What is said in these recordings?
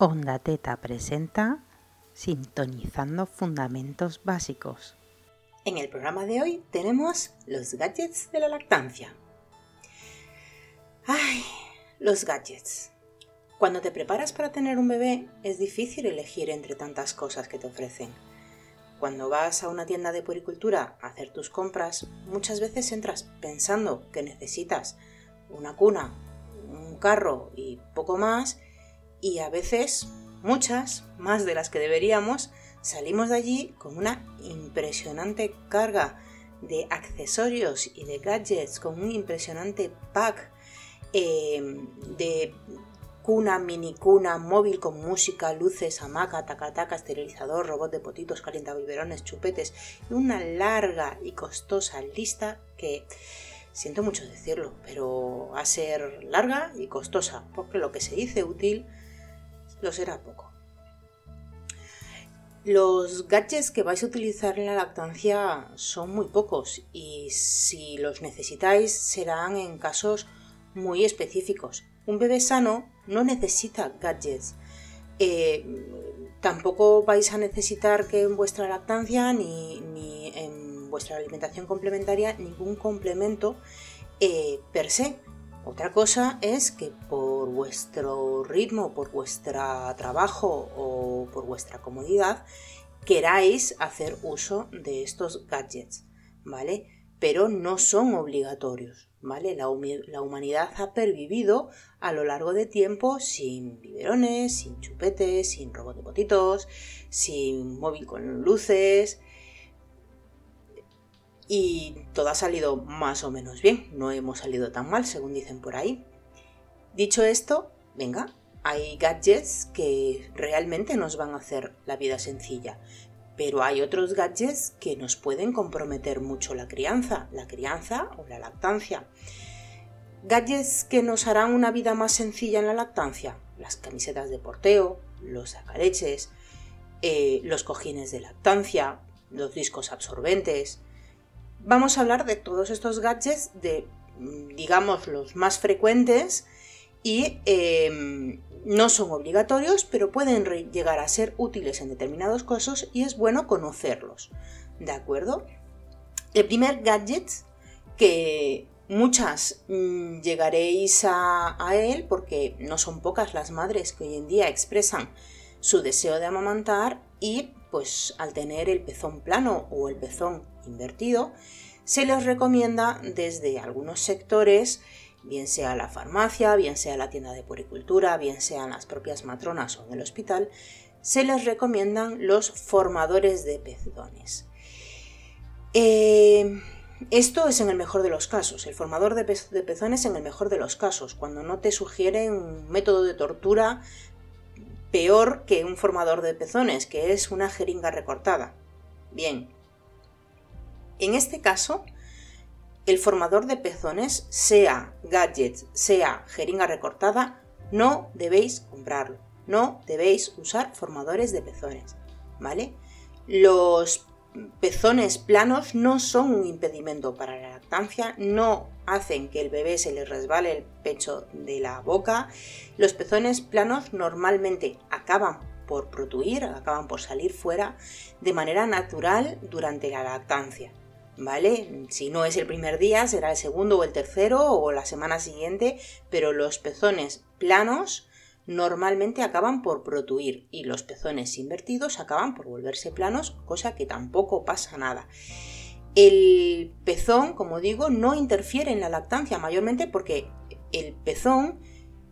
Onda Teta presenta Sintonizando Fundamentos Básicos. En el programa de hoy tenemos los gadgets de la lactancia. ¡Ay! Los gadgets. Cuando te preparas para tener un bebé es difícil elegir entre tantas cosas que te ofrecen. Cuando vas a una tienda de puericultura a hacer tus compras, muchas veces entras pensando que necesitas una cuna, un carro y poco más, y a veces, muchas, más de las que deberíamos, salimos de allí con una impresionante carga de accesorios y de gadgets, con un impresionante pack eh, de cuna, mini cuna, móvil con música, luces, hamaca, tacataca, esterilizador, robot de potitos, calientabiberones, chupetes y una larga y costosa lista que siento mucho decirlo, pero a ser larga y costosa, porque lo que se dice útil lo será poco. Los gadgets que vais a utilizar en la lactancia son muy pocos y si los necesitáis serán en casos muy específicos. Un bebé sano no necesita gadgets. Eh, tampoco vais a necesitar que en vuestra lactancia ni, en vuestra alimentación complementaria ningún complemento eh, per se. Otra cosa es que por vuestro ritmo, por vuestro trabajo o por vuestra comodidad queráis hacer uso de estos gadgets, ¿vale? Pero no son obligatorios, ¿vale? La, humanidad ha pervivido a lo largo de tiempo sin biberones, sin chupetes, sin robot de potitos, sin móvil con luces, y todo ha salido más o menos bien, no hemos salido tan mal según dicen por ahí. Dicho esto, venga, hay gadgets que realmente nos van a hacer la vida sencilla, pero hay otros gadgets que nos pueden comprometer mucho la crianza, la crianza o la lactancia. Gadgets que nos harán una vida más sencilla en la lactancia, las camisetas de porteo, los sacareches, eh, los cojines de lactancia, los discos absorbentes, vamos a hablar de todos estos gadgets, de, digamos, los más frecuentes y em, no son obligatorios, pero pueden llegar a ser útiles en determinados casos y es bueno conocerlos. ¿De acuerdo? El primer gadget que muchas mm, llegaréis a, a, él porque no son pocas las madres que hoy en día expresan su deseo de amamantar y pues al tener el pezón plano o el pezón invertido, se les recomienda desde algunos sectores, bien sea la farmacia, bien sea la tienda de puricultura, bien sean las propias matronas o en el hospital, se les recomiendan los formadores de pezones. Eh, esto es en el mejor de los casos, el formador de, de pezones en el mejor de los casos, cuando no te sugieren un método de tortura peor que un formador de pezones, que es una jeringa recortada. Bien, en este caso, el formador de pezones, sea gadget, sea jeringa recortada, no debéis comprarlo. No debéis usar formadores de pezones, ¿vale? Los pezones planos no son un impedimento para la lactancia, no hacen que el bebé se le resbale el pecho de la boca. Los pezones planos normalmente acaban por protuir, acaban por salir fuera de manera natural durante la lactancia. ¿Vale? Si no es el primer día, será el segundo o el tercero o la semana siguiente, pero los pezones planos normalmente acaban por protuir y los pezones invertidos acaban por volverse planos, cosa que tampoco pasa nada. El pezón, como digo, no interfiere en la lactancia mayormente porque el pezón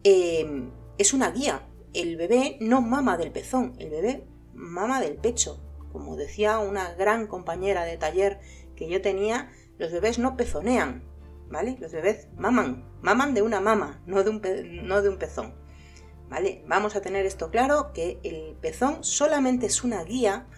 em, es una guía. El bebé no mama del pezón, el bebé mama del pecho. Como decía una gran compañera de taller que yo tenía, los bebés no pezonean, ¿vale? Los bebés maman, maman de una mama, no de un, no de un pezón. ¿Vale? Vamos a tener esto claro, que el pezón solamente es una guía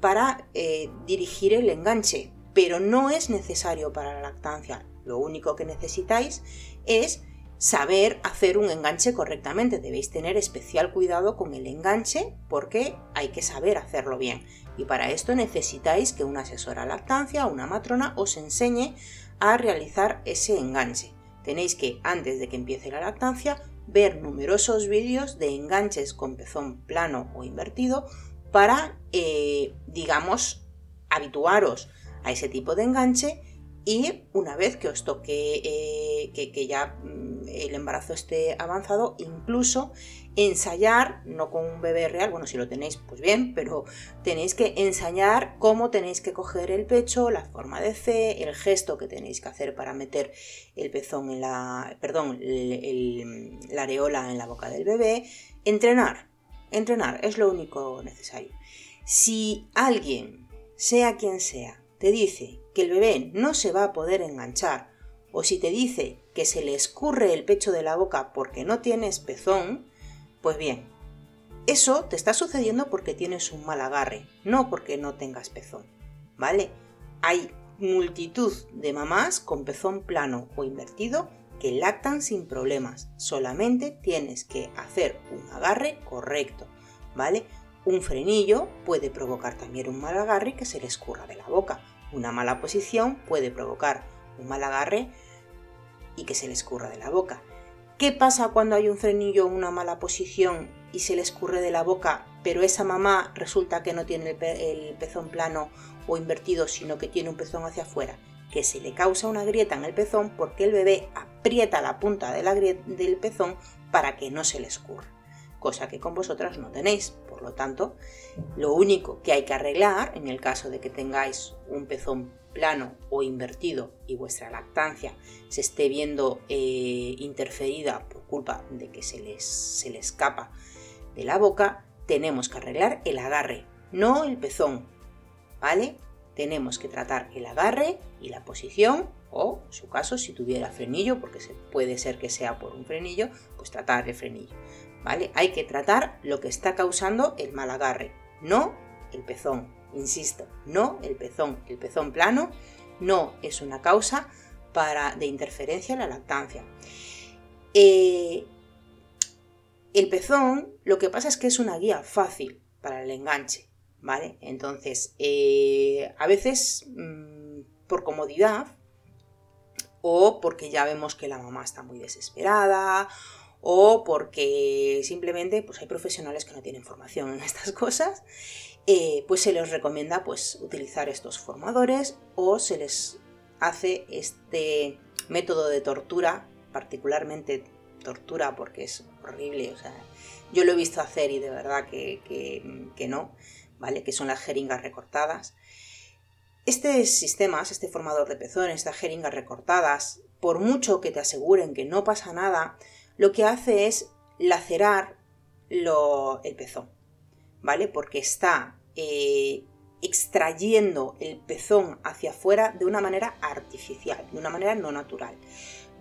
para eh, dirigir el enganche, pero no es necesario para la lactancia. Lo único que necesitáis es saber hacer un enganche correctamente. Debéis tener especial cuidado con el enganche porque hay que saber hacerlo bien. Y para esto necesitáis que una asesora lactancia, una matrona, os enseñe a realizar ese enganche. Tenéis que, antes de que empiece la lactancia, ver numerosos vídeos de enganches con pezón plano o invertido para, eh, digamos, habituaros a ese tipo de enganche y una vez que os toque eh, que, ya mm, el embarazo esté avanzado, incluso ensayar, no con un bebé real, bueno, si lo tenéis, pues bien, pero tenéis que ensayar cómo tenéis que coger el pecho, la forma de C, el gesto que tenéis que hacer para meter el pezón en la, perdón, la areola en la boca del bebé. Entrenar, entrenar es lo único necesario. Si alguien, sea quien sea, te dice que el bebé no se va a poder enganchar, o si te dice que se le escurre el pecho de la boca porque no tienes pezón, pues bien, eso te está sucediendo porque tienes un mal agarre, no porque no tengas pezón, ¿vale? Hay multitud de mamás con pezón plano o invertido que lactan sin problemas, solamente tienes que hacer un agarre correcto, ¿vale? Un frenillo puede provocar también un mal agarre que se le escurra de la boca, una mala posición puede provocar un mal agarre y que se le escurra de la boca. ¿Qué pasa cuando hay un frenillo o una mala posición y se le escurre de la boca, pero esa mamá resulta que no tiene el, pezón plano o invertido, sino que tiene un pezón hacia afuera? Que se le causa una grieta en el pezón porque el bebé aprieta la punta del pezón para que no se le escurra cosa que con vosotras no tenéis. Por lo tanto, lo único que hay que arreglar en el caso de que tengáis un pezón plano o invertido y vuestra lactancia se esté viendo eh, interferida por culpa de que se les, se le escapa de la boca, tenemos que arreglar el agarre, no el pezón. ¿Vale? Tenemos que tratar el agarre y la posición, o en su caso, si tuviera frenillo, porque puede ser que sea por un frenillo, pues tratar el frenillo. Hay que tratar lo que está causando el mal agarre, no el pezón, insisto, no el pezón. El pezón plano no es una causa para, de interferencia en la lactancia. Eh, el pezón, lo que pasa es que es una guía fácil para el enganche, ¿vale? Entonces, eh, a veces, mm, por comodidad, o porque ya vemos que la mamá está muy desesperada, o porque simplemente pues, hay profesionales que no tienen formación en estas cosas, eh, pues se les recomienda pues, utilizar estos formadores o se les hace este método de tortura, particularmente tortura porque es horrible, o sea, yo lo he visto hacer y de verdad que, que no, ¿vale? Que son las jeringas recortadas. Este sistema, este formador de pezones, estas jeringas recortadas, por mucho que te aseguren que no pasa nada, lo que hace es lacerar el pezón, ¿vale? Porque está eh, extrayendo el pezón hacia afuera de una manera artificial, de una manera no natural.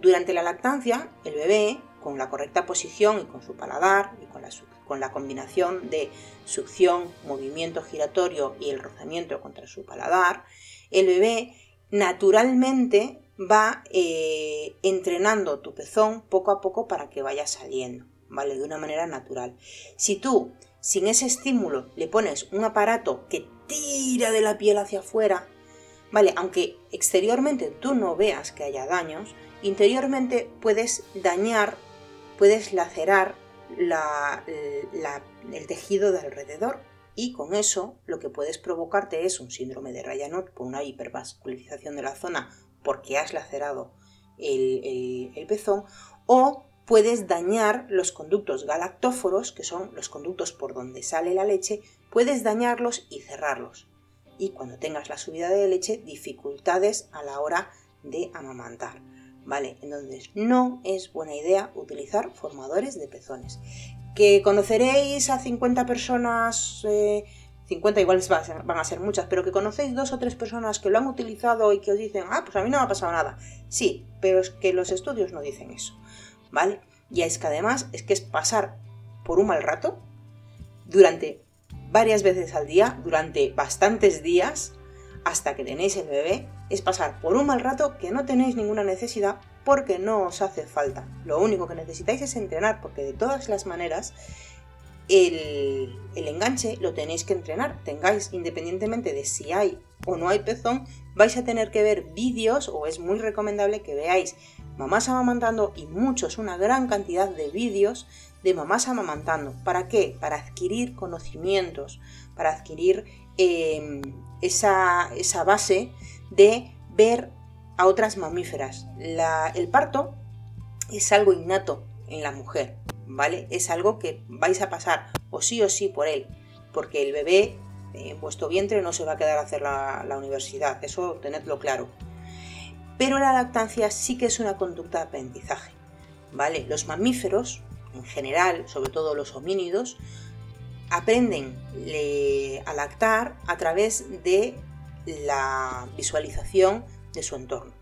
Durante la lactancia, el bebé, con la correcta posición y con su paladar y con la, con la combinación de succión, movimiento giratorio y el rozamiento contra su paladar, el bebé naturalmente va eh, entrenando tu pezón poco a poco para que vaya saliendo, ¿vale? De una manera natural. Si tú, sin ese estímulo, le pones un aparato que tira de la piel hacia afuera, ¿vale? Aunque exteriormente tú no veas que haya daños, interiormente puedes dañar, puedes lacerar el tejido de alrededor y con eso lo que puedes provocarte es un síndrome de Raynaud por una hipervascularización de la zona porque has lacerado el, pezón, o puedes dañar los conductos galactóforos, que son los conductos por donde sale la leche, puedes dañarlos y cerrarlos. Y cuando tengas la subida de leche, dificultades a la hora de amamantar. ¿Vale? Entonces, no es buena idea utilizar formadores de pezones. Que conoceréis a 50 personas eh, 50 igual van a ser muchas, pero que conocéis dos o tres personas que lo han utilizado y que os dicen, ah, pues a mí no me ha pasado nada. Sí, pero es que los estudios no dicen eso, ¿vale? Y es que además es que es pasar por un mal rato durante varias veces al día, durante bastantes días, hasta que tenéis el bebé, es pasar por un mal rato que no tenéis ninguna necesidad porque no os hace falta. Lo único que necesitáis es entrenar porque de todas las maneras el, enganche lo tenéis que entrenar. Tengáis, independientemente de si hay o no hay pezón, vais a tener que ver vídeos o es muy recomendable que veáis mamás amamantando y muchos, una gran cantidad de vídeos de mamás amamantando. ¿Para qué? Para adquirir conocimientos, para adquirir em, esa, base de ver a otras mamíferas. el parto es algo innato en la mujer, ¿vale? Es algo que vais a pasar o sí o sí por él, porque el bebé en vuestro vientre no se va a quedar a hacer la, la universidad, eso tenedlo claro. Pero la lactancia sí que es una conducta de aprendizaje, ¿vale? Los mamíferos, en general, sobre todo los homínidos, aprenden a lactar a través de la visualización de su entorno.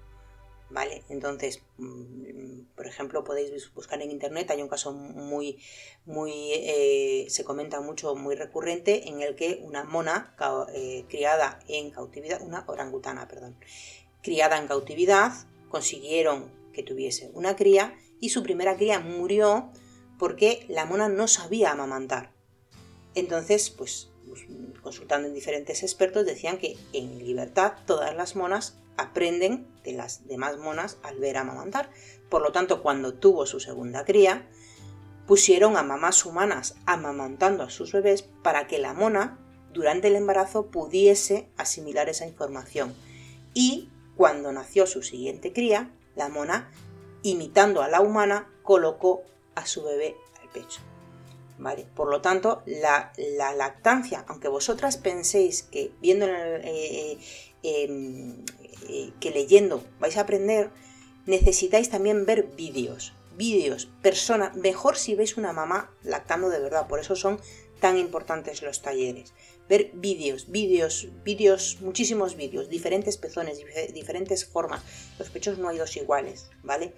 ¿Vale? Entonces, mm, por ejemplo, podéis buscar en internet, hay un caso muy, muy, eh, se comenta mucho, muy recurrente, en el que una mona eh, criada en cautividad, una orangutana, perdón, criada en cautividad, consiguieron que tuviese una cría y su primera cría murió porque la mona no sabía amamantar. Entonces, pues, consultando en diferentes expertos, decían que en libertad todas las monas aprenden de las demás monas al ver amamantar. Por lo tanto, cuando tuvo su segunda cría, pusieron a mamás humanas amamantando a sus bebés para que la mona, durante el embarazo, pudiese asimilar esa información. Y cuando nació su siguiente cría, la mona, imitando a la humana, colocó a su bebé al pecho. ¿Vale? Por lo tanto, la, lactancia, aunque vosotras penséis que viendo eh, eh, em, eh, que leyendo vais a aprender, necesitáis también ver vídeos. Vídeos, personas, mejor si veis una mamá lactando de verdad, por eso son tan importantes los talleres. Ver vídeos, vídeos, vídeos, muchísimos vídeos, diferentes pezones, diferentes formas. Los pechos no hay dos iguales, ¿vale?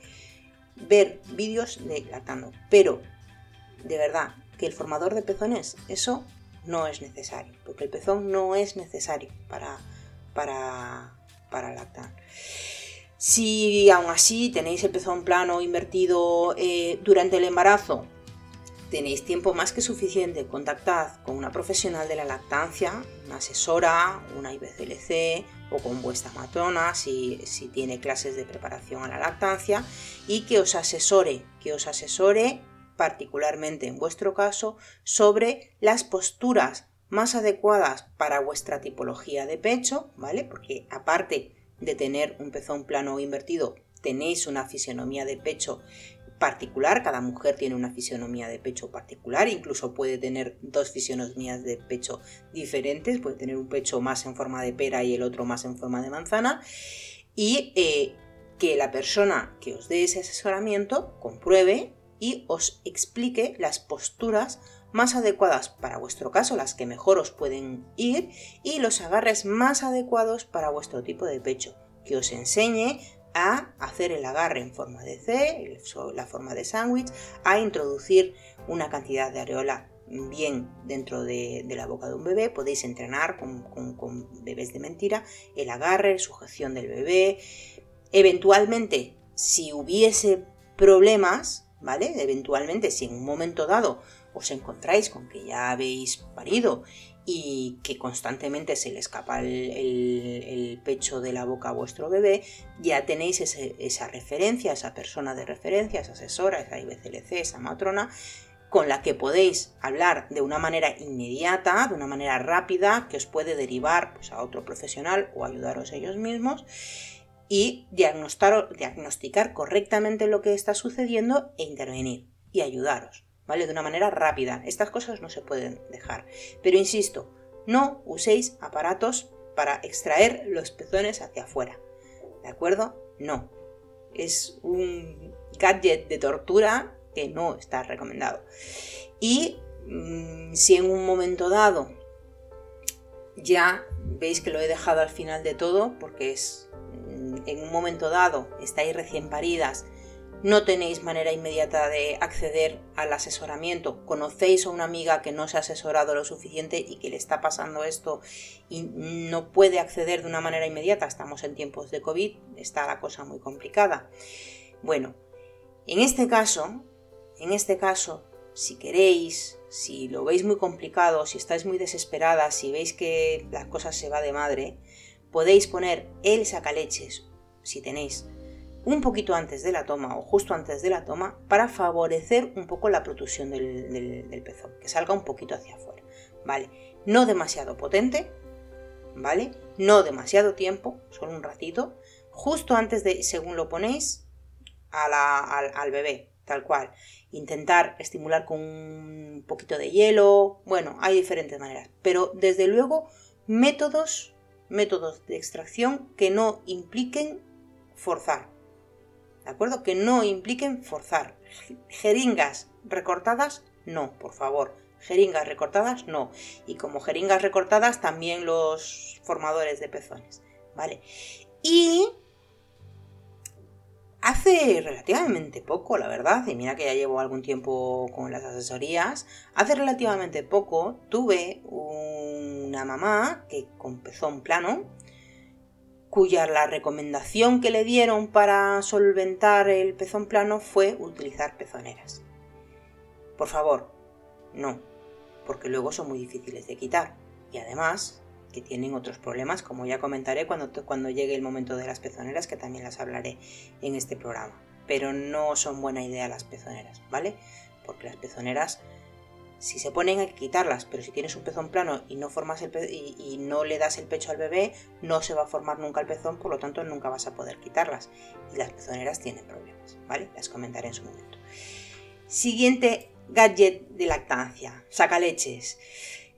ver vídeos de lactando. Pero, de verdad, que el formador de pezones, eso no es necesario, porque el pezón no es necesario para, para, para lactar. Si aún así tenéis el pezón plano invertido eh, durante el embarazo, tenéis tiempo más que suficiente, contactad con una profesional de la lactancia, una asesora, una IBCLC o con vuestra matrona si, si tiene clases de preparación a la lactancia y que os asesore, que os asesore particularmente en vuestro caso sobre las posturas más adecuadas para vuestra tipología de pecho, ¿vale? Porque aparte de tener un pezón plano o invertido, tenéis una fisionomía de pecho particular, cada mujer tiene una fisionomía de pecho particular, incluso puede tener dos fisionomías de pecho diferentes, puede tener un pecho más en forma de pera y el otro más en forma de manzana, y eh, que la persona que os dé ese asesoramiento compruebe y os explique las posturas más adecuadas para vuestro caso, las que mejor os pueden ir, y los agarres más adecuados para vuestro tipo de pecho, que os enseñe a hacer el agarre en forma de C, la forma de sándwich, a introducir una cantidad de areola bien dentro de, la boca de un bebé, podéis entrenar con, bebés de mentira, el agarre, sujeción del bebé, eventualmente si hubiese problemas, ¿vale? Eventualmente si en un momento dado os encontráis con que ya habéis parido y que constantemente se le escapa el, pecho de la boca a vuestro bebé, ya tenéis esa referencia, esa persona de referencia, esa asesora, esa IBCLC, esa matrona, con la que podéis hablar de una manera inmediata, de una manera rápida, que os puede derivar pues, a otro profesional o ayudaros ellos mismos y diagnosticar correctamente lo que está sucediendo e intervenir y ayudaros. ¿Vale? De una manera rápida. Estas cosas no se pueden dejar. Pero insisto, no uséis aparatos para extraer los pezones hacia afuera. ¿De acuerdo? No. Es un gadget de tortura que no está recomendado. Y mm, si en un momento dado ya veis que lo he dejado al final de todo, porque es mm, en un momento dado estáis recién paridas no tenéis manera inmediata de acceder al asesoramiento, conocéis a una amiga que no se ha asesorado lo suficiente y que le está pasando esto y no puede acceder de una manera inmediata, estamos en tiempos de COVID, está la cosa muy complicada. Bueno, en este caso, en este caso, si queréis si lo veis muy complicado, si estáis muy desesperadas, si veis que la cosa se va de madre, podéis poner el sacaleches, si tenéis, un poquito antes de la toma o justo antes de la toma para favorecer un poco la protusión del, pezón, que salga un poquito hacia afuera, ¿vale? No demasiado potente, ¿vale? No demasiado tiempo, solo un ratito, justo antes de, según lo ponéis, al, bebé, tal cual. Intentar estimular con un poquito de hielo, bueno, hay diferentes maneras, pero desde luego métodos, métodos de extracción que no impliquen forzar, ¿de acuerdo? Que no impliquen forzar. Jeringas recortadas, no, por favor. Jeringas recortadas, no. Y como jeringas recortadas, también los formadores de pezones, ¿vale? Y hace relativamente poco, la verdad, y mira que ya llevo algún tiempo con las asesorías, hace relativamente poco tuve una mamá que con pezón plano, cuya la recomendación que le dieron para solventar el pezón plano fue utilizar pezoneras. Por favor, no, porque luego son muy difíciles de quitar y además que tienen otros problemas, como ya comentaré cuando, cuando llegue el momento de las pezoneras, que también las hablaré en este programa. Pero no son buena idea las pezoneras, ¿vale? Porque las pezoneras si se ponen hay que quitarlas, pero si tienes un pezón plano y no formas y, no le das el pecho al bebé, no se va a formar nunca el pezón, por lo tanto nunca vas a poder quitarlas. Y las pezoneras tienen problemas, ¿vale? Las comentaré en su momento. Siguiente gadget de lactancia, saca leches.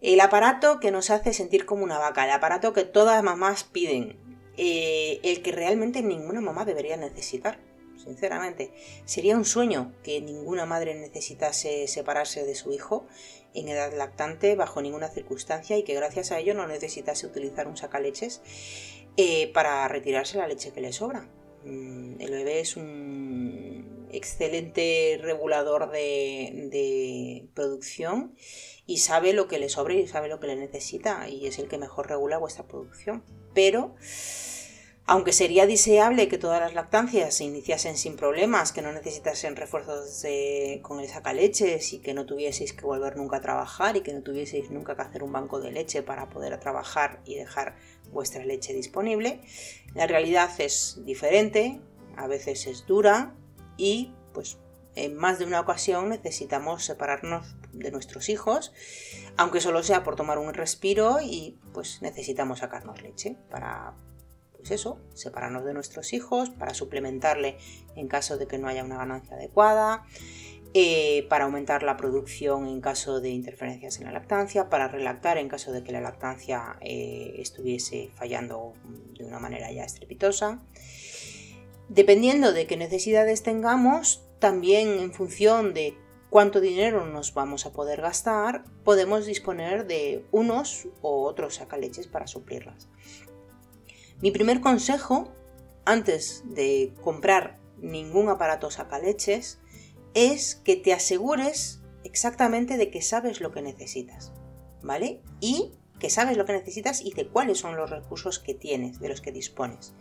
El aparato que nos hace sentir como una vaca, el aparato que todas las mamás piden, eh, el que realmente ninguna mamá debería necesitar sinceramente. Sería un sueño que ninguna madre necesitase separarse de su hijo en edad lactante bajo ninguna circunstancia y que gracias a ello no necesitase utilizar un sacaleches eh, para retirarse la leche que le sobra. Mm, el bebé es un excelente regulador de, de producción y sabe lo que le sobra y sabe lo que le necesita y es el que mejor regula vuestra producción. Pero aunque sería deseable que todas las lactancias se iniciasen sin problemas, que no necesitasen refuerzos con el sacaleches y que no tuvieseis que volver nunca a trabajar y que no tuvieseis nunca que hacer un banco de leche para poder trabajar y dejar vuestra leche disponible, la realidad es diferente, a veces es dura y pues en más de una ocasión necesitamos separarnos de nuestros hijos, aunque solo sea por tomar un respiro y pues necesitamos sacarnos leche para pues eso, separarnos de nuestros hijos para suplementarle en caso de que no haya una ganancia adecuada, eh, para aumentar la producción en caso de interferencias en la lactancia, para relactar en caso de que la lactancia eh, estuviese fallando de una manera ya estrepitosa. Dependiendo de qué necesidades tengamos, también en función de cuánto dinero nos vamos a poder gastar, podemos disponer de unos u otros sacaleches para suplirlas. Mi primer consejo, antes de comprar ningún aparato sacaleches, es que te asegures exactamente de que sabes lo que necesitas, ¿vale? Y que sabes lo que necesitas y de cuáles son los recursos que tienes, de los que dispones.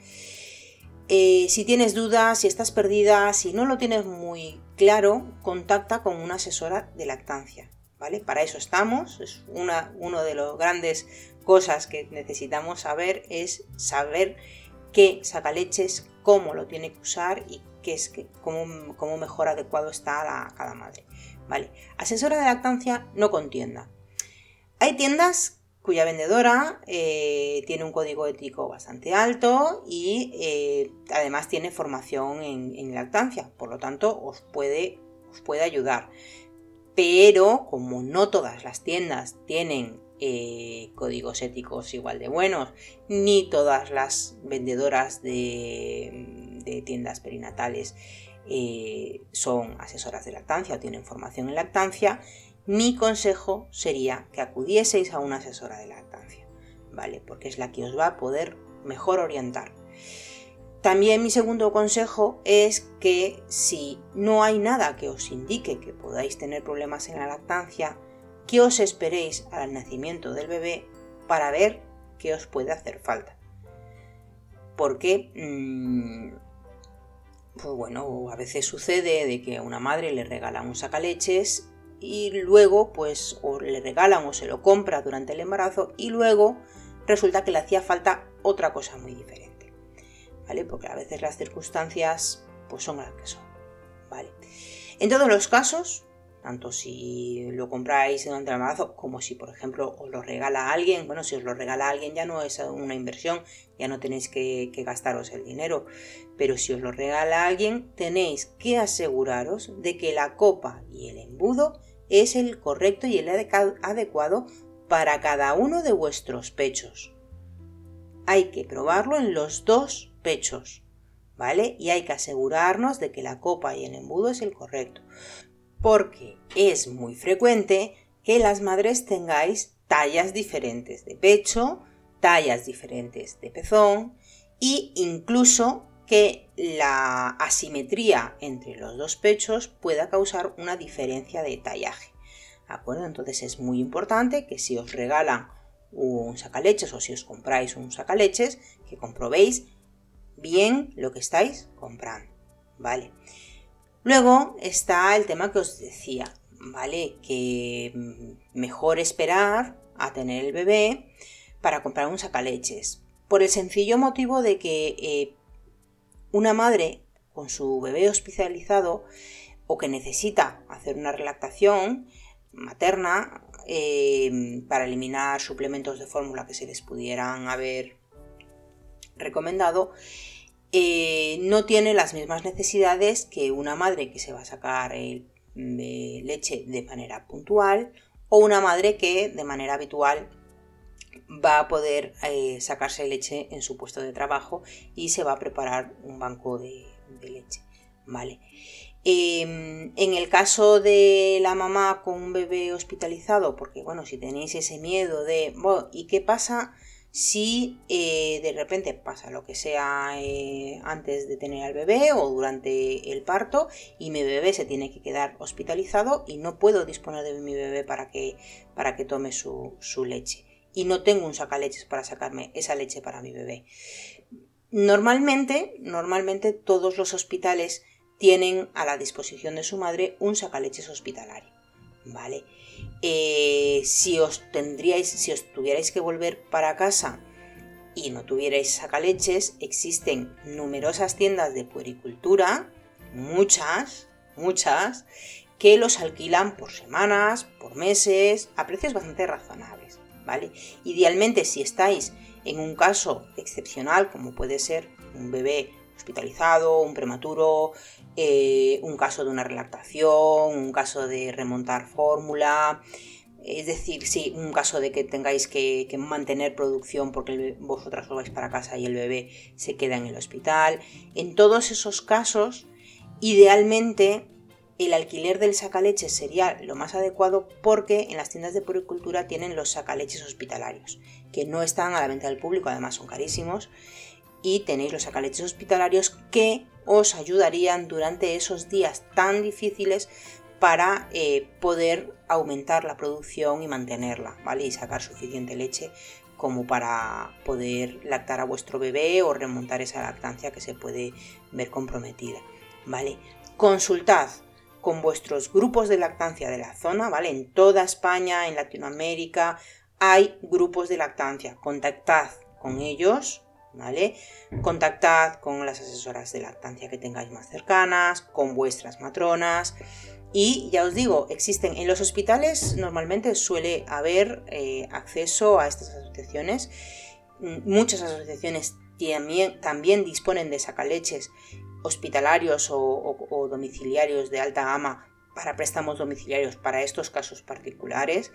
Eh, si tienes dudas, si estás perdida, si no lo tienes muy claro, contacta con una asesora de lactancia, ¿vale? Para eso estamos, es una, uno de los grandes cosas que necesitamos saber es saber qué saca leches, cómo lo tiene que usar y qué es que, cómo, mejor adecuado está cada madre. Vale. Asesora de lactancia no con tienda. Hay tiendas cuya vendedora eh, tiene un código ético bastante alto y eh, además tiene formación en, lactancia, por lo tanto os puede, os puede ayudar. Pero como no todas las tiendas tienen eh, códigos éticos igual de buenos, ni todas las vendedoras de, tiendas perinatales eh, son asesoras de lactancia o tienen formación en lactancia, mi consejo sería que acudieseis a una asesora de lactancia, ¿vale? Porque es la que os va a poder mejor orientar. También mi segundo consejo es que si no hay nada que os indique que podáis tener problemas en la lactancia, que os esperéis al nacimiento del bebé para ver qué os puede hacer falta. Porque, mm, pues bueno, a veces sucede de que a una madre le regala un sacaleches y luego pues o le regalan o se lo compra durante el embarazo y luego resulta que le hacía falta otra cosa muy diferente. ¿Vale? Porque a veces las circunstancias pues son las que son. ¿Vale? En todos los casos, tanto si lo compráis durante el embarazo como si por ejemplo os lo regala alguien, bueno, si os lo regala alguien ya no es una inversión, ya no tenéis que, que gastaros el dinero, pero si os lo regala alguien tenéis que aseguraros de que la copa y el embudo es el correcto y el adecuado para cada uno de vuestros pechos. Hay que probarlo en los dos pechos, ¿vale? Y hay que asegurarnos de que la copa y el embudo es el correcto porque es muy frecuente que las madres tengáis tallas diferentes de pecho, tallas diferentes de pezón e incluso que la asimetría entre los dos pechos pueda causar una diferencia de tallaje. ¿De acuerdo? Entonces es muy importante que si os regalan un sacaleches o si os compráis un sacaleches, que comprobéis bien lo que estáis comprando. ¿Vale? Luego está el tema que os decía, ¿vale? Que mm, mejor esperar a tener el bebé para comprar un sacaleches. Por el sencillo motivo de que eh, una madre con su bebé hospitalizado o que necesita hacer una relactación materna eh, para eliminar suplementos de fórmula que se les pudieran haber recomendado, eh, no tiene las mismas necesidades que una madre que se va a sacar leche de manera puntual o una madre que de manera habitual va a poder eh, sacarse leche en su puesto de trabajo y se va a preparar un banco de, leche. ¿Vale? Em, en el caso de la mamá con un bebé hospitalizado, porque bueno, si tenéis ese miedo de, ¿y qué pasa si eh, de repente pasa lo que sea eh, antes de tener al bebé o durante el parto y mi bebé se tiene que quedar hospitalizado y no puedo disponer de mi bebé para que, para que tome su, leche y no tengo un sacaleches para sacarme esa leche para mi bebé. Normalmente, normalmente todos los hospitales tienen a la disposición de su madre un sacaleches hospitalario, ¿vale? Eh, si os tendríais, si os tuvierais que volver para casa y no tuvierais sacaleches, existen numerosas tiendas de puericultura, muchas, muchas, que los alquilan por semanas, por meses, a precios bastante razonables, ¿vale? Idealmente, si estáis en un caso excepcional, como puede ser un bebé hospitalizado, un prematuro, eh, un caso de una relactación, un caso de remontar fórmula, es decir, sí, un caso de que tengáis que, mantener producción porque vosotras os vais para casa y el bebé se queda en el hospital. En todos esos casos, idealmente el alquiler del sacaleches sería lo más adecuado porque en las tiendas de puricultura tienen los sacaleches hospitalarios, que no están a la venta del público, además son carísimos, y tenéis los sacaleches hospitalarios que os ayudarían durante esos días tan difíciles para eh, poder aumentar la producción y mantenerla, ¿vale? Y sacar suficiente leche como para poder lactar a vuestro bebé o remontar esa lactancia que se puede ver comprometida, ¿vale? Consultad con vuestros grupos de lactancia de la zona, ¿vale? En toda España, en Latinoamérica, hay grupos de lactancia. Contactad con ellos, ¿vale? Contactad con las asesoras de lactancia que tengáis más cercanas, con vuestras matronas. Y ya os digo, existen en los hospitales, normalmente suele haber eh, acceso a estas asociaciones. Muchas asociaciones también, también disponen de sacaleches hospitalarios o domiciliarios de alta gama para préstamos domiciliarios para estos casos particulares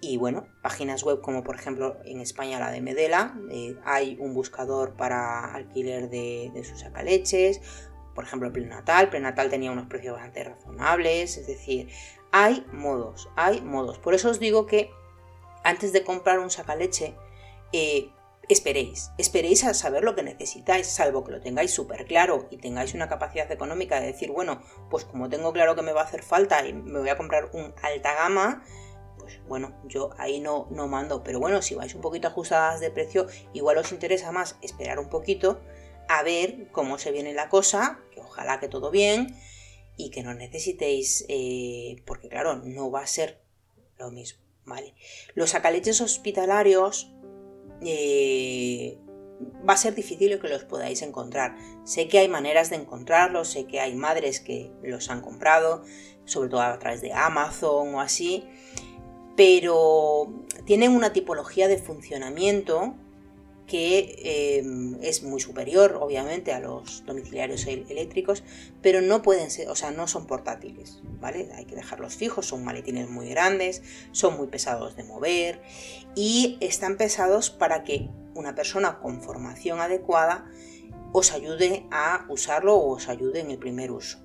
y bueno, páginas web como por ejemplo en España la de Medela, eh, hay un buscador para alquiler de, sus sacaleches, por ejemplo Prenatal, Prenatal tenía unos precios bastante razonables, es decir, hay modos, hay modos. Por eso os digo que antes de comprar un sacaleche, eh, esperéis, esperéis a saber lo que necesitáis, salvo que lo tengáis súper claro y tengáis una capacidad económica de decir, bueno, pues como tengo claro que me va a hacer falta y me voy a comprar un alta gama, pues bueno, yo ahí no, no mando, pero bueno, si vais un poquito ajustadas de precio, igual os interesa más esperar un poquito a ver cómo se viene la cosa, que ojalá que todo bien, y que no necesitéis, eh, porque claro, no va a ser lo mismo, ¿vale? Los sacaleches hospitalarios eh, va a ser difícil que los podáis encontrar. Sé que hay maneras de encontrarlos, sé que hay madres que los han comprado, sobre todo a través de Amazon o así, pero tienen una tipología de funcionamiento que em, es muy superior, obviamente, a los domiciliarios eléctricos, pero no pueden ser, o sea, no son portátiles, ¿vale? Hay que dejarlos fijos, son maletines muy grandes, son muy pesados de mover y están pesados para que una persona con formación adecuada os ayude a usarlo o os ayude en el primer uso.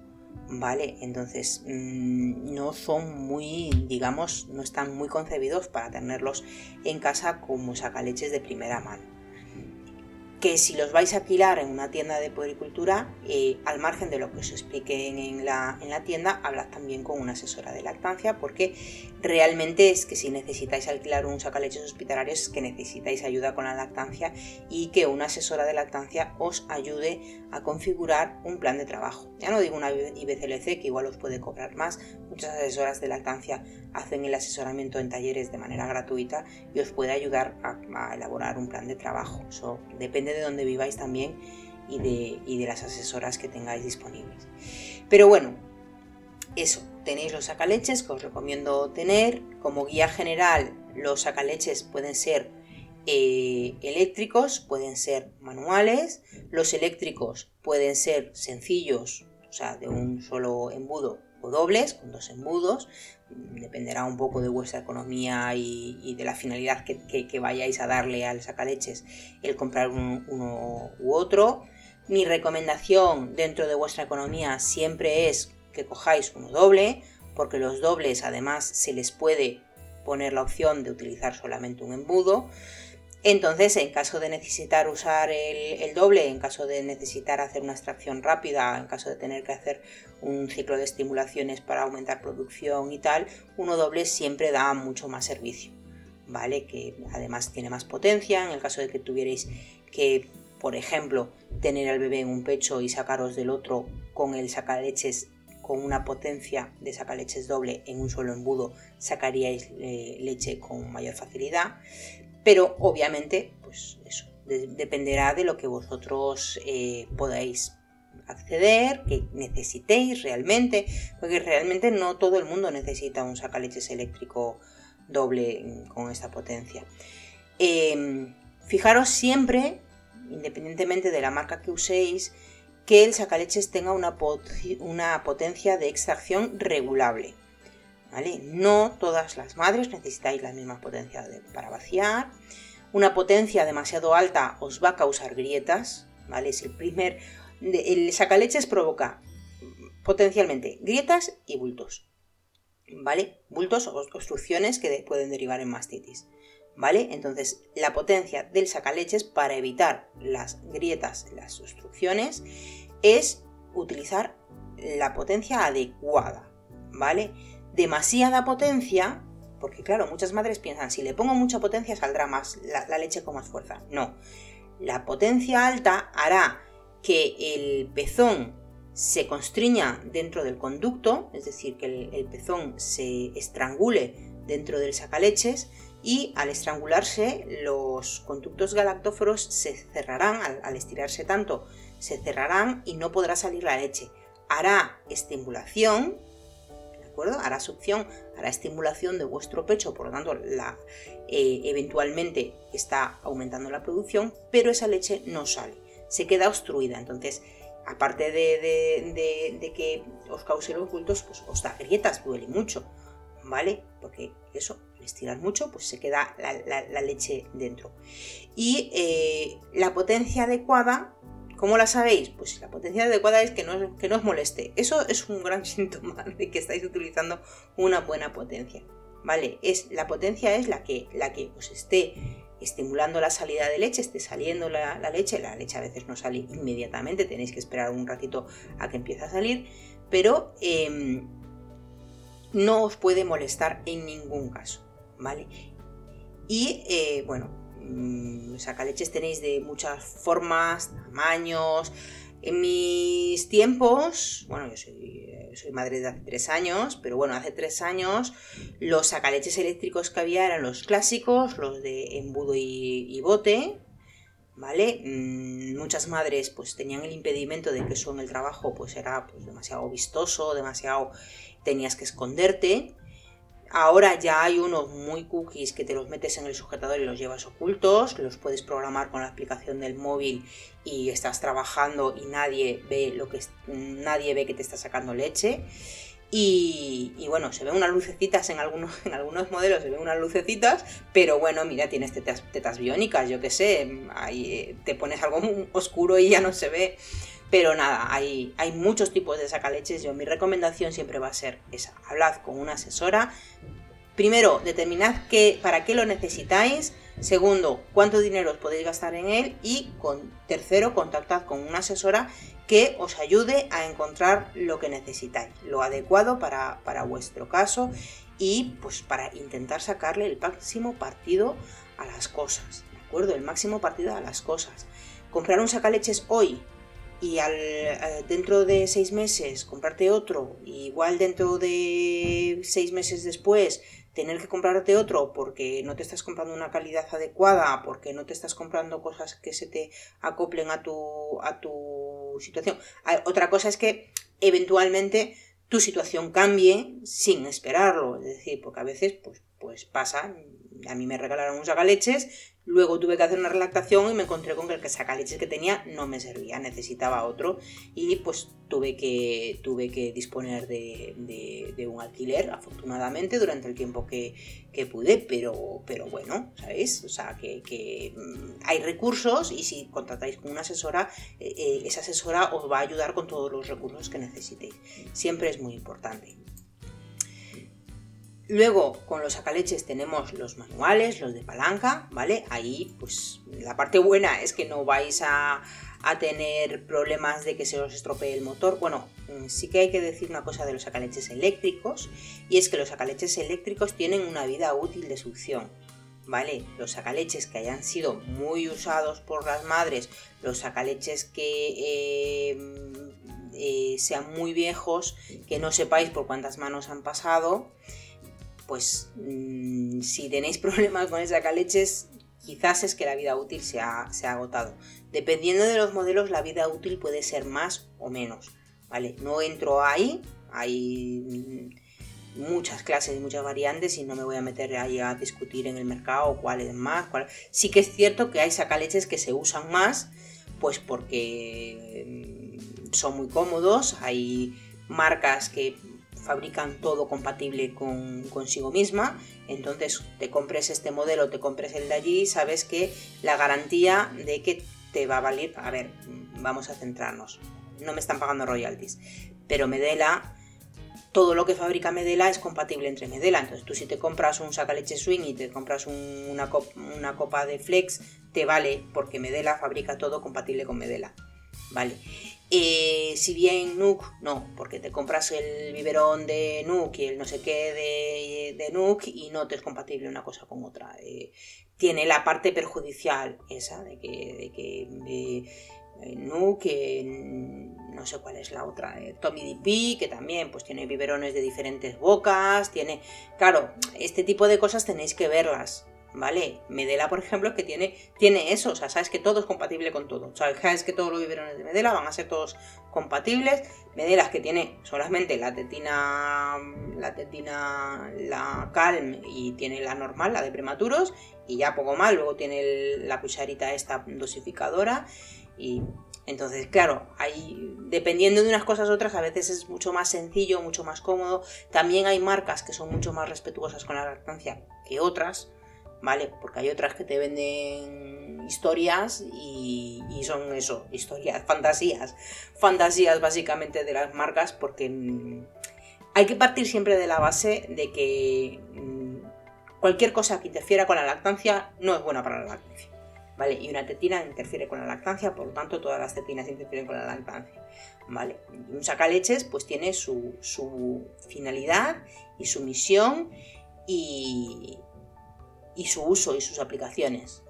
¿Vale? Entonces mm, no son muy, digamos, no están muy concebidos para tenerlos en casa como sacaleches de primera mano que si los vais a alquilar en una tienda de puericultura, eh, al margen de lo que os explique en la, en la tienda, hablad también con una asesora de lactancia, porque realmente es que si necesitáis alquilar un sacaleches hospitalarios es que necesitáis ayuda con la lactancia y que una asesora de lactancia os ayude a configurar un plan de trabajo. Ya no digo una IBCLC que igual os puede cobrar más, muchas asesoras de lactancia hacen el asesoramiento en talleres de manera gratuita y os puede ayudar a, elaborar un plan de trabajo. Eso depende de dónde viváis también y de, y de las asesoras que tengáis disponibles. Pero bueno, eso, tenéis los sacaleches que os recomiendo tener. Como guía general, los sacaleches pueden ser eh, eléctricos, pueden ser manuales. Los eléctricos pueden ser sencillos, o sea, de un solo embudo o dobles, con dos embudos dependerá un poco de vuestra economía y, de la finalidad que, vayáis a darle al sacaleches el comprar uno, u otro. Mi recomendación dentro de vuestra economía siempre es que cojáis uno doble, porque los dobles además se les puede poner la opción de utilizar solamente un embudo. Entonces, en caso de necesitar usar el, doble, en caso de necesitar hacer una extracción rápida, en caso de tener que hacer un ciclo de estimulaciones para aumentar producción y tal, uno doble siempre da mucho más servicio, ¿vale? Que además tiene más potencia, en el caso de que tuvierais que, por ejemplo, tener al bebé en un pecho y sacaros del otro con el sacaleches con una potencia de sacaleches doble en un solo embudo, sacaríais eh, leche con mayor facilidad pero obviamente, pues eso, dependerá de lo que vosotros eh, podáis acceder, que necesitéis realmente, porque realmente no todo el mundo necesita un sacaleches eléctrico doble con esta potencia. Em, fijaros siempre, independientemente de la marca que uséis, que el sacaleches tenga una, una potencia de extracción regulable. No todas las madres necesitáis la misma potencia para vaciar. Una potencia demasiado alta os va a causar grietas, ¿vale? El primer... El sacaleches provoca potencialmente grietas y bultos, ¿vale? Bultos o obstrucciones que pueden derivar en mastitis, ¿vale? Entonces, la potencia del sacaleches para evitar las grietas, las obstrucciones, es utilizar la potencia adecuada, ¿vale? Demasiada potencia, porque claro, muchas madres piensan, si le pongo mucha potencia saldrá más la, leche con más fuerza. No, la potencia alta hará que el pezón se constriña dentro del conducto, es decir, que el, pezón se estrangule dentro del sacaleches y al estrangularse los conductos galactóforos se cerrarán, al, al, estirarse tanto, se cerrarán y no podrá salir la leche. Hará estimulación Hará succión, hará estimulación de vuestro pecho, por lo tanto, la, eh, eventualmente está aumentando la producción, pero esa leche no sale, se queda obstruida. Entonces, aparte de, que os cause los bultos, pues os da grietas, duele mucho, ¿vale? Porque eso, al estirar mucho, pues se queda la, leche dentro. Y eh, la potencia adecuada ¿Cómo la sabéis? Pues la potencia adecuada es que no, os moleste. Eso es un gran síntoma de que estáis utilizando una buena potencia. ¿Vale? Es, la potencia es la que, la que os esté estimulando la salida de leche, esté saliendo la, leche. La leche a veces no sale inmediatamente, tenéis que esperar un ratito a que empiece a salir, pero em, no os puede molestar en ningún caso. ¿Vale? Y eh, bueno, Mm, sacaleches tenéis de muchas formas, tamaños, En mis tiempos, bueno, yo soy, madre de hace tres años, pero bueno, hace tres años los sacaleches eléctricos que había eran los clásicos, los de embudo y, bote, ¿vale? Mm, muchas madres pues tenían el impedimento de que eso en el trabajo pues era pues, demasiado vistoso, demasiado tenías que esconderte. Ahora ya hay unos muy cookies que te los metes en el sujetador y los llevas ocultos, los puedes programar con la aplicación del móvil y estás trabajando y nadie ve lo que nadie ve que te está sacando leche. Y, bueno, se ven unas lucecitas en algunos, en algunos modelos, se ven unas lucecitas, pero bueno, mira, tienes tetas, tetas biónicas, yo qué sé, ahí, eh, te pones algo oscuro y ya no se ve. Pero nada, hay, hay muchos tipos de sacaleches. Yo mi recomendación siempre va a ser esa. Hablad con una asesora. Primero, determinad qué, para qué lo necesitáis. Segundo, cuánto dinero os podéis gastar en él. Y con, tercero, contactad con una asesora que os ayude a encontrar lo que necesitáis, lo adecuado para, para vuestro caso y pues para intentar sacarle el máximo partido a las cosas, ¿de acuerdo? El máximo partido a las cosas. Comprar un sacaleches hoy y al, eh, dentro de seis meses comprarte otro, igual dentro de seis meses después tener que comprarte otro porque no te estás comprando una calidad adecuada, porque no te estás comprando cosas que se te acoplen a tu, a tu situación. Otra cosa es que eventualmente tu situación cambie sin esperarlo, es decir, porque a veces pues, pues pasa, a mí me regalaron unos agaleches Luego tuve que hacer una relactación y me encontré con que el que sacaleches que tenía no me servía, necesitaba otro y pues tuve que, tuve que disponer de, un alquiler, afortunadamente, durante el tiempo que, pude, pero, pero bueno, ¿sabéis? O sea, que, mm, hay recursos y si contratáis con una asesora, eh, eh, esa asesora os va a ayudar con todos los recursos que necesitéis. Siempre es muy importante. Luego, con los sacaleches tenemos los manuales, los de palanca, ¿vale? Ahí, pues, la parte buena es que no vais a, tener problemas de que se os estropee el motor. Bueno, mm, sí que hay que decir una cosa de los sacaleches eléctricos, y es que los sacaleches eléctricos tienen una vida útil de succión. ¿Vale? Los sacaleches que hayan sido muy usados por las madres, los sacaleches que eh, eh, sean muy viejos, que no sepáis por cuántas manos han pasado, pues mm, si tenéis problemas con esa caleches, quizás es que la vida útil se ha, agotado. Dependiendo de los modelos, la vida útil puede ser más o menos. ¿vale? No entro ahí, hay muchas clases y muchas variantes y no me voy a meter ahí a discutir en el mercado cuál es más. Sí que es cierto que hay sacaleches que se usan más, pues porque mm, son muy cómodos, hay marcas que fabrican todo compatible con consigo misma. Entonces te compres este modelo, te compres el de allí, sabes que la garantía de que te va a valer, a ver, vamos a centrarnos, no me están pagando royalties, pero Medela, todo lo que fabrica Medela es compatible entre Medela, entonces tú si te compras un sacaleche swing y te compras una, una copa de flex, te vale porque Medela fabrica todo compatible con Medela, ¿vale? Eh, si bien Nook, no, porque te compras el biberón de Nook y el no sé qué de, de Nook y no te es compatible una cosa con otra. Eh, tiene la parte perjudicial esa de que, de que eh, Nook, no sé cuál es la otra, Tommy DP, que también pues tiene biberones de diferentes bocas, tiene, claro, este tipo de cosas tenéis que verlas, ¿vale? Medela, por ejemplo, que tiene, tiene eso, o sea, sabes que todo es compatible con todo. O sea, sabes que todos los biberones de Medela van a ser todos compatibles. Medelas que tiene solamente la tetina, la tetina, la calm y tiene la normal, la de prematuros, y ya poco más. Luego tiene la cucharita esta dosificadora y entonces, claro, hay, dependiendo de unas cosas u otras, a veces es mucho más sencillo, mucho más cómodo. También hay marcas que son mucho más respetuosas con la lactancia que otras. ¿Vale? Porque hay otras que te venden historias y, son eso, historias, fantasías, fantasías básicamente de las marcas porque mm, hay que partir siempre de la base de que mm, cualquier cosa que interfiera con la lactancia no es buena para la lactancia. ¿Vale? Y una tetina interfiere con la lactancia, por lo tanto todas las tetinas interfieren con la lactancia. ¿Vale? Un sacaleches pues tiene su, su finalidad y su misión y, y su uso y sus aplicaciones.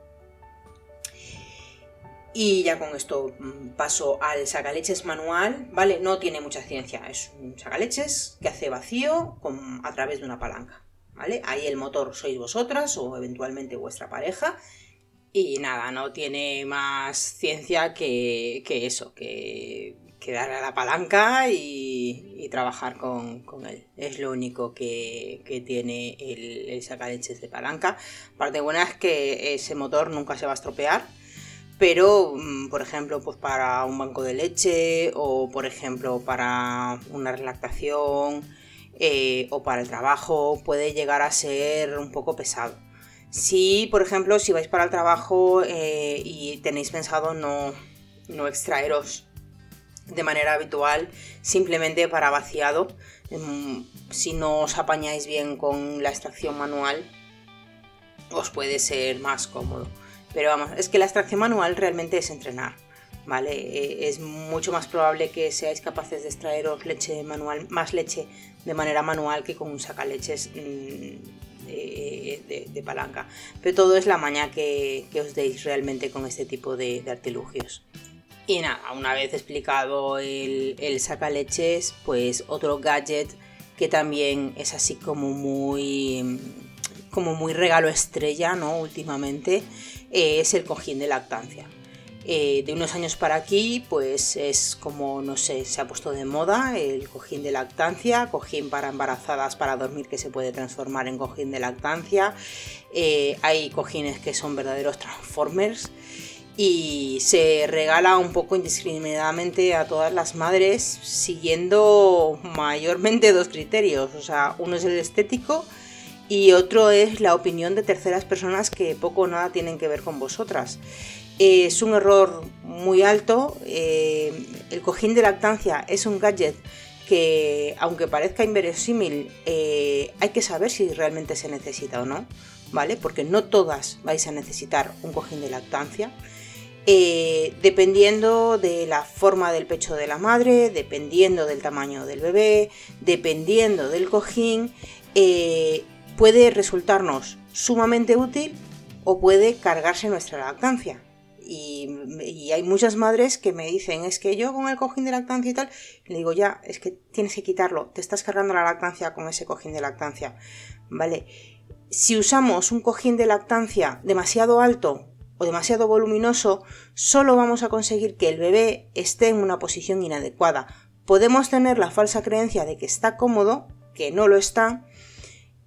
Y ya con esto mm, paso al sacaleches manual, ¿vale? No tiene mucha ciencia, es un sacaleches que hace vacío a través de una palanca, ¿vale? Ahí el motor sois vosotras o eventualmente vuestra pareja. Y nada, no tiene más ciencia que, eso, que, que darle a la palanca y, trabajar con, él. Es lo único que, tiene el, el sacaleches de palanca. Parte buena es que ese motor nunca se va a estropear pero mm, por ejemplo pues para un banco de leche o por ejemplo para una relactación eh, o para el trabajo puede llegar a ser un poco pesado. Si por ejemplo si vais para el trabajo eh, y tenéis pensado no, no extraeros de manera habitual simplemente para vaciado, mm, si no os apañáis bien con la extracción manual os puede ser más cómodo. Pero vamos, es que la extracción manual realmente es entrenar. ¿Vale? Eh, es mucho más probable que seáis capaces de extraeros leche manual, más leche de manera manual que con un sacaleches mm, de, de, palanca. Pero todo es la maña que, os deis realmente con este tipo de, artilugios. Y nada, una vez explicado el, el sacaleches, pues otro gadget que también es así como muy como muy regalo estrella, ¿no? Últimamente, eh, es el cojín de lactancia. Eh, de unos años para aquí, pues es como, no sé, se ha puesto de moda el cojín de lactancia, cojín para embarazadas para dormir que se puede transformar en cojín de lactancia. Eh, hay cojines que son verdaderos transformers y se regala un poco indiscriminadamente a todas las madres siguiendo mayormente dos criterios. O sea, uno es el estético y otro es la opinión de terceras personas que poco o nada tienen que ver con vosotras. Es un error muy alto. Eh, el cojín de lactancia es un gadget que, aunque parezca inverosímil, eh, hay que saber si realmente se necesita o no, ¿vale? Porque no todas vais a necesitar un cojín de lactancia. Eh, dependiendo de la forma del pecho de la madre, dependiendo del tamaño del bebé, dependiendo del cojín, puede resultarnos sumamente útil o puede cargarse nuestra lactancia. Y, hay muchas madres que me dicen, es que yo con el cojín de lactancia y tal, le digo, ya, es que tienes que quitarlo, te estás cargando la lactancia con ese cojín de lactancia, ¿vale? Si usamos un cojín de lactancia demasiado alto o demasiado voluminoso, solo vamos a conseguir que el bebé esté en una posición inadecuada. Podemos tener la falsa creencia de que está cómodo, que no lo está,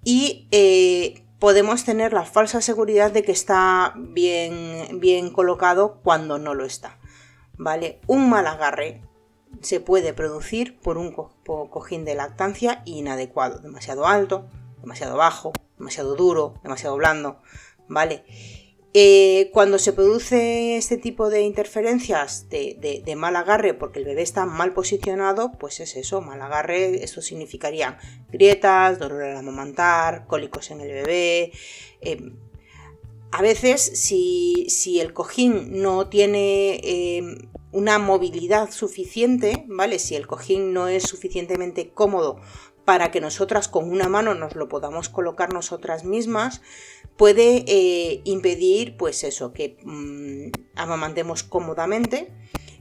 y eh, podemos tener la falsa seguridad de que está bien, bien colocado cuando no lo está. ¿Vale? Un mal agarre se puede producir por un cojín de lactancia inadecuado, demasiado alto, demasiado bajo, demasiado duro, demasiado blando, ¿vale? Eh, cuando se produce este tipo de interferencias de, mal agarre porque el bebé está mal posicionado, pues es eso, mal agarre, eso significaría grietas, dolor al amamantar, cólicos en el bebé. Em, a veces, si, el cojín no tiene em, una movilidad suficiente, ¿vale? Si el cojín no es suficientemente cómodo para que nosotras con una mano nos lo podamos colocar nosotras mismas, puede eh, impedir, pues eso, que mm, amamantemos cómodamente,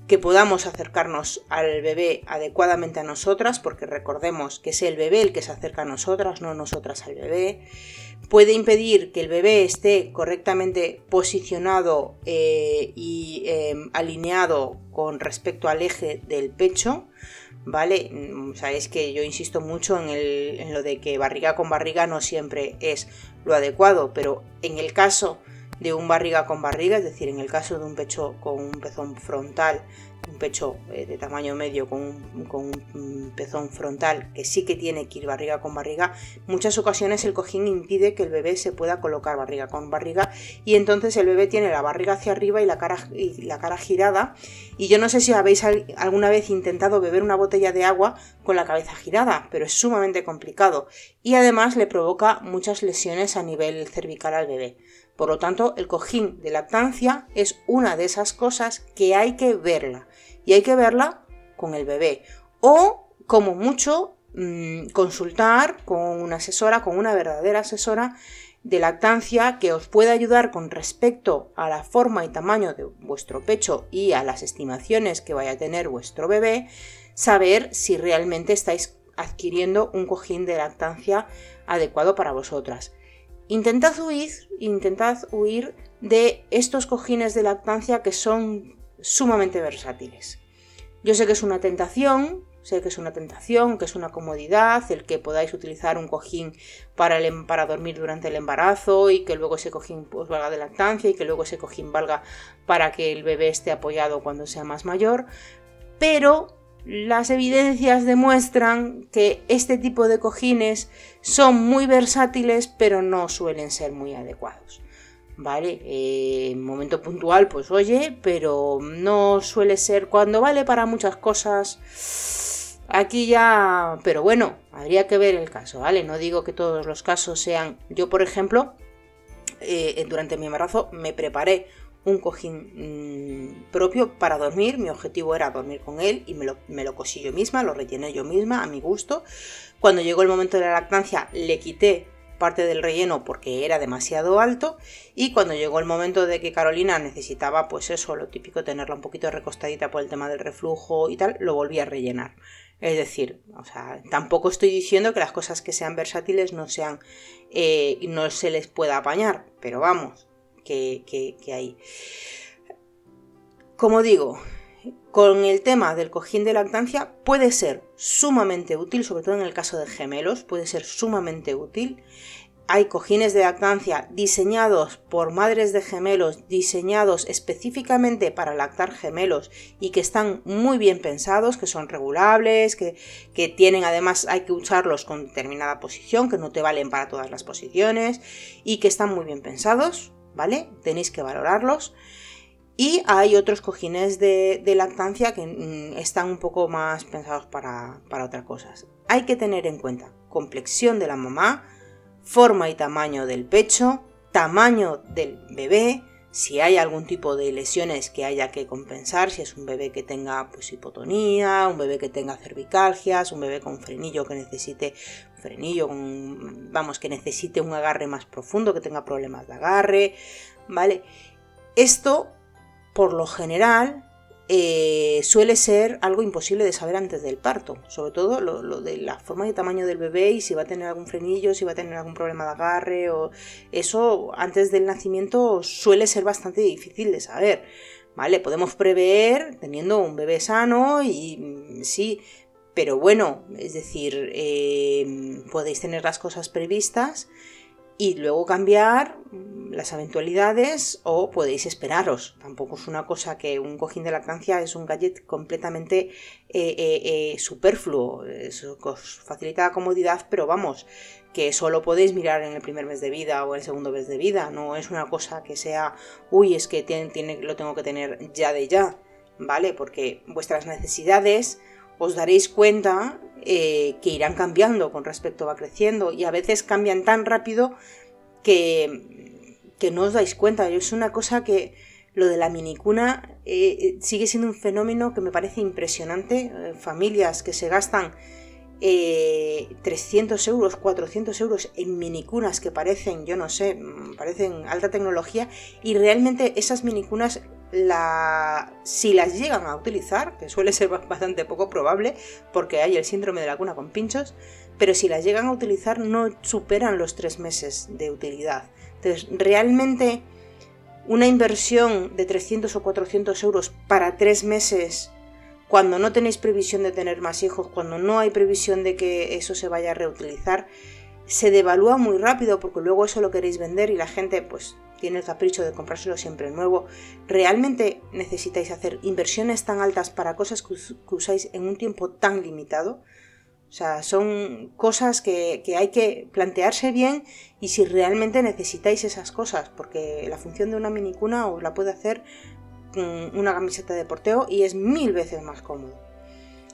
que podamos acercarnos al bebé adecuadamente a nosotras, porque recordemos que es el bebé el que se acerca a nosotras, no nosotras al bebé. Puede impedir que el bebé esté correctamente posicionado eh, y em, alineado con respecto al eje del pecho, ¿vale? Mm, sabéis que yo insisto mucho en, en, lo de que barriga con barriga no siempre es lo adecuado, pero en el caso de un barriga con barriga, es decir, en el caso de un pecho con un pezón frontal un pecho eh, de tamaño medio con un, pezón frontal que sí que tiene que ir barriga con barriga, muchas ocasiones el cojín impide que el bebé se pueda colocar barriga con barriga y entonces el bebé tiene la barriga hacia arriba y la cara, y la cara girada y yo no sé si habéis alguna vez intentado beber una botella de agua con la cabeza girada, pero es sumamente complicado y además le provoca muchas lesiones a nivel cervical al bebé. Por lo tanto, el cojín de lactancia es una de esas cosas que hay que verla. Y hay que verla con el bebé. O, como mucho, mm, consultar con una asesora, con una verdadera asesora de lactancia que os puede ayudar con respecto a la forma y tamaño de vuestro pecho y a las estimaciones que vaya a tener vuestro bebé, saber si realmente estáis adquiriendo un cojín de lactancia adecuado para vosotras. Intentad huir, intentad huir de estos cojines de lactancia que son sumamente versátiles. Yo sé que es una tentación, sé que es una tentación, que es una comodidad, el que podáis utilizar un cojín para, em, dormir durante el embarazo y que luego ese cojín os valga de lactancia y que luego ese cojín valga para que el bebé esté apoyado cuando sea más mayor, pero las evidencias demuestran que este tipo de cojines son muy versátiles, pero no suelen ser muy adecuados. ¿Vale? Eh, en momento puntual, pues oye, pero no suele ser cuando vale para muchas cosas. Aquí ya, pero bueno, habría que ver el caso, ¿vale? No digo que todos los casos sean. Yo, por ejemplo, eh, durante mi embarazo me preparé un cojín mm, propio para dormir. Mi objetivo era dormir con él y me lo, me lo, cosí yo misma, lo rellené yo misma a mi gusto. Cuando llegó el momento de la lactancia le quité parte del relleno porque era demasiado alto y cuando llegó el momento de que Carolina necesitaba pues eso, lo típico, tenerla un poquito recostadita por el tema del reflujo y tal, lo volví a rellenar. Es decir, o sea, tampoco estoy diciendo que las cosas que sean versátiles no sean eh, no se les pueda apañar, pero vamos, que, hay. Como digo, con el tema del cojín de lactancia puede ser sumamente útil, sobre todo en el caso de gemelos, puede ser sumamente útil. Hay cojines de lactancia diseñados por madres de gemelos, diseñados específicamente para lactar gemelos y que están muy bien pensados, que son regulables, que, que tienen además, hay que usarlos con determinada posición, que no te valen para todas las posiciones y que están muy bien pensados. ¿Vale? Tenéis que valorarlos. Y hay otros cojines de, lactancia que mm, están un poco más pensados para, para otras cosas. Hay que tener en cuenta complexión de la mamá, forma y tamaño del pecho, tamaño del bebé, si hay algún tipo de lesiones que haya que compensar, si es un bebé que tenga pues, hipotonía, un bebé que tenga cervicalgias, un bebé con frenillo que necesite frenillo, vamos, que necesite un agarre más profundo, que tenga problemas de agarre, ¿vale? Esto, por lo general, eh, suele ser algo imposible de saber antes del parto, sobre todo lo, de la forma y tamaño del bebé y si va a tener algún frenillo, si va a tener algún problema de agarre o eso antes del nacimiento suele ser bastante difícil de saber. ¿Vale? Podemos prever teniendo un bebé sano y mm, sí, pero bueno, es decir, eh, podéis tener las cosas previstas y luego cambiar mm, las eventualidades o podéis esperaros. Tampoco es una cosa que un cojín de lactancia es un gadget completamente eh, eh, eh, superfluo. Eso os facilita la comodidad, pero vamos, que solo podéis mirar en el primer mes de vida o en el segundo mes de vida. No es una cosa que sea, uy, es que tiene, lo tengo que tener ya de ya, ¿vale? Porque vuestras necesidades os daréis cuenta eh, que irán cambiando con respecto va creciendo y a veces cambian tan rápido que, que no os dais cuenta. Es una cosa que lo de la minicuna eh, eh, sigue siendo un fenómeno que me parece impresionante. familias que se gastan 300 euros, 400 euros en minicunas que parecen, yo no sé, mm, parecen alta tecnología y realmente esas minicunas la, si las llegan a utilizar, que suele ser bastante poco probable porque hay el síndrome de la cuna con pinchos, pero si las llegan a utilizar no superan los tres meses de utilidad. Entonces, realmente una inversión de 300 o 400 euros para tres meses, cuando no tenéis previsión de tener más hijos, cuando no hay previsión de que eso se vaya a reutilizar, se devalúa muy rápido porque luego eso lo queréis vender y la gente pues tiene el capricho de comprárselo siempre nuevo, ¿realmente necesitáis hacer inversiones tan altas para cosas que, usáis en un tiempo tan limitado? O sea, son cosas que, hay que plantearse bien y si realmente necesitáis esas cosas, porque la función de una minicuna os la puede hacer una camiseta de porteo y es mil veces más cómodo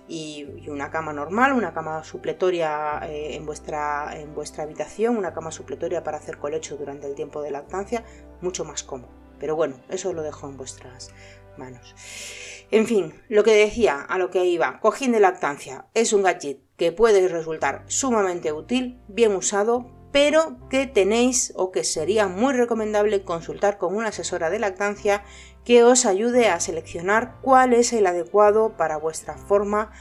y, una cama normal, una cama supletoria eh, en, vuestra, en vuestra habitación, una cama supletoria para hacer colecho durante el tiempo de lactancia, mucho más cómodo. Pero bueno, eso lo dejo en vuestras manos. En fin, lo que decía, a lo que iba, cojín de lactancia es un gadget que puede resultar sumamente útil, bien usado, pero que tenéis o que sería muy recomendable consultar con una asesora de lactancia que os ayude a seleccionar cuál es el adecuado para vuestra forma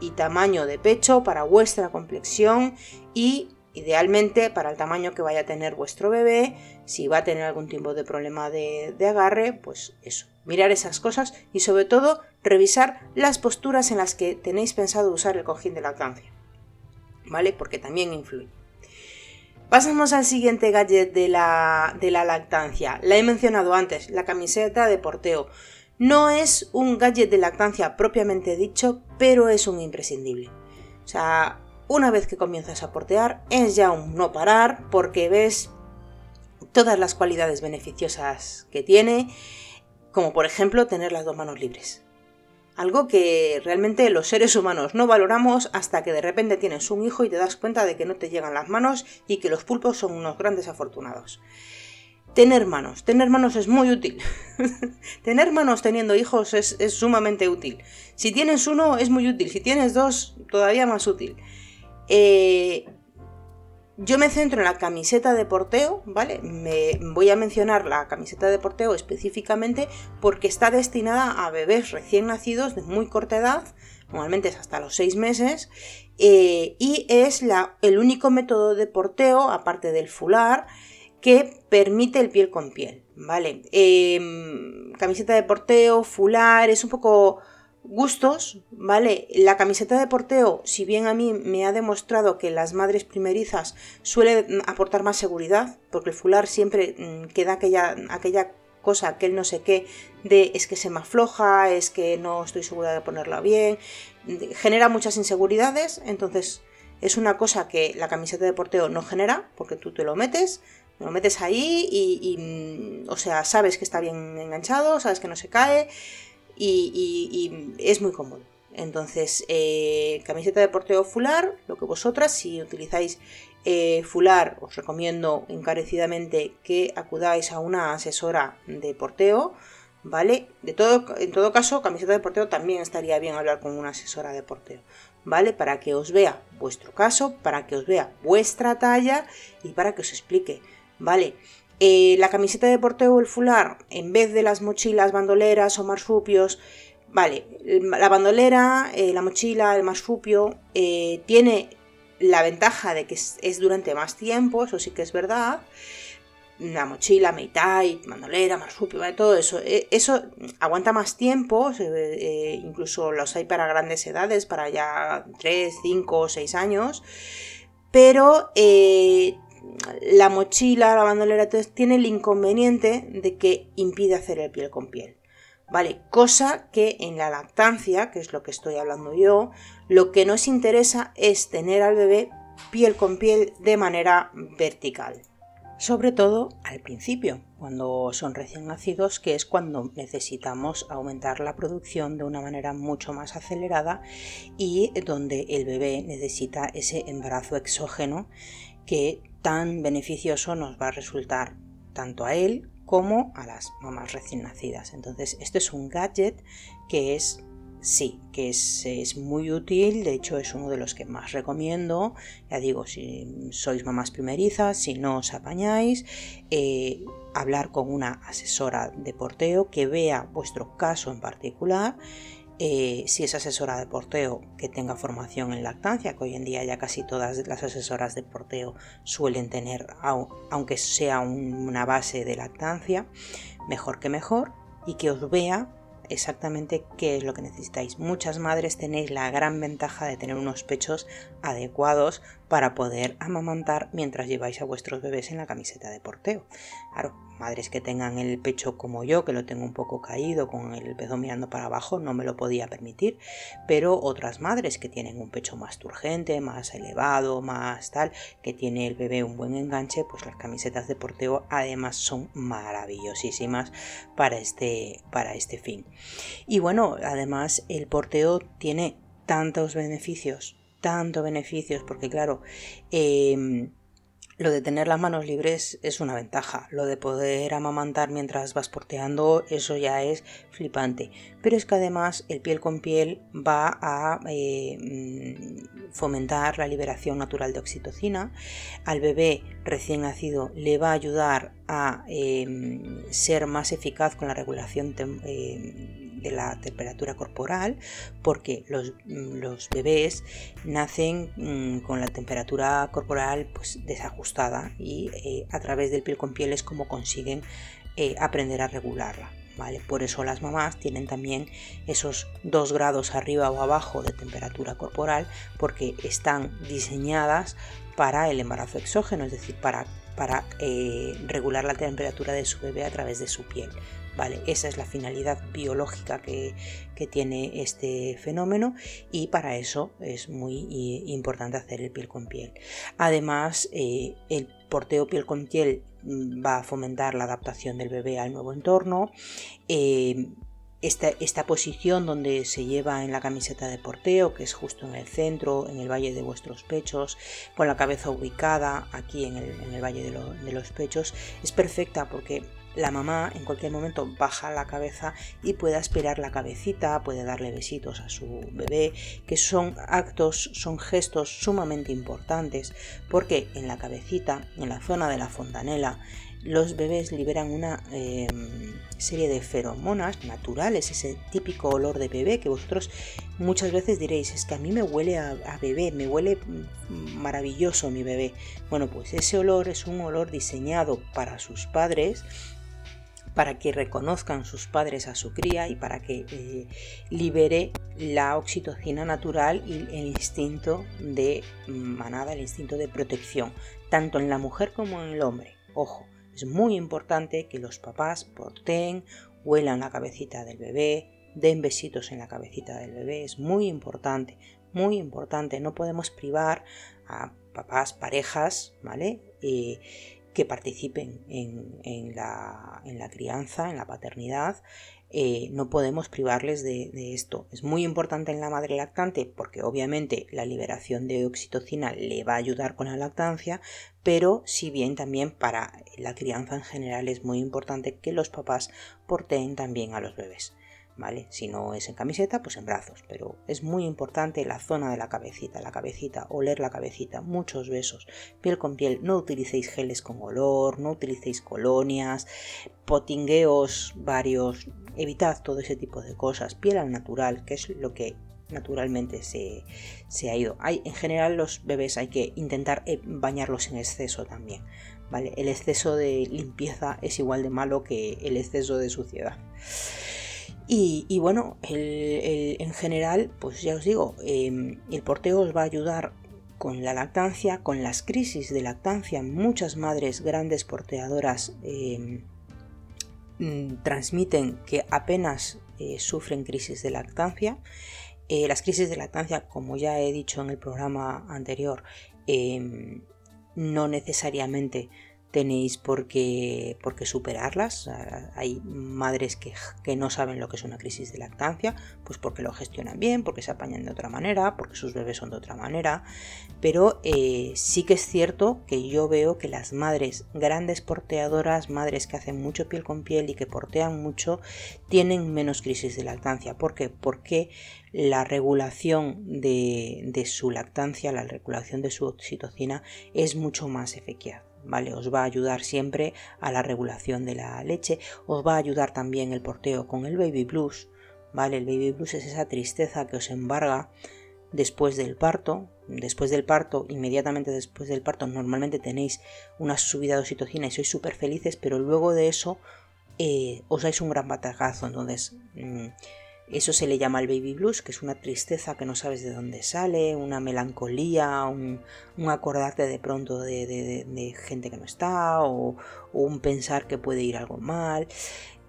y tamaño de pecho, para vuestra complexión y idealmente para el tamaño que vaya a tener vuestro bebé, si va a tener algún tipo de problema de, agarre, pues eso, mirar esas cosas y sobre todo revisar las posturas en las que tenéis pensado usar el cojín de lactancia, ¿vale? Porque también influye. Pasamos al siguiente gadget de la, lactancia. La he mencionado antes, la camiseta de porteo. No es un gadget de lactancia propiamente dicho, pero es un imprescindible. O sea, una vez que comienzas a portear es ya un no parar porque ves todas las cualidades beneficiosas que tiene, como por ejemplo tener las dos manos libres. Algo que realmente los seres humanos no valoramos hasta que de repente tienes un hijo y te das cuenta de que no te llegan las manos y que los pulpos son unos grandes afortunados. Tener manos. Tener manos es muy útil. Tener manos teniendo hijos es, sumamente útil. Si tienes uno es muy útil. Si tienes dos, todavía más útil. Eh, yo me centro en la camiseta de porteo, ¿vale? Me voy a mencionar la camiseta de porteo específicamente porque está destinada a bebés recién nacidos de muy corta edad, normalmente es hasta los 6 meses, eh, y es la, el único método de porteo, aparte del fular, que permite el piel con piel, ¿vale? Em, camiseta de porteo, fular, es un poco Gustos, ¿vale? La camiseta de porteo, si bien a mí me ha demostrado que las madres primerizas suele aportar más seguridad, porque el fular siempre mm, queda aquella, aquella cosa, aquel no sé qué, de es que se me afloja, es que no estoy segura de ponerla bien, genera muchas inseguridades, entonces es una cosa que la camiseta de porteo no genera, porque tú te lo metes, lo metes ahí y, mm, o sea, sabes que está bien enganchado, sabes que no se cae, y, es muy cómodo. Entonces, eh, camiseta de porteo fular, lo que vosotras, si utilizáis eh, fular, os recomiendo encarecidamente que acudáis a una asesora de porteo, ¿vale? De todo, en todo caso, camiseta de porteo también estaría bien hablar con una asesora de porteo, ¿vale? Para que os vea vuestro caso, para que os vea vuestra talla y para que os explique, ¿vale? Eh, la camiseta de porteo el fular, en vez de las mochilas bandoleras o marsupios, vale, la bandolera, eh, la mochila, el marsupio, eh, tiene la ventaja de que es, durante más tiempo, eso sí que es verdad. La mochila, meitai, bandolera, marsupio, todo eso. eso aguanta más tiempo, incluso los hay para grandes edades, para ya 3, 5 o 6 años. Pero la mochila, la bandolera, tiene el inconveniente de que impide hacer el piel con piel. ¿Vale? Cosa que en la lactancia, que es lo que estoy hablando yo, lo que nos interesa es tener al bebé piel con piel de manera vertical. Sobre todo al principio, cuando son recién nacidos, que es cuando necesitamos aumentar la producción de una manera mucho más acelerada y donde el bebé necesita ese embarazo exógeno que tan beneficioso nos va a resultar tanto a él como a las mamás recién nacidas. Entonces, este es un gadget que es, sí, que es, muy útil, de hecho es uno de los que más recomiendo. Ya digo, si sois mamás primerizas, si no os apañáis, eh, hablar con una asesora de porteo que vea vuestro caso en particular eh, si es asesora de porteo que tenga formación en lactancia, que hoy en día ya casi todas las asesoras de porteo suelen tener, aunque sea una base de lactancia, mejor que mejor, y que os vea exactamente qué es lo que necesitáis. Muchas madres tenéis la gran ventaja de tener unos pechos adecuados para poder amamantar mientras lleváis a vuestros bebés en la camiseta de porteo. Claro, madres que tengan el pecho como yo, que lo tengo un poco caído con el pezón mirando para abajo, no me lo podía permitir, pero otras madres que tienen un pecho más turgente, más elevado, más tal, que tiene el bebé un buen enganche, pues las camisetas de porteo además son maravillosísimas para este, para este fin. Y bueno, además el porteo tiene tantos beneficios, tantos beneficios, porque claro, eh, lo de tener las manos libres es una ventaja, lo de poder amamantar mientras vas porteando, eso ya es flipante. Pero es que además el piel con piel va a mm, fomentar la liberación natural de oxitocina. Al bebé recién nacido le va a ayudar a em, ser más eficaz con la regulación em, de la temperatura corporal porque los, bebés nacen mm, con la temperatura corporal pues, desajustada y eh, a través del piel con piel es como consiguen eh, aprender a regularla. Por eso las mamás tienen también esos dos grados arriba o abajo de temperatura corporal porque están diseñadas para el embarazo exógeno, es decir, para, para eh, regular la temperatura de su bebé a través de su piel. ¿Vale? Esa es la finalidad biológica que, tiene este fenómeno y para eso es muy importante hacer el piel con piel. Además, eh, el porteo piel con piel mm, va a fomentar la adaptación del bebé al nuevo entorno. Eh, esta, posición donde se lleva en la camiseta de porteo, que es justo en el centro, en el valle de vuestros pechos, con la cabeza ubicada aquí en el, valle de los pechos, es perfecta porque la mamá en cualquier momento baja la cabeza y puede aspirar la cabecita, puede darle besitos a su bebé, que son actos, son gestos sumamente importantes porque en la cabecita, en la zona de la fontanela, los bebés liberan una em, serie de feromonas naturales, ese típico olor de bebé que vosotros muchas veces diréis, es que a mí me huele a, a, bebé, me huele maravilloso mi bebé. Bueno, pues ese olor es un olor diseñado para sus padres para que reconozcan sus padres a su cría y para que eh, libere la oxitocina natural y el instinto de manada, el instinto de protección, tanto en la mujer como en el hombre. Ojo, es muy importante que los papás porten, huelan la cabecita del bebé, den besitos en la cabecita del bebé, es muy importante, muy importante, no podemos privar a papás, parejas, ¿vale? Eh, que participen en, la, crianza, en la paternidad, eh, no podemos privarles de, esto. Es muy importante en la madre lactante porque obviamente la liberación de oxitocina le va a ayudar con la lactancia, pero si bien también para la crianza en general es muy importante que los papás porteen también a los bebés. ¿Vale? Si no es en camiseta, pues en brazos, pero es muy importante la zona de la cabecita, la cabecita, oler la cabecita, muchos besos, piel con piel, no utilicéis geles con olor, no utilicéis colonias, potingueos varios, evitad todo ese tipo de cosas, piel al natural, que es lo que naturalmente se, ha ido. Hay, en general los bebés hay que intentar eh, bañarlos en exceso también. ¿vale? El exceso de limpieza es igual de malo que el exceso de suciedad. Y, bueno, en general, pues ya os digo, em, el porteo os va a ayudar con la lactancia, con las crisis de lactancia. Muchas madres grandes porteadoras em, mm, transmiten que apenas eh, sufren crisis de lactancia. Eh, las crisis de lactancia, como ya he dicho en el programa anterior, em, no necesariamente tenéis por qué, por qué superarlas. Hay madres que, no saben lo que es una crisis de lactancia, pues porque lo gestionan bien, porque se apañan de otra manera, porque sus bebés son de otra manera. Pero eh, sí que es cierto que yo veo que las madres grandes porteadoras, madres que hacen mucho piel con piel y que portean mucho, tienen menos crisis de lactancia. ¿Por qué? Porque la regulación de, de su lactancia, la regulación de su oxitocina es mucho más eficaz. ¿Vale? Os va a ayudar siempre a la regulación de la leche, os va a ayudar también el porteo con el baby blues, ¿vale? El baby blues es esa tristeza que os embarga después del parto. Después del parto, inmediatamente después del parto, normalmente tenéis una subida de oxitocina y sois súper felices, pero luego de eso eh, os dais un gran batacazo. Entonces, mm, eso se le llama el baby blues, que es una tristeza que no sabes de dónde sale, una melancolía, un, acordarte de pronto de, gente que no está o, un pensar que puede ir algo mal.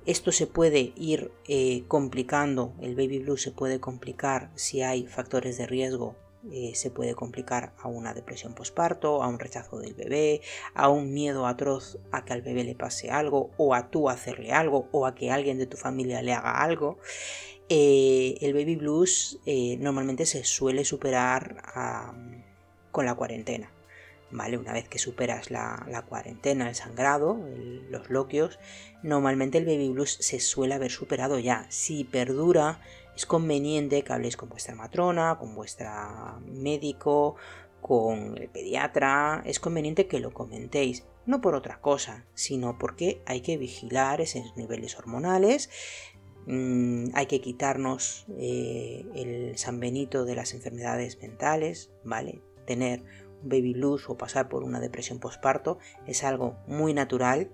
Esto se puede ir eh, complicando, el baby blues se puede complicar si hay factores de riesgo eh, se puede complicar a una depresión posparto, a un rechazo del bebé, a un miedo atroz a que al bebé le pase algo, o a tú hacerle algo, o a que alguien de tu familia le haga algo. Eh, el baby blues eh, normalmente se suele superar con la cuarentena. ¿Vale? Una vez que superas la, cuarentena, el sangrado, los loquios, normalmente el baby blues se suele haber superado ya. Si perdura es conveniente que habléis con vuestra matrona, con vuestra médico, con el pediatra, es conveniente que lo comentéis, no por otra cosa, sino porque hay que vigilar esos niveles hormonales, mm, hay que quitarnos eh, el San Benito de las enfermedades mentales, ¿vale? Tener un baby blues o pasar por una depresión postparto es algo muy natural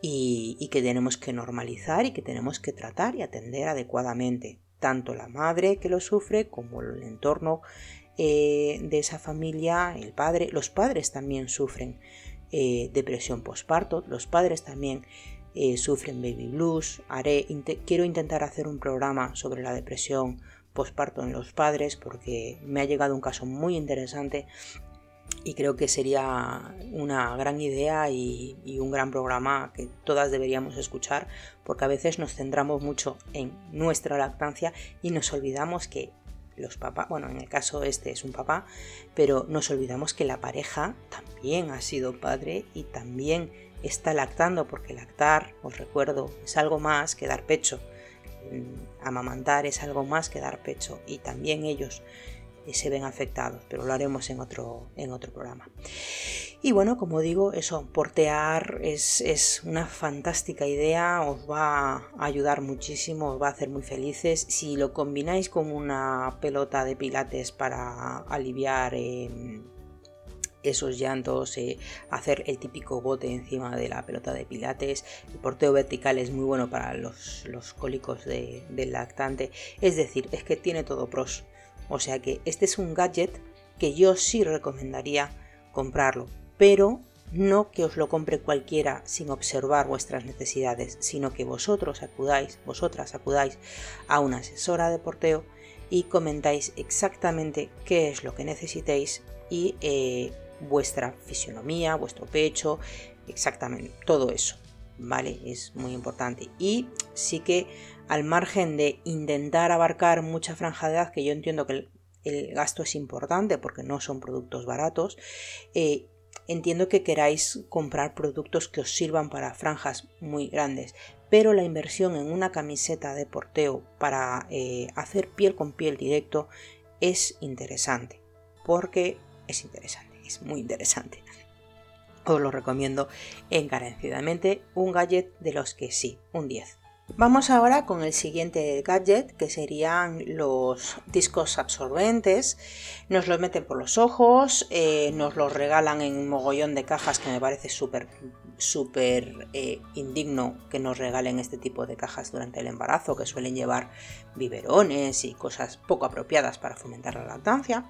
y, y que tenemos que normalizar y que tenemos que tratar y atender adecuadamente tanto la madre que lo sufre como el entorno eh, de esa familia, el padre, los padres también sufren eh, depresión postparto, los padres también eh, sufren baby blues. Haré, quiero intentar hacer un programa sobre la depresión postparto en los padres porque me ha llegado un caso muy interesante y creo que sería una gran idea y, un gran programa que todas deberíamos escuchar porque a veces nos centramos mucho en nuestra lactancia y nos olvidamos que los papás, bueno, en el caso este es un papá, pero nos olvidamos que la pareja también ha sido padre y también está lactando porque lactar, os recuerdo, es algo más que dar pecho. Mm, amamantar es algo más que dar pecho y también ellos se ven afectados, pero lo haremos en otro, en otro programa. Y bueno, como digo, eso, portear es, es, una fantástica idea, os va a ayudar muchísimo, os va a hacer muy felices. Si lo combináis con una pelota de pilates para aliviar em, esos llantos, eh, hacer el típico bote encima de la pelota de pilates, el porteo vertical es muy bueno para los, los cólicos de, del lactante, es decir, es que tiene todo pros. O sea que este es un gadget que yo sí recomendaría comprarlo, pero no que os lo compre cualquiera sin observar vuestras necesidades, sino que vosotros acudáis, vosotras acudáis a una asesora de porteo y comentáis exactamente qué es lo que necesitéis y eh, vuestra fisionomía, vuestro pecho, exactamente todo eso, ¿vale? Es muy importante. Y sí que al margen de intentar abarcar mucha franja de edad, que yo entiendo que el, gasto es importante porque no son productos baratos, eh, entiendo que queráis comprar productos que os sirvan para franjas muy grandes, pero la inversión en una camiseta de porteo para eh, hacer piel con piel directo es interesante, porque es interesante, muy interesante. Os lo recomiendo encarecidamente, un gadget de los que sí, un 10. Vamos ahora con el siguiente gadget, que serían los discos absorbentes. Nos los meten por los ojos, eh, nos los regalan en un mogollón de cajas que me parece súper súper eh, indigno que nos regalen este tipo de cajas durante el embarazo, que suelen llevar biberones y cosas poco apropiadas para fomentar la lactancia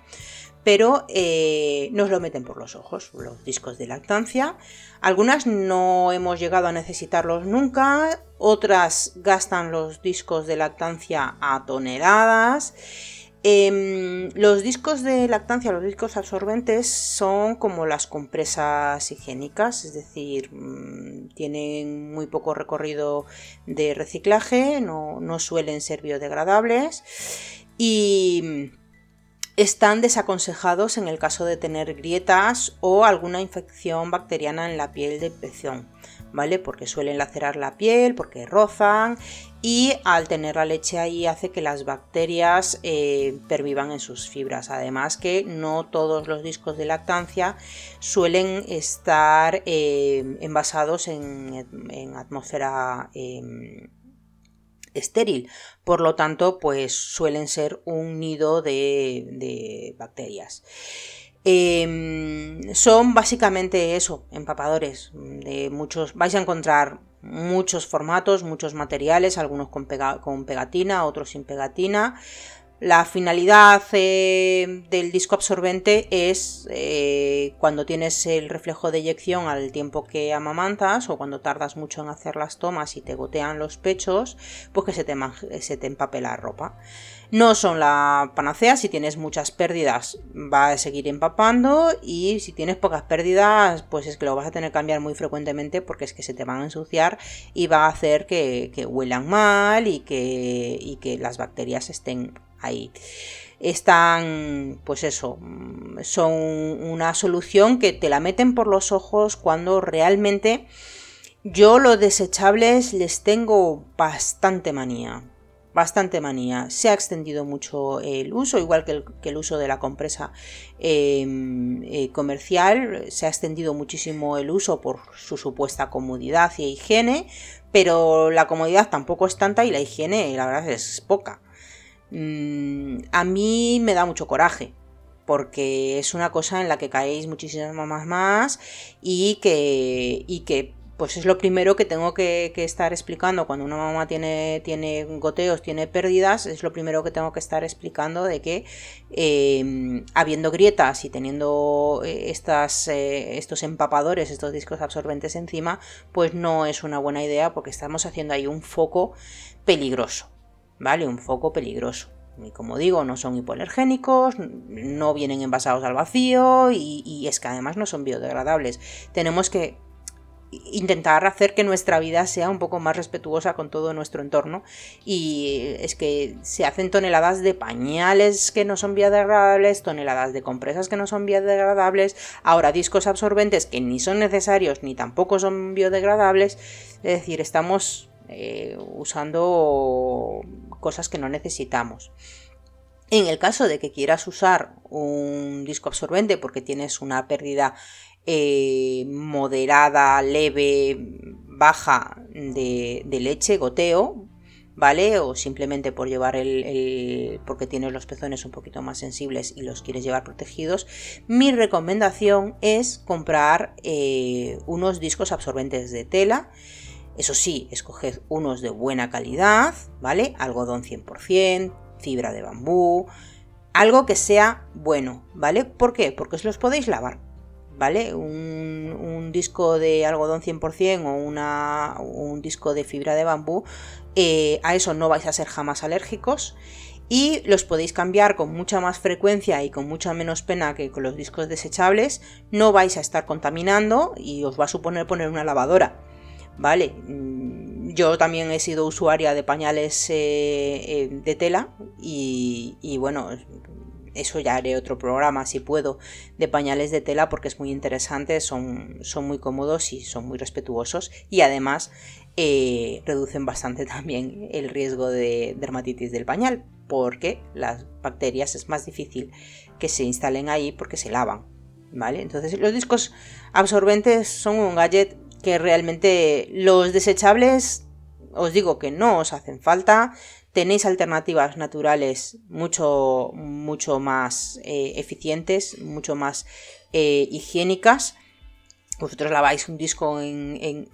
pero eh, nos lo meten por los ojos, los discos de lactancia. Algunas no hemos llegado a necesitarlos nunca, otras gastan los discos de lactancia a toneladas. Em, los discos de lactancia, los discos absorbentes, son como las compresas higiénicas, es decir, mm, tienen muy poco recorrido de reciclaje, no, no suelen ser biodegradables y están desaconsejados en el caso de tener grietas o alguna infección bacteriana en la piel de pezón, ¿vale? Porque suelen lacerar la piel, porque rozan y al tener la leche ahí hace que las bacterias eh, pervivan en sus fibras. Además que no todos los discos de lactancia suelen estar eh, envasados en, atmósfera em, estéril. Por lo tanto, pues suelen ser un nido de, bacterias. Em, son básicamente eso, empapadores de muchos. Vais a encontrar muchos formatos, muchos materiales, algunos con, con pegatina, otros sin pegatina. La finalidad eh, del disco absorbente es eh, cuando tienes el reflejo de eyección al tiempo que amamantas o cuando tardas mucho en hacer las tomas y te gotean los pechos, pues que se te, se te empape la ropa. No son la panacea, si tienes muchas pérdidas va a seguir empapando y si tienes pocas pérdidas pues es que lo vas a tener que cambiar muy frecuentemente porque es que se te van a ensuciar y va a hacer que, huelan mal y que, y que las bacterias estén ahí. Están, pues eso, son una solución que te la meten por los ojos cuando realmente yo los desechables les tengo bastante manía. bastante manía. Se ha extendido mucho el uso, igual que el, uso de la compresa em, eh, comercial. Se ha extendido muchísimo el uso por su supuesta comodidad y higiene, pero la comodidad tampoco es tanta y la higiene, la verdad, es poca. Mm, a mí me da mucho coraje porque es una cosa en la que caéis muchísimas mamás más y que, y que pues es lo primero que tengo que, estar explicando. Cuando una mamá tiene, tiene, goteos, tiene pérdidas, es lo primero que tengo que estar explicando de que em, habiendo grietas y teniendo eh, estas, eh, estos empapadores, estos discos absorbentes encima, pues no es una buena idea porque estamos haciendo ahí un foco peligroso, ¿vale? Un foco peligroso. Y como digo, no son hipoalergénicos, no vienen envasados al vacío y, y es que además no son biodegradables. Tenemos que intentar hacer que nuestra vida sea un poco más respetuosa con todo nuestro entorno y es que se hacen toneladas de pañales que no son biodegradables, toneladas de compresas que no son biodegradables, ahora discos absorbentes que ni son necesarios ni tampoco son biodegradables, es decir, estamos eh, usando cosas que no necesitamos. En el caso de que quieras usar un disco absorbente porque tienes una pérdida eh, moderada, leve, baja de, leche, goteo, ¿vale? O simplemente por llevar el, porque tienes los pezones un poquito más sensibles y los quieres llevar protegidos, mi recomendación es comprar eh, unos discos absorbentes de tela. Eso sí, escoged unos de buena calidad, ¿vale? Algodón 100%, fibra de bambú, algo que sea bueno, ¿vale? ¿Por qué? Porque os los podéis lavar ¿vale? Un, disco de algodón 100% o una, un disco de fibra de bambú, eh, a eso no vais a ser jamás alérgicos y los podéis cambiar con mucha más frecuencia y con mucha menos pena que con los discos desechables, no vais a estar contaminando y os va a suponer poner una lavadora. ¿Vale? Mm, yo también he sido usuaria de pañales eh, eh, de tela y, bueno, eso ya haré otro programa si puedo de pañales de tela porque es muy interesante, son, son muy cómodos y son muy respetuosos y además eh, reducen bastante también el riesgo de dermatitis del pañal porque las bacterias es más difícil que se instalen ahí porque se lavan. ¿Vale? Entonces los discos absorbentes son un gadget que realmente los desechables os digo que no os hacen falta tenéis alternativas naturales mucho, mucho más eh, eficientes, mucho más eh, higiénicas. Vosotros laváis un disco en,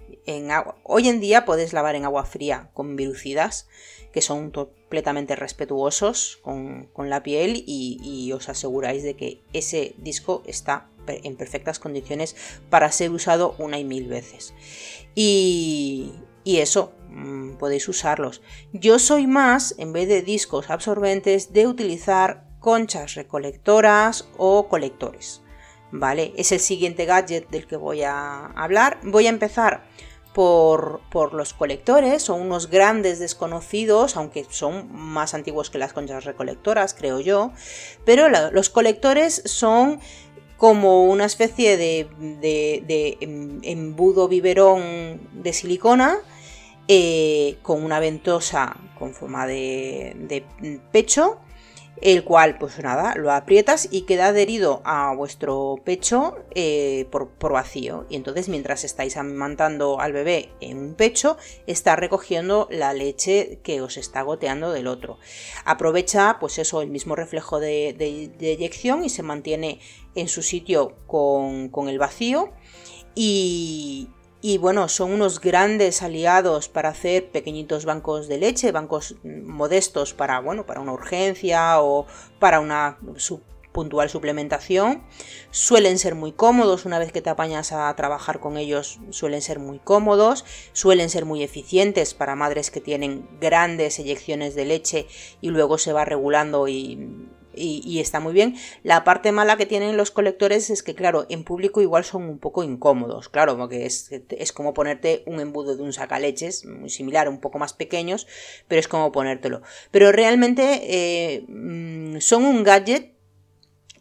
agua. Hoy en día podéis lavar en agua fría con virucidas, que son completamente respetuosos con, la piel y, os aseguráis de que ese disco está en perfectas condiciones para ser usado una y mil veces. Y, y eso, Mm, podéis usarlos. Yo soy más, en vez de discos absorbentes, de utilizar conchas recolectoras o colectores. ¿Vale? Es el siguiente gadget del que voy a hablar. Voy a empezar por, los colectores, son unos grandes desconocidos, aunque son más antiguos que las conchas recolectoras, creo yo. Pero los colectores son como una especie de, de em, embudo biberón de silicona eh, con una ventosa con forma de, pecho, el cual, pues nada, lo aprietas y queda adherido a vuestro pecho eh, por, vacío. Y entonces, mientras estáis amamantando al bebé en un pecho, está recogiendo la leche que os está goteando del otro. Aprovecha, pues eso, el mismo reflejo de, eyección y se mantiene en su sitio con, con el vacío. Y, y bueno, son unos grandes aliados para hacer pequeñitos bancos de leche, bancos modestos para, bueno, para una urgencia o para una puntual suplementación. Suelen ser muy cómodos una vez que te apañas a trabajar con ellos, suelen ser muy cómodos, suelen ser muy eficientes para madres que tienen grandes eyecciones de leche y luego se va regulando y y, está muy bien. La parte mala que tienen los colectores es que, claro, en público igual son un poco incómodos, claro, porque es, es como ponerte un embudo de un sacaleches, muy similar, un poco más pequeños, pero es como ponértelo. Pero realmente eh, mm, son un gadget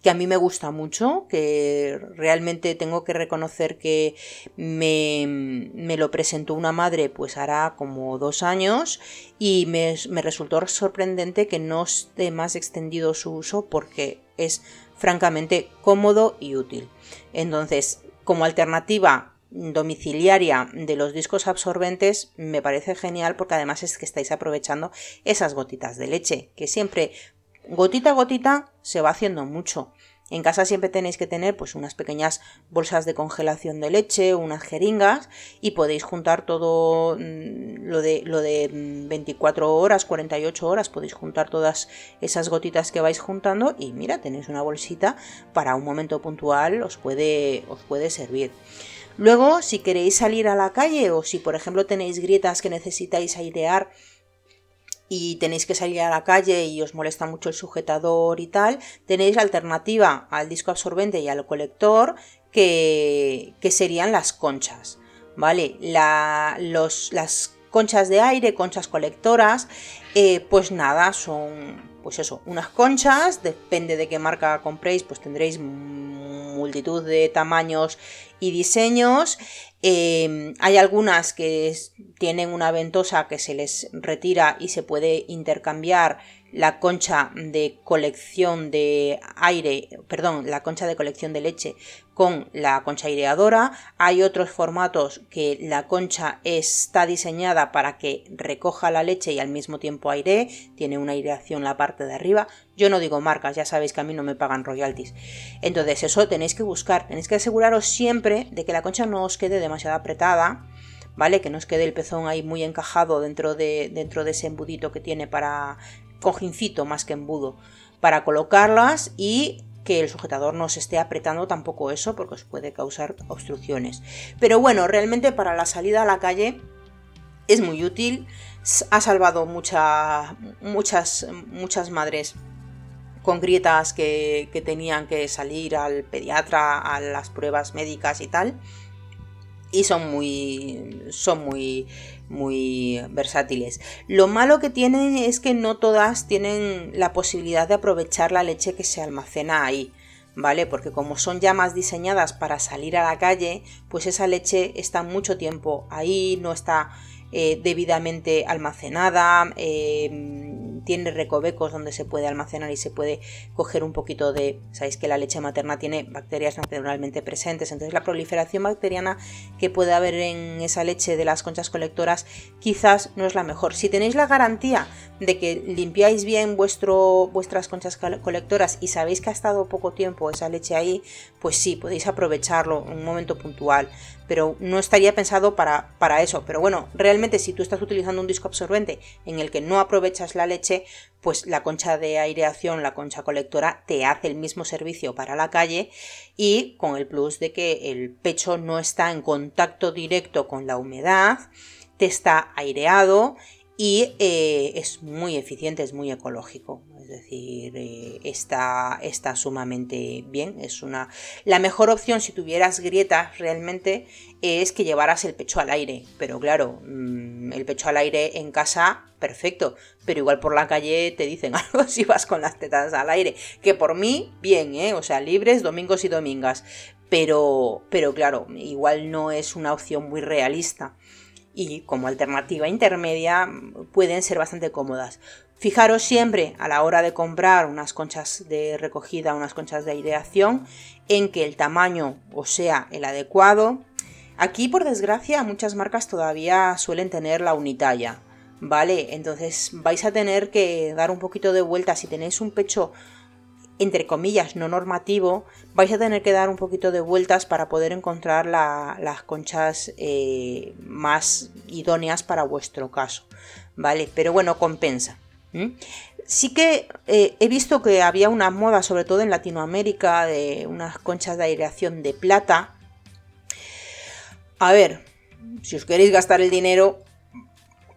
que a mí me gusta mucho, que realmente tengo que reconocer que me, me lo presentó una madre pues hará como dos años y me, me resultó sorprendente que no esté más extendido su uso porque es francamente cómodo y útil. Entonces, como alternativa domiciliaria de los discos absorbentes me parece genial porque además es que estáis aprovechando esas gotitas de leche, que siempre gotita a gotita se va haciendo mucho. En casa siempre tenéis que tener pues unas pequeñas bolsas de congelación de leche, unas jeringas y podéis juntar todo mm, lo de lo de 24 mm, horas, 48 horas, podéis juntar todas esas gotitas que vais juntando y mira, tenéis una bolsita para un momento puntual os puede os puede servir. Luego, si queréis salir a la calle o si por ejemplo tenéis grietas que necesitáis airear y tenéis que salir a la calle y os molesta mucho el sujetador y tal, tenéis la alternativa al disco absorbente y al colector que, que serían las conchas. ¿Vale? Los, las conchas de aire, conchas colectoras, eh, pues nada, son pues eso, unas conchas, depende de qué marca compréis, pues tendréis multitud de tamaños y diseños. Em, hay algunas que tienen una ventosa que se les retira y se puede intercambiar la concha de colección de aire, perdón, la concha de colección de leche con la concha aireadora. Hay otros formatos que la concha está diseñada para que recoja la leche y al mismo tiempo aire, tiene una aireación la parte de arriba. Yo no digo marcas, ya sabéis que a mí no me pagan royalties. Entonces eso tenéis que buscar, tenéis que aseguraros siempre de que la concha no os quede demasiado apretada. ¿Vale? Que no os quede el pezón ahí muy encajado dentro de, dentro de ese embudito que tiene para cojincito más que embudo para colocarlas y que el sujetador no se esté apretando tampoco eso porque os puede causar obstrucciones. Pero bueno, realmente para la salida a la calle es muy útil, ha salvado muchas, muchas madres con grietas que, que tenían que salir al pediatra a las pruebas médicas y tal y son muy son muy muy versátiles. Lo malo que tienen es que no todas tienen la posibilidad de aprovechar la leche que se almacena ahí. ¿Vale? Porque como son ya más diseñadas para salir a la calle, pues esa leche está mucho tiempo ahí, no está eh, debidamente almacenada, eh, tiene recovecos donde se puede almacenar y se puede coger un poquito de... Sabéis que la leche materna tiene bacterias naturalmente presentes, entonces la proliferación bacteriana que puede haber en esa leche de las conchas colectoras quizás no es la mejor. Si tenéis la garantía de que limpiáis bien vuestro, vuestras conchas colectoras y sabéis que ha estado poco tiempo esa leche ahí, pues sí, podéis aprovecharlo en un momento puntual pero no estaría pensado para, para, eso. Pero bueno, realmente si tú estás utilizando un disco absorbente en el que no aprovechas la leche, pues la concha de aireación, la concha colectora, te hace el mismo servicio para la calle y con el plus de que el pecho no está en contacto directo con la humedad, te está aireado y eh, es muy eficiente, es muy ecológico. Es decir, eh, está, está, sumamente bien. Es una. La mejor opción si tuvieras grietas realmente es que llevaras el pecho al aire. Pero claro, mm, el pecho al aire en casa, perfecto. Pero igual por la calle te dicen algo si vas con las tetas al aire. Que por mí, bien, ¿eh? O sea, libres domingos y domingas. Pero, pero claro, igual no es una opción muy realista y como alternativa intermedia pueden ser bastante cómodas. Fijaros siempre a la hora de comprar unas conchas de recogida, unas conchas de aireación, en que el tamaño o sea el adecuado. Aquí, por desgracia, muchas marcas todavía suelen tener la unitalla, ¿vale? Entonces vais a tener que dar un poquito de vuelta si tenéis un pecho entre comillas, no normativo, vais a tener que dar un poquito de vueltas para poder encontrar las conchas eh, más idóneas para vuestro caso, ¿vale? Pero bueno, compensa. Sí que eh, he visto que había una moda, sobre todo en Latinoamérica, de unas conchas de aireación de plata. A ver, si os queréis gastar el dinero,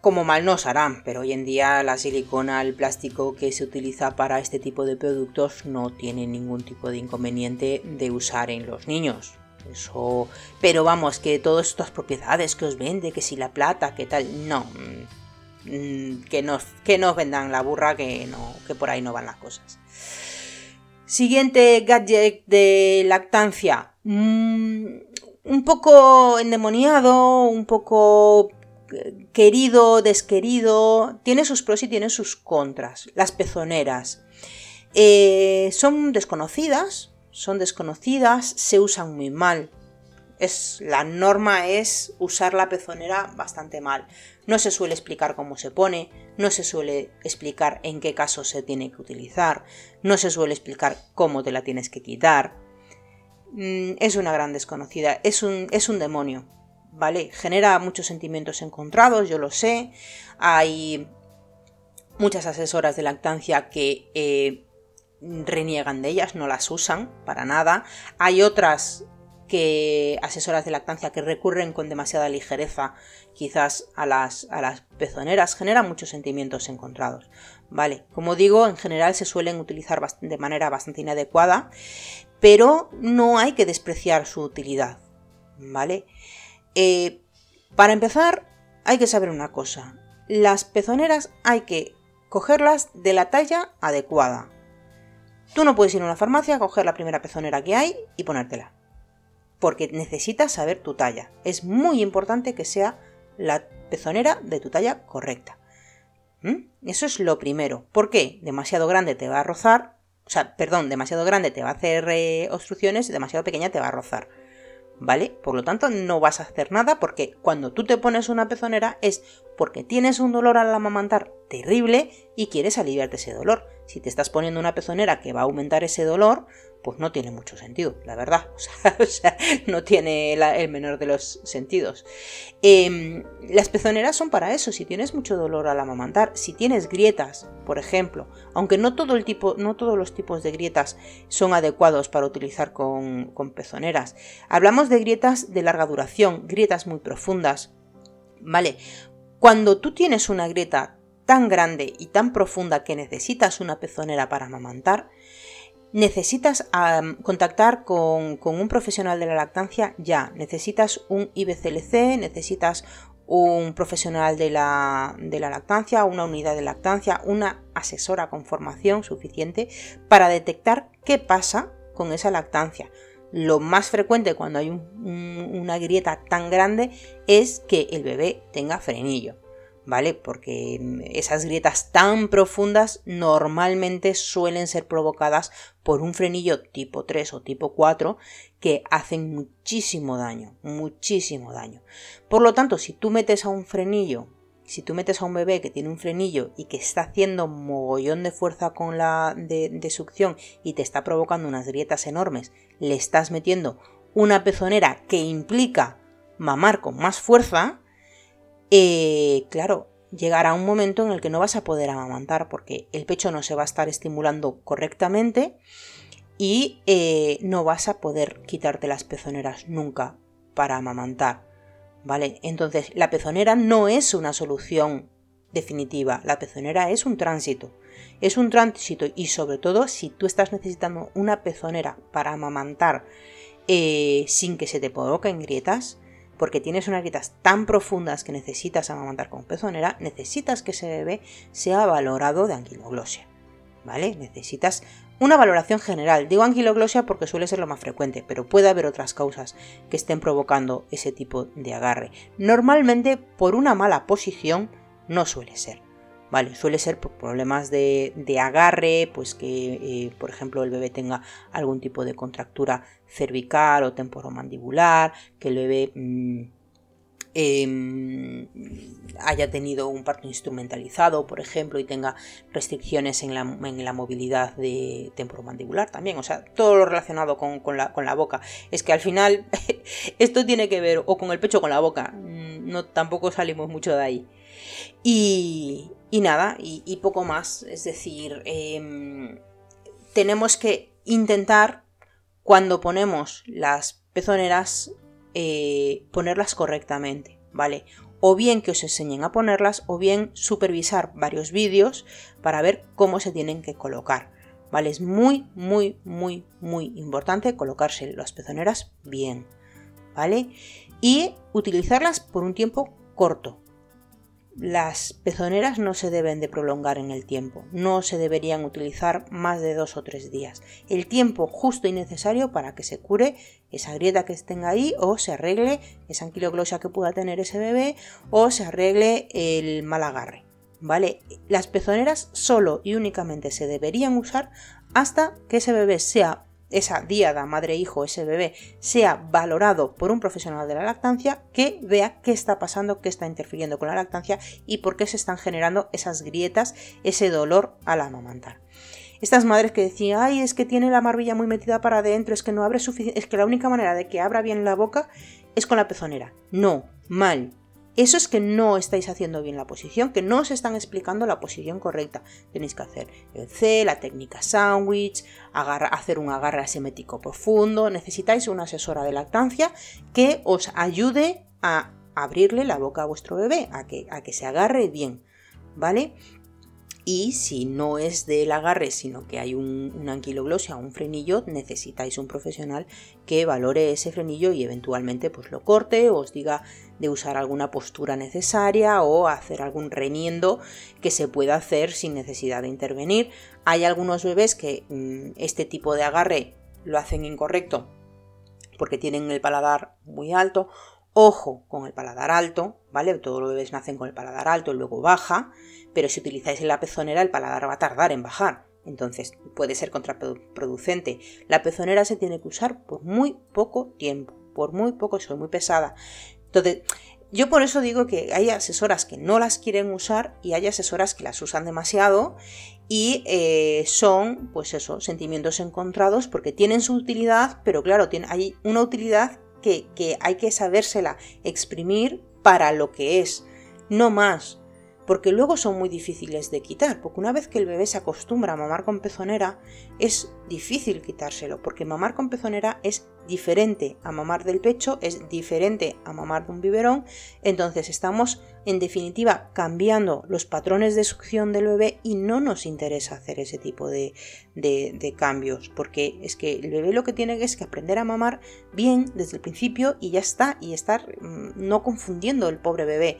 como mal nos harán, pero hoy en día la silicona, el plástico que se utiliza para este tipo de productos no tiene ningún tipo de inconveniente de usar en los niños. Eso, pero vamos, que todas estas propiedades que os vende, que si la plata, que tal, no, mm, que nos, que vendan la burra, que no, que por ahí no van las cosas. Siguiente gadget de lactancia. Mm, un poco endemoniado, un poco eh, querido, desquerido. Tiene sus pros y tiene sus contras. Las pezoneras. Eh, son desconocidas, son desconocidas, se usan muy mal. Es, la norma es usar la pezonera bastante mal. No se suele explicar cómo se pone, no se suele explicar en qué caso se tiene que utilizar, no se suele explicar cómo te la tienes que quitar. Mm, es una gran desconocida, es un, es un demonio, ¿vale? Genera muchos sentimientos encontrados, yo lo sé. Hay muchas asesoras de lactancia que eh, reniegan de ellas, no las usan para nada. Hay otras que asesoras de lactancia que recurren con demasiada ligereza quizás a las, a las pezoneras generan muchos sentimientos encontrados. Vale, como digo, en general se suelen utilizar de manera bastante inadecuada, pero no hay que despreciar su utilidad. ¿Vale? Eh, para empezar, hay que saber una cosa. Las pezoneras hay que cogerlas de la talla adecuada. Tú no puedes ir a una farmacia, coger la primera pezonera que hay y ponértela porque necesitas saber tu talla. Es muy importante que sea la pezonera de tu talla correcta. ¿Mm? Eso es lo primero. ¿Por qué? Demasiado grande te va a rozar, o sea, perdón, demasiado grande te va a hacer eh, obstrucciones, demasiado pequeña te va a rozar. ¿Vale? Por lo tanto, no vas a hacer nada porque cuando tú te pones una pezonera es porque tienes un dolor al amamantar terrible y quieres aliviarte ese dolor. Si te estás poniendo una pezonera que va a aumentar ese dolor, pues no tiene mucho sentido, la verdad. O sea, no tiene el menor de los sentidos. Em, las pezoneras son para eso, si tienes mucho dolor al amamantar, si tienes grietas, por ejemplo, aunque no, todo el tipo, no todos los tipos de grietas son adecuados para utilizar con, con pezoneras. Hablamos de grietas de larga duración, grietas muy profundas. Vale, cuando tú tienes una grieta tan grande y tan profunda que necesitas una pezonera para amamantar, necesitas contactar con, un profesional de la lactancia ya. Necesitas un IBCLC, necesitas un profesional de la, de la, lactancia, una unidad de lactancia, una asesora con formación suficiente para detectar qué pasa con esa lactancia. Lo más frecuente cuando hay una grieta tan grande es que el bebé tenga frenillo. ¿Vale? Porque mm, esas grietas tan profundas normalmente suelen ser provocadas por un frenillo tipo 3 o tipo 4 que hacen muchísimo daño, muchísimo daño. Por lo tanto, si tú metes a un frenillo, si tú metes a un bebé que tiene un frenillo y que está haciendo mogollón de fuerza con la de, de succión y te está provocando unas grietas enormes, le estás metiendo una pezonera que implica mamar con más fuerza, eh, claro, llegará un momento en el que no vas a poder amamantar porque el pecho no se va a estar estimulando correctamente y eh, no vas a poder quitarte las pezoneras nunca para amamantar. ¿Vale? Entonces, la pezonera no es una solución definitiva, la pezonera es un tránsito. Es un tránsito y sobre todo si tú estás necesitando una pezonera para amamantar eh, sin que se te provoquen grietas, porque tienes unas grietas tan profundas que necesitas amamantar con pezonera, necesitas que ese bebé sea valorado de anquiloglosia. ¿Vale? Necesitas una valoración general. Digo anquiloglosia porque suele ser lo más frecuente, pero puede haber otras causas que estén provocando ese tipo de agarre. Normalmente por una mala posición no suele ser. Vale, suele ser por problemas de, agarre, pues que, eh, por ejemplo, el bebé tenga algún tipo de contractura cervical o temporomandibular, que el bebé mm, em, haya tenido un parto instrumentalizado, por ejemplo, y tenga restricciones en la, movilidad de temporomandibular también. O sea, todo lo relacionado con, la, con la boca. Es que al final esto tiene que ver o con el pecho o con la boca. Mm, no, tampoco salimos mucho de ahí. Y, nada, y, poco más. Es decir, em, tenemos que intentar, cuando ponemos las pezoneras, eh, ponerlas correctamente, ¿vale? O bien que os enseñen a ponerlas, o bien supervisar varios vídeos para ver cómo se tienen que colocar. ¿Vale? Es muy, muy, muy, muy importante colocarse las pezoneras bien. ¿Vale? Y utilizarlas por un tiempo corto, las pezoneras no se deben de prolongar en el tiempo, no se deberían utilizar más de dos o tres días. El tiempo justo y necesario para que se cure esa grieta que tenga ahí o se arregle esa anquiloglosia que pueda tener ese bebé o se arregle el mal agarre. ¿Vale? Las pezoneras solo y únicamente se deberían usar hasta que ese bebé sea esa diada madre-hijo, ese bebé, sea valorado por un profesional de la lactancia que vea qué está pasando, qué está interfiriendo con la lactancia y por qué se están generando esas grietas, ese dolor al amamantar. Estas madres que decían, ay, es que tiene la barbilla muy metida para adentro, es que no abre suficiente, es que la única manera de que abra bien la boca es con la pezonera. No, mal. Eso es que no estáis haciendo bien la posición, que no os están explicando la posición correcta. Tenéis que hacer el C, la técnica sandwich, hacer un agarre asimétrico profundo. Necesitáis una asesora de lactancia que os ayude a abrirle la boca a vuestro bebé, a que, a que se agarre bien. ¿Vale? Y si no es del agarre, sino que hay un, una o un frenillo, necesitáis un profesional que valore ese frenillo y eventualmente pues lo corte o os diga de usar alguna postura necesaria o hacer algún reniendo que se pueda hacer sin necesidad de intervenir. Hay algunos bebés que mm, este tipo de agarre lo hacen incorrecto porque tienen el paladar muy alto. Ojo con el paladar alto, ¿vale? Todos los bebés nacen con el paladar alto y luego baja pero si utilizáis la pezonera el paladar va a tardar en bajar. Entonces puede ser contraproducente. La pezonera se tiene que usar por muy poco tiempo, por muy poco, soy muy pesada. Entonces, yo por eso digo que hay asesoras que no las quieren usar y hay asesoras que las usan demasiado y eh, son, pues eso, sentimientos encontrados porque tienen su utilidad, pero claro, tiene, hay una utilidad que, hay que sabérsela exprimir para lo que es, no más porque luego son muy difíciles de quitar, porque una vez que el bebé se acostumbra a mamar con pezonera, es difícil quitárselo, porque mamar con pezonera es diferente a mamar del pecho, es diferente a mamar de un biberón, entonces estamos en definitiva cambiando los patrones de succión del bebé y no nos interesa hacer ese tipo de, cambios, porque es que el bebé lo que tiene es que aprender a mamar bien desde el principio y ya está, y estar mm, no confundiendo el pobre bebé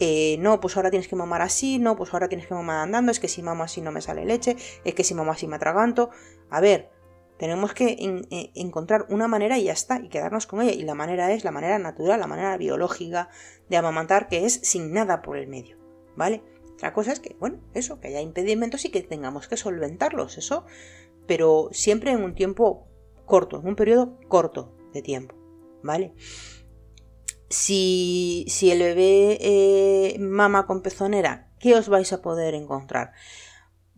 eh, no, pues ahora tienes que mamar así, no, pues ahora tienes que mamar andando, es que si mamo así no me sale leche, es que si mamo así me atraganto. A ver, tenemos que eh, encontrar una manera y ya está, y quedarnos con ella. Y la manera es la manera natural, la manera biológica de amamantar, que es sin nada por el medio, ¿vale? Otra cosa es que, bueno, eso, que haya impedimentos y que tengamos que solventarlos, eso, pero siempre en un tiempo corto, en un periodo corto de tiempo, ¿vale? Si, el bebé eh, mama con pezonera, ¿qué os vais a poder encontrar?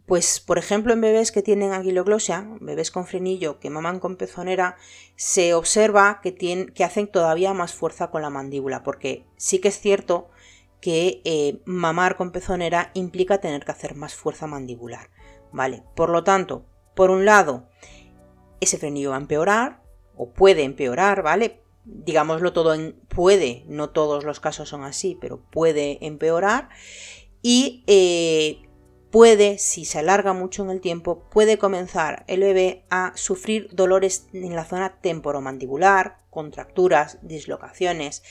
Pues, por ejemplo, en bebés que tienen aguiloglosia, bebés con frenillo que maman con pezonera, se observa que, tienen, que hacen todavía más fuerza con la mandíbula, porque sí que es cierto que eh, mamar con pezonera implica tener que hacer más fuerza mandibular, ¿vale? Por lo tanto, por un lado, ese frenillo va a empeorar, o puede empeorar, ¿vale? Digámoslo todo en puede, no todos los casos son así, pero puede empeorar y eh, puede, si se alarga mucho en el tiempo, puede comenzar el bebé a sufrir dolores en la zona temporomandibular, contracturas, dislocaciones,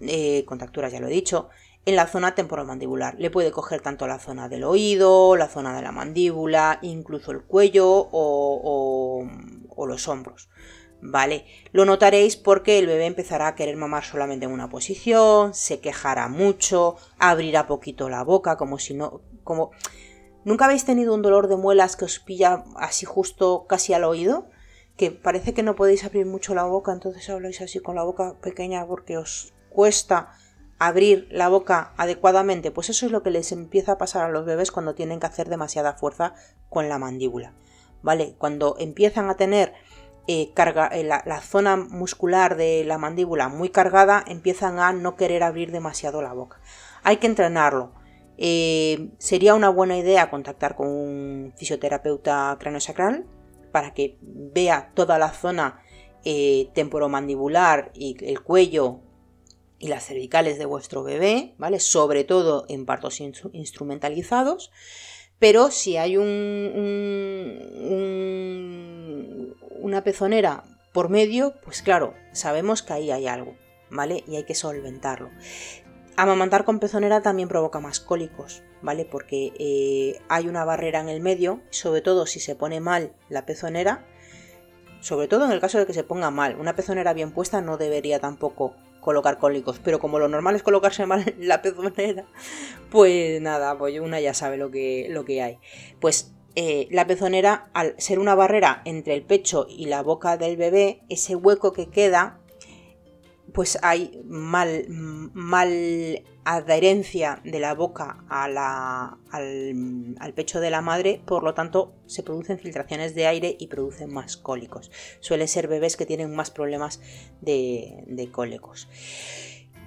eh, contracturas ya lo he dicho, en la zona temporomandibular. Le puede coger tanto la zona del oído, la zona de la mandíbula, incluso el cuello o los hombros. ¿Vale? Lo notaréis porque el bebé empezará a querer mamar solamente en una posición, se quejará mucho, abrirá poquito la boca, como si no, como... ¿Nunca habéis tenido un dolor de muelas que os pilla así justo casi al oído? Que parece que no podéis abrir mucho la boca, entonces habláis así con la boca pequeña porque os cuesta abrir la boca adecuadamente. Pues eso es lo que les empieza a pasar a los bebés cuando tienen que hacer demasiada fuerza con la mandíbula. ¿Vale? Cuando empiezan a tener eh, carga, eh, la, zona muscular de la mandíbula muy cargada, empiezan a no querer abrir demasiado la boca. Hay que entrenarlo. Eh, sería una buena idea contactar con un fisioterapeuta craniosacral para que vea toda la zona temporomandibular y el cuello y las cervicales de vuestro bebé, ¿vale? Sobre todo en partos instrumentalizados. Pero si hay un, una pezonera por medio, pues claro, sabemos que ahí hay algo, ¿vale? Y hay que solventarlo. Amamantar con pezonera también provoca más cólicos, ¿vale? Porque eh, hay una barrera en el medio, sobre todo si se pone mal la pezonera, sobre todo en el caso de que se ponga mal. Una pezonera bien puesta no debería tampoco colocar cólicos, pero como lo normal es colocarse mal la pezonera, pues nada, pues una ya sabe lo que, lo que hay. Pues eh, la pezonera, al ser una barrera entre el pecho y la boca del bebé, ese hueco que queda pues hay mal, mal adherencia de la boca al, pecho de la madre, por lo tanto se producen filtraciones de aire y producen más cólicos. Suele ser bebés que tienen más problemas de cólicos.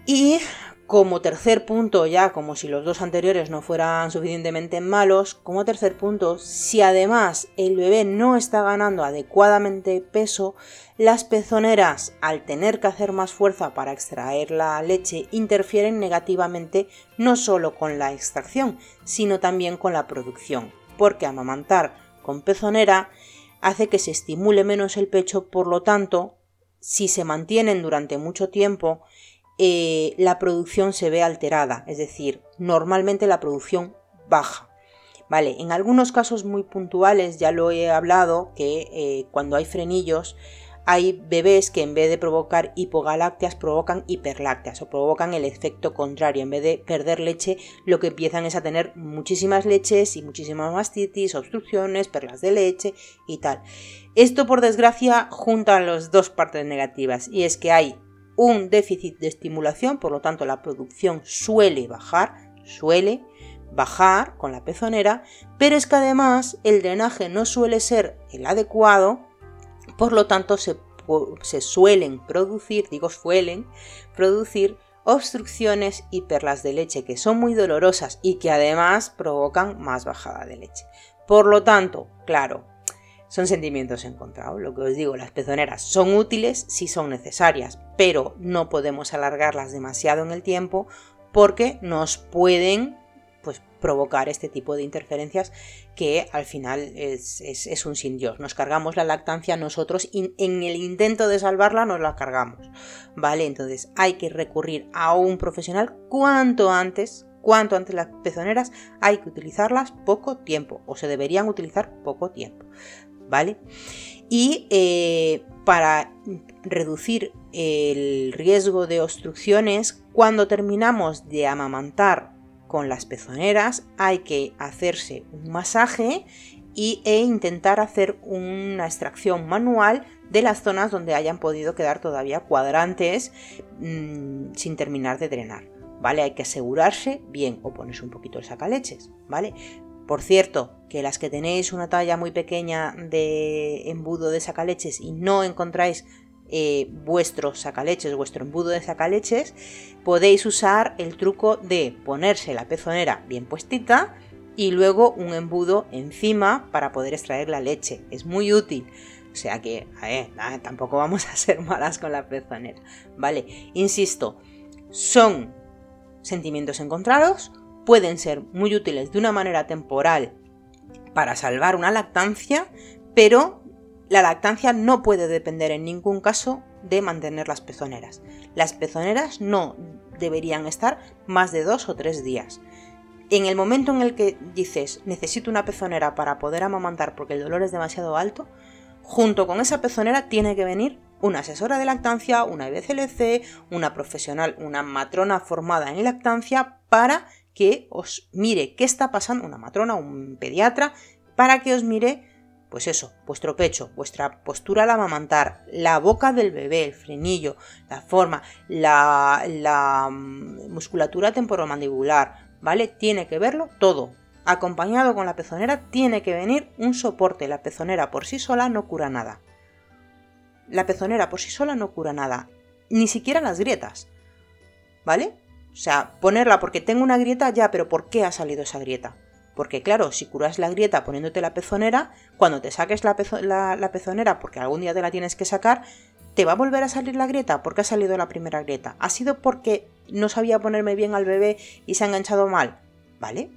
Y como tercer punto, ya como si los dos anteriores no fueran suficientemente malos, como tercer punto, si además el bebé no está ganando adecuadamente peso, las pezoneras, al tener que hacer más fuerza para extraer la leche, interfieren negativamente no solo con la extracción, sino también con la producción, porque amamantar con pezonera hace que se estimule menos el pecho, por lo tanto, si se mantienen durante mucho tiempo, eh, la producción se ve alterada, es decir, normalmente la producción baja. Vale, en algunos casos muy puntuales ya lo he hablado que eh, cuando hay frenillos hay bebés que en vez de provocar hipogalácteas provocan hiperlácteas o provocan el efecto contrario. En vez de perder leche, lo que empiezan es a tener muchísimas leches y muchísimas mastitis, obstrucciones, perlas de leche y tal. Esto por desgracia junta las dos partes negativas y es que hay un déficit de estimulación, por lo tanto la producción suele bajar, suele bajar con la pezonera, pero es que además el drenaje no suele ser el adecuado, por lo tanto se, se suelen producir, digo suelen producir obstrucciones y perlas de leche que son muy dolorosas y que además provocan más bajada de leche. Por lo tanto, claro, son sentimientos encontrados. Lo que os digo, las pezoneras son útiles si son necesarias, pero no podemos alargarlas demasiado en el tiempo porque nos pueden pues, provocar este tipo de interferencias que al final es, un sin Dios. Nos cargamos la lactancia nosotros y en el intento de salvarla nos la cargamos. ¿Vale? Entonces hay que recurrir a un profesional cuanto antes cuanto antes las pezoneras hay que utilizarlas poco tiempo o se deberían utilizar poco tiempo. ¿Vale? Y eh, para reducir el riesgo de obstrucciones, cuando terminamos de amamantar con las pezoneras, hay que hacerse un masaje y, e intentar hacer una extracción manual de las zonas donde hayan podido quedar todavía cuadrantes mm, sin terminar de drenar. ¿Vale? Hay que asegurarse bien o ponerse un poquito el sacaleches, ¿vale? Por cierto, que las que tenéis una talla muy pequeña de embudo de sacaleches y no encontráis eh, vuestro sacaleches, vuestro embudo de sacaleches, podéis usar el truco de ponerse la pezonera bien puestita y luego un embudo encima para poder extraer la leche. Es muy útil. O sea que, tampoco vamos a ser malas con la pezonera. Vale, insisto, son sentimientos encontrados, pueden ser muy útiles de una manera temporal para salvar una lactancia, pero la lactancia no puede depender en ningún caso de mantener las pezoneras. Las pezoneras no deberían estar más de dos o tres días. En el momento en el que dices necesito una pezonera para poder amamantar porque el dolor es demasiado alto, junto con esa pezonera tiene que venir una asesora de lactancia, una IBCLC, una profesional, una matrona formada en lactancia para que os mire qué está pasando, una matrona, un pediatra, para que os mire, pues eso, vuestro pecho, vuestra postura al amamantar, la boca del bebé, el frenillo, la forma, la, la mm, musculatura temporomandibular, ¿vale? Tiene que verlo todo. Acompañado con la pezonera tiene que venir un soporte. La pezonera por sí sola no cura nada. La pezonera por sí sola no cura nada. Ni siquiera las grietas. ¿Vale? O sea, ponerla porque tengo una grieta ya, pero ¿por qué ha salido esa grieta? Porque claro, si curas la grieta poniéndote la pezonera, cuando te saques la, pezonera porque algún día te la tienes que sacar, te va a volver a salir la grieta porque ha salido la primera grieta. ¿Ha sido porque no sabía ponerme bien al bebé y se ha enganchado mal? ¿Vale?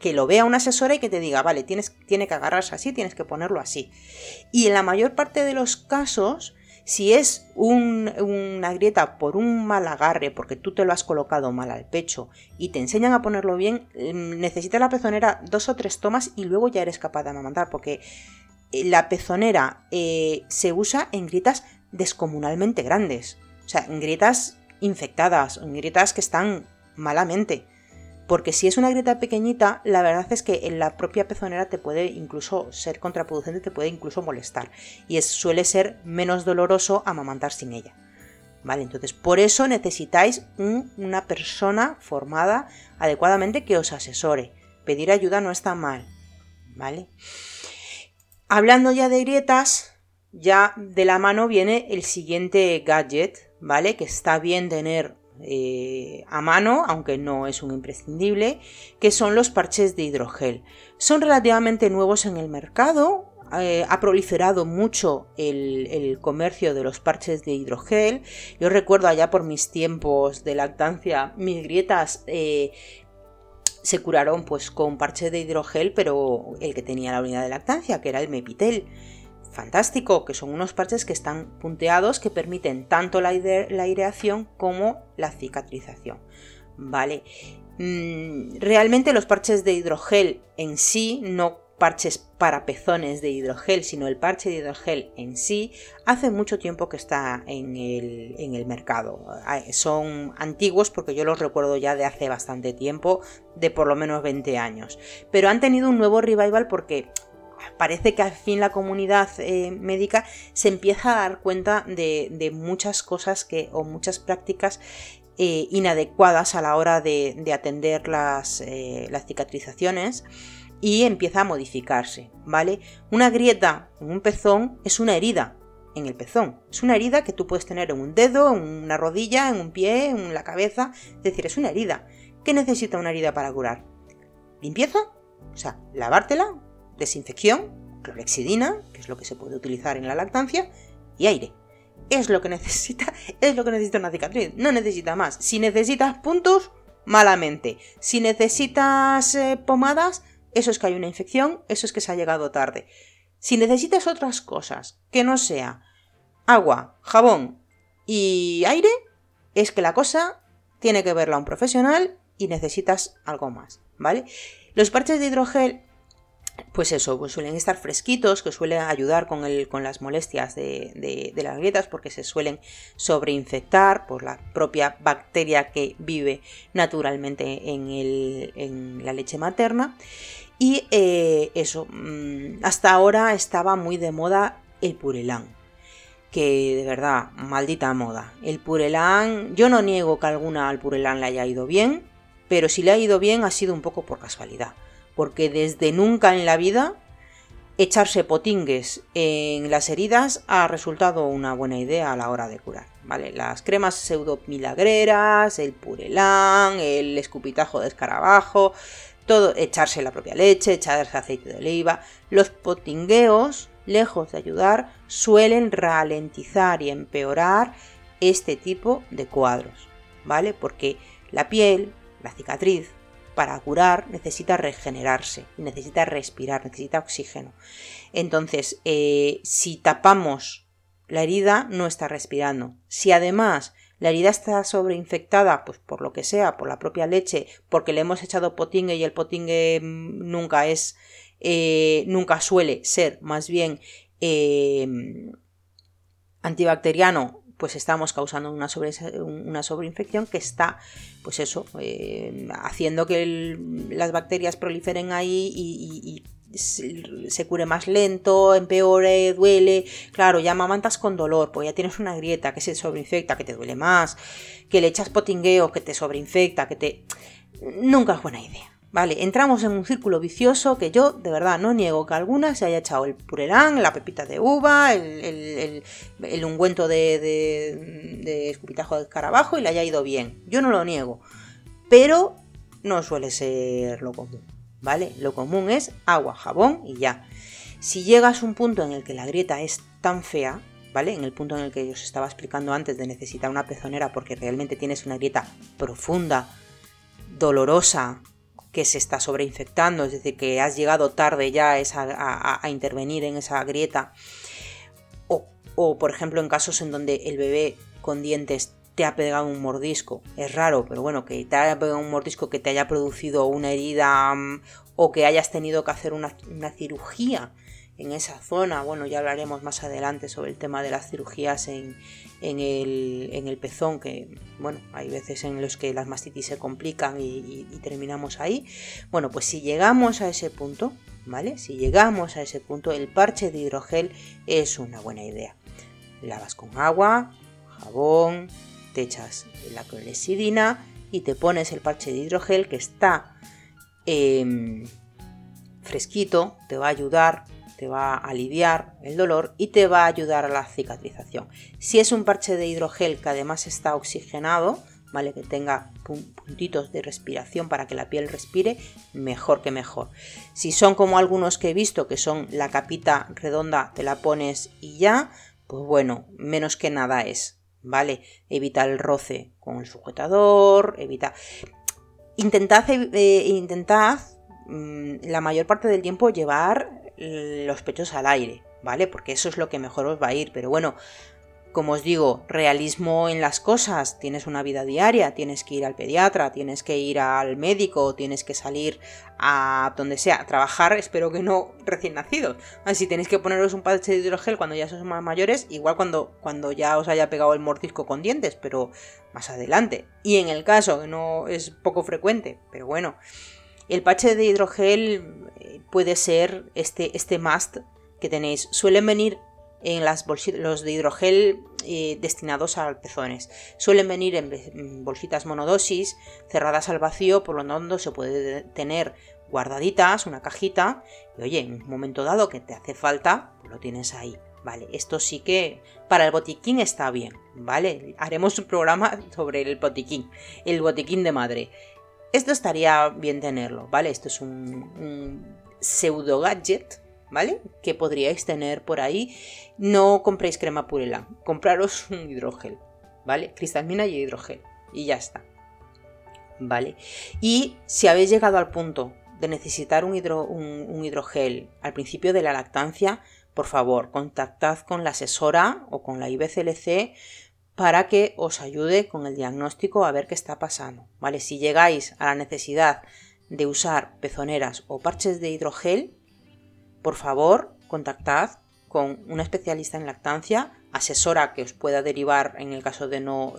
Que lo vea una asesora y que te diga, vale, tienes, tiene que agarrarse así, tienes que ponerlo así. Y en la mayor parte de los casos, Si es una grieta por un mal agarre, porque tú te lo has colocado mal al pecho y te enseñan a ponerlo bien, mm, necesitas la pezonera dos o tres tomas y luego ya eres capaz de amamantar, porque eh, la pezonera eh, se usa en grietas descomunalmente grandes. O sea, en grietas infectadas, en grietas que están malamente. Porque si es una grieta pequeñita, la verdad es que en la propia pezonera te puede incluso ser contraproducente, te puede incluso molestar. Y suele ser menos doloroso amamantar sin ella. ¿Vale? Entonces, por eso necesitáis una persona formada adecuadamente que os asesore. Pedir ayuda no está mal. ¿Vale? Hablando ya de grietas, ya de la mano viene el siguiente gadget, ¿vale? Que está bien tener eh, a mano, aunque no es un imprescindible, que son los parches de hidrogel. Son relativamente nuevos en el mercado, eh, ha proliferado mucho el, comercio de los parches de hidrogel. Yo recuerdo allá por mis tiempos de lactancia, mis grietas eh, se curaron pues con parches de hidrogel, pero el que tenía la unidad de lactancia, que era el Mepitel fantástico, que son unos parches que están punteados que permiten tanto la, aireación como la cicatrización. ¿Vale? Mm, realmente los parches de hidrogel en sí, no parches para pezones de hidrogel, sino el parche de hidrogel en sí, hace mucho tiempo que está en el, en el, mercado. Son antiguos porque yo los recuerdo ya de hace bastante tiempo, de por lo menos 20 años. Pero han tenido un nuevo revival porque parece que al fin la comunidad eh, médica se empieza a dar cuenta de, muchas cosas que, o muchas prácticas eh, inadecuadas a la hora de, atender eh, las, cicatrizaciones y empieza a modificarse, ¿vale? Una grieta en un pezón es una herida en el pezón. Es una herida que tú puedes tener en un dedo, en una rodilla, en un pie, en la cabeza. Es decir, es una herida. ¿Qué necesita una herida para curar? ¿Limpieza? O sea, lavártela, desinfección, clorexidina, que es lo que se puede utilizar en la lactancia, y aire. Es lo que necesita, es lo que necesita una cicatriz, no necesita más. Si necesitas puntos, malamente. Si necesitas eh, pomadas, eso es que hay una infección, eso es que se ha llegado tarde. Si necesitas otras cosas que no sea agua, jabón y aire, es que la cosa tiene que verla un profesional y necesitas algo más, ¿vale? Los parches de hidrogel pues eso, pues suelen estar fresquitos, que suelen ayudar con, el, con las molestias de, las grietas porque se suelen sobreinfectar por la propia bacteria que vive naturalmente en, la leche materna. Y eh, eso, mm, hasta ahora estaba muy de moda el purelán, que de verdad, maldita moda. El purelán, yo no niego que alguna al purelán le haya ido bien, pero si le ha ido bien ha sido un poco por casualidad porque desde nunca en la vida echarse potingues en las heridas ha resultado una buena idea a la hora de curar. ¿vale? Las cremas pseudo milagreras, el purelán, el escupitajo de escarabajo, todo, echarse la propia leche, echarse aceite de oliva. Los potingueos, lejos de ayudar, suelen ralentizar y empeorar este tipo de cuadros, ¿vale? Porque la piel, la cicatriz, para curar necesita regenerarse, necesita respirar, necesita oxígeno. Entonces, eh, si tapamos la herida, no está respirando. Si además la herida está sobreinfectada, pues por lo que sea, por la propia leche, porque le hemos echado potingue y el potingue mm, nunca es, eh, nunca suele ser más bien eh, antibacteriano pues estamos causando una, una sobreinfección que está, pues eso, eh, haciendo que las bacterias proliferen ahí y, se, cure más lento, empeore, duele. Claro, ya mamantas con dolor, pues ya tienes una grieta que se sobreinfecta, que te duele más, que le echas potingueo, que te sobreinfecta, que te... Nunca es buena idea. Vale, entramos en un círculo vicioso que yo de verdad no niego que alguna se haya echado el purelán, la pepita de uva, el, ungüento de, de, escupitajo de escarabajo y le haya ido bien. Yo no lo niego, pero no suele ser lo común, ¿vale? Lo común es agua, jabón y ya. Si llegas a un punto en el que la grieta es tan fea, ¿vale? En el punto en el que os estaba explicando antes de necesitar una pezonera porque realmente tienes una grieta profunda, dolorosa, que se está sobreinfectando, es decir, que has llegado tarde ya a, intervenir en esa grieta, o o por ejemplo en casos en donde el bebé con dientes te ha pegado un mordisco. Es raro, pero bueno, que te haya pegado un mordisco que te haya producido una herida mm, o que hayas tenido que hacer una, cirugía en esa zona. Bueno, ya hablaremos más adelante sobre el tema de las cirugías en, el, pezón, que bueno, hay veces en los que las mastitis se complican y, terminamos ahí. Bueno, pues si llegamos a ese punto, ¿vale? Si llegamos a ese punto, el parche de hidrogel es una buena idea. Lavas con agua, jabón, te echas la clorexidina y te pones el parche de hidrogel que está em, fresquito, te va a ayudar, te va a aliviar el dolor y te va a ayudar a la cicatrización. Si es un parche de hidrogel que además está oxigenado, ¿vale? Que tenga puntitos de respiración para que la piel respire, mejor que mejor. Si son como algunos que he visto, que son la capita redonda, te la pones y ya, pues bueno, menos que nada es. ¿vale? Evita el roce con el sujetador, evita... Intentad, eh, intentad mm, la mayor parte del tiempo llevar los pechos al aire, ¿vale? Porque eso es lo que mejor os va a ir, pero bueno, como os digo, realismo en las cosas. Tienes una vida diaria, tienes que ir al pediatra, tienes que ir al médico, tienes que salir a donde sea, a trabajar, espero que no recién nacidos. Así tenéis que poneros un parche de hidrogel cuando ya sois más mayores, igual cuando, cuando ya os haya pegado el mordisco con dientes, pero más adelante. Y en el caso, que no es poco frecuente, pero bueno. El parche de hidrogel eh, puede ser este, este must que tenéis. Suelen venir en las los de hidrogel eh, destinados a pezones. Suelen venir en bolsitas monodosis, cerradas al vacío, por lo tanto se puede tener guardaditas, una cajita, y oye, en un momento dado que te hace falta, lo tienes ahí. Vale, esto sí que para el botiquín está bien, ¿vale? Haremos un programa sobre el botiquín, el botiquín de madre. Esto estaría bien tenerlo, ¿vale? Esto es un, pseudo gadget, ¿vale? Que podríais tener por ahí. No compréis crema purela, compraros un hidrogel, ¿vale? Cristalmina y hidrogel. Y ya está. ¿Vale? Y si habéis llegado al punto de necesitar un, un, hidrogel al principio de la lactancia, por favor, contactad con la asesora o con la IBCLC para que os ayude con el diagnóstico a ver qué está pasando. ¿Vale? Si llegáis a la necesidad de usar pezoneras o parches de hidrogel, por favor, contactad con una especialista en lactancia, asesora que os pueda derivar en el caso de no,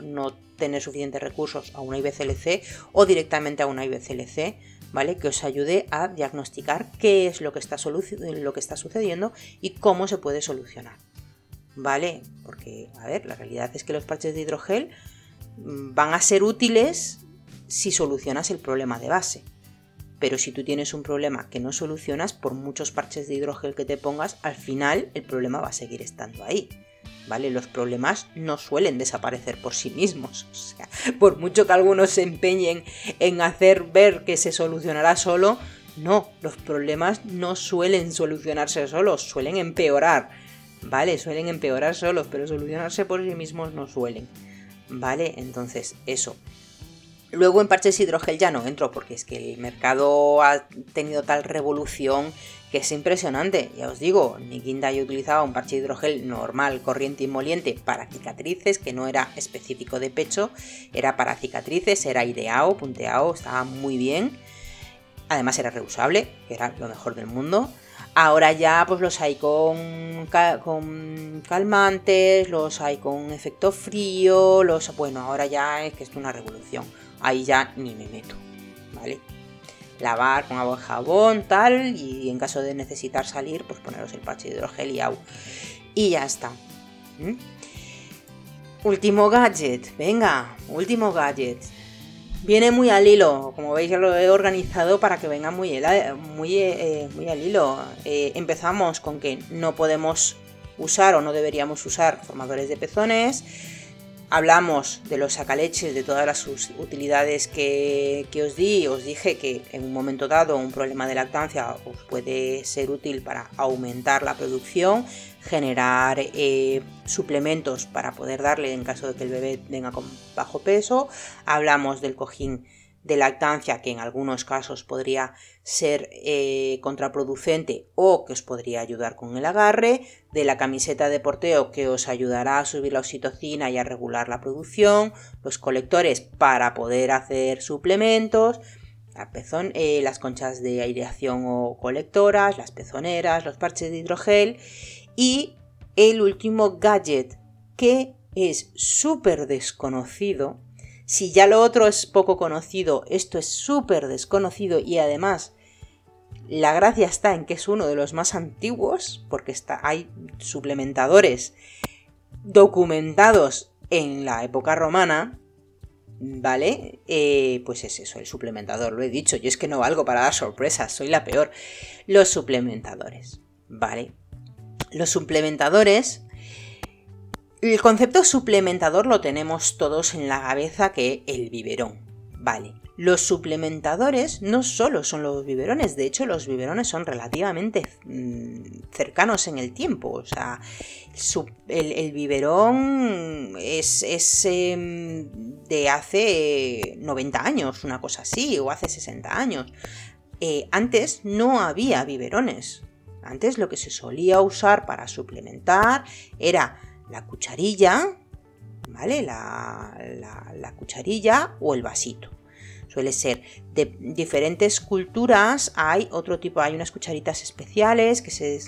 tener suficientes recursos a una IBCLC o directamente a una IBCLC, ¿vale? Que os ayude a diagnosticar qué es lo que está, lo que está sucediendo y cómo se puede solucionar. ¿Vale? Porque, a ver, la realidad es que los parches de hidrogel mm, van a ser útiles si solucionas el problema de base. Pero si tú tienes un problema que no solucionas, por muchos parches de hidrogel que te pongas, al final el problema va a seguir estando ahí. ¿Vale? Los problemas no suelen desaparecer por sí mismos. O sea, por mucho que algunos se empeñen en hacer ver que se solucionará solo, no, los problemas no suelen solucionarse solos, suelen empeorar. ¿Vale? Suelen empeorar solos, pero solucionarse por sí mismos no suelen. ¿Vale? Entonces, eso. Luego en parches hidrogel ya no entro porque es que el mercado ha tenido tal revolución que es impresionante. Ya os digo, Nikinda yo utilizaba un parche hidrogel normal, corriente y moliente para cicatrices, que no era específico de pecho, era para cicatrices, era ideado, punteado, estaba muy bien. Además era reusable, que era lo mejor del mundo. Ahora ya pues los hay con, con calmantes, los hay con efecto frío, los bueno, ahora ya es que es una revolución ahí ya ni me meto, ¿vale? Lavar con agua y jabón, tal, y en caso de necesitar salir, pues poneros el parche de hidrogel y agua. Y ya está. Último gadget, venga, último gadget. Viene muy al hilo, como veis lo he organizado para que venga muy, muy, eh, muy al hilo. Eh, empezamos con que no podemos usar o no deberíamos usar formadores de pezones Hablamos de los sacaleches, de todas las utilidades que, os di. Os dije que en un momento dado un problema de lactancia os puede ser útil para aumentar la producción, generar eh, suplementos para poder darle en caso de que el bebé venga con bajo peso. Hablamos del cojín de lactancia que en algunos casos podría ser eh, contraproducente o que os podría ayudar con el agarre, de la camiseta de porteo que os ayudará a subir la oxitocina y a regular la producción, los colectores para poder hacer suplementos, eh, las conchas de aireación o colectoras, las pezoneras, los parches de hidrogel y el último gadget que es súper desconocido. Si ya lo otro es poco conocido, esto es súper desconocido y además la gracia está en que es uno de los más antiguos, porque está, hay suplementadores documentados en la época romana, ¿vale? Eh, pues es eso, el suplementador, lo he dicho, yo es que no valgo para dar sorpresas, soy la peor. Los suplementadores, ¿vale? Los suplementadores el concepto suplementador lo tenemos todos en la cabeza que el biberón. Vale, los suplementadores no solo son los biberones, de hecho los biberones son relativamente mm, cercanos en el tiempo. O sea, el, biberón es, em, de hace 90 años, una cosa así, o hace 60 años. Eh, antes no había biberones. Antes lo que se solía usar para suplementar era la cucharilla, ¿vale? La, la, cucharilla o el vasito. Suele ser de diferentes culturas. Hay otro tipo, hay unas cucharitas especiales que, se,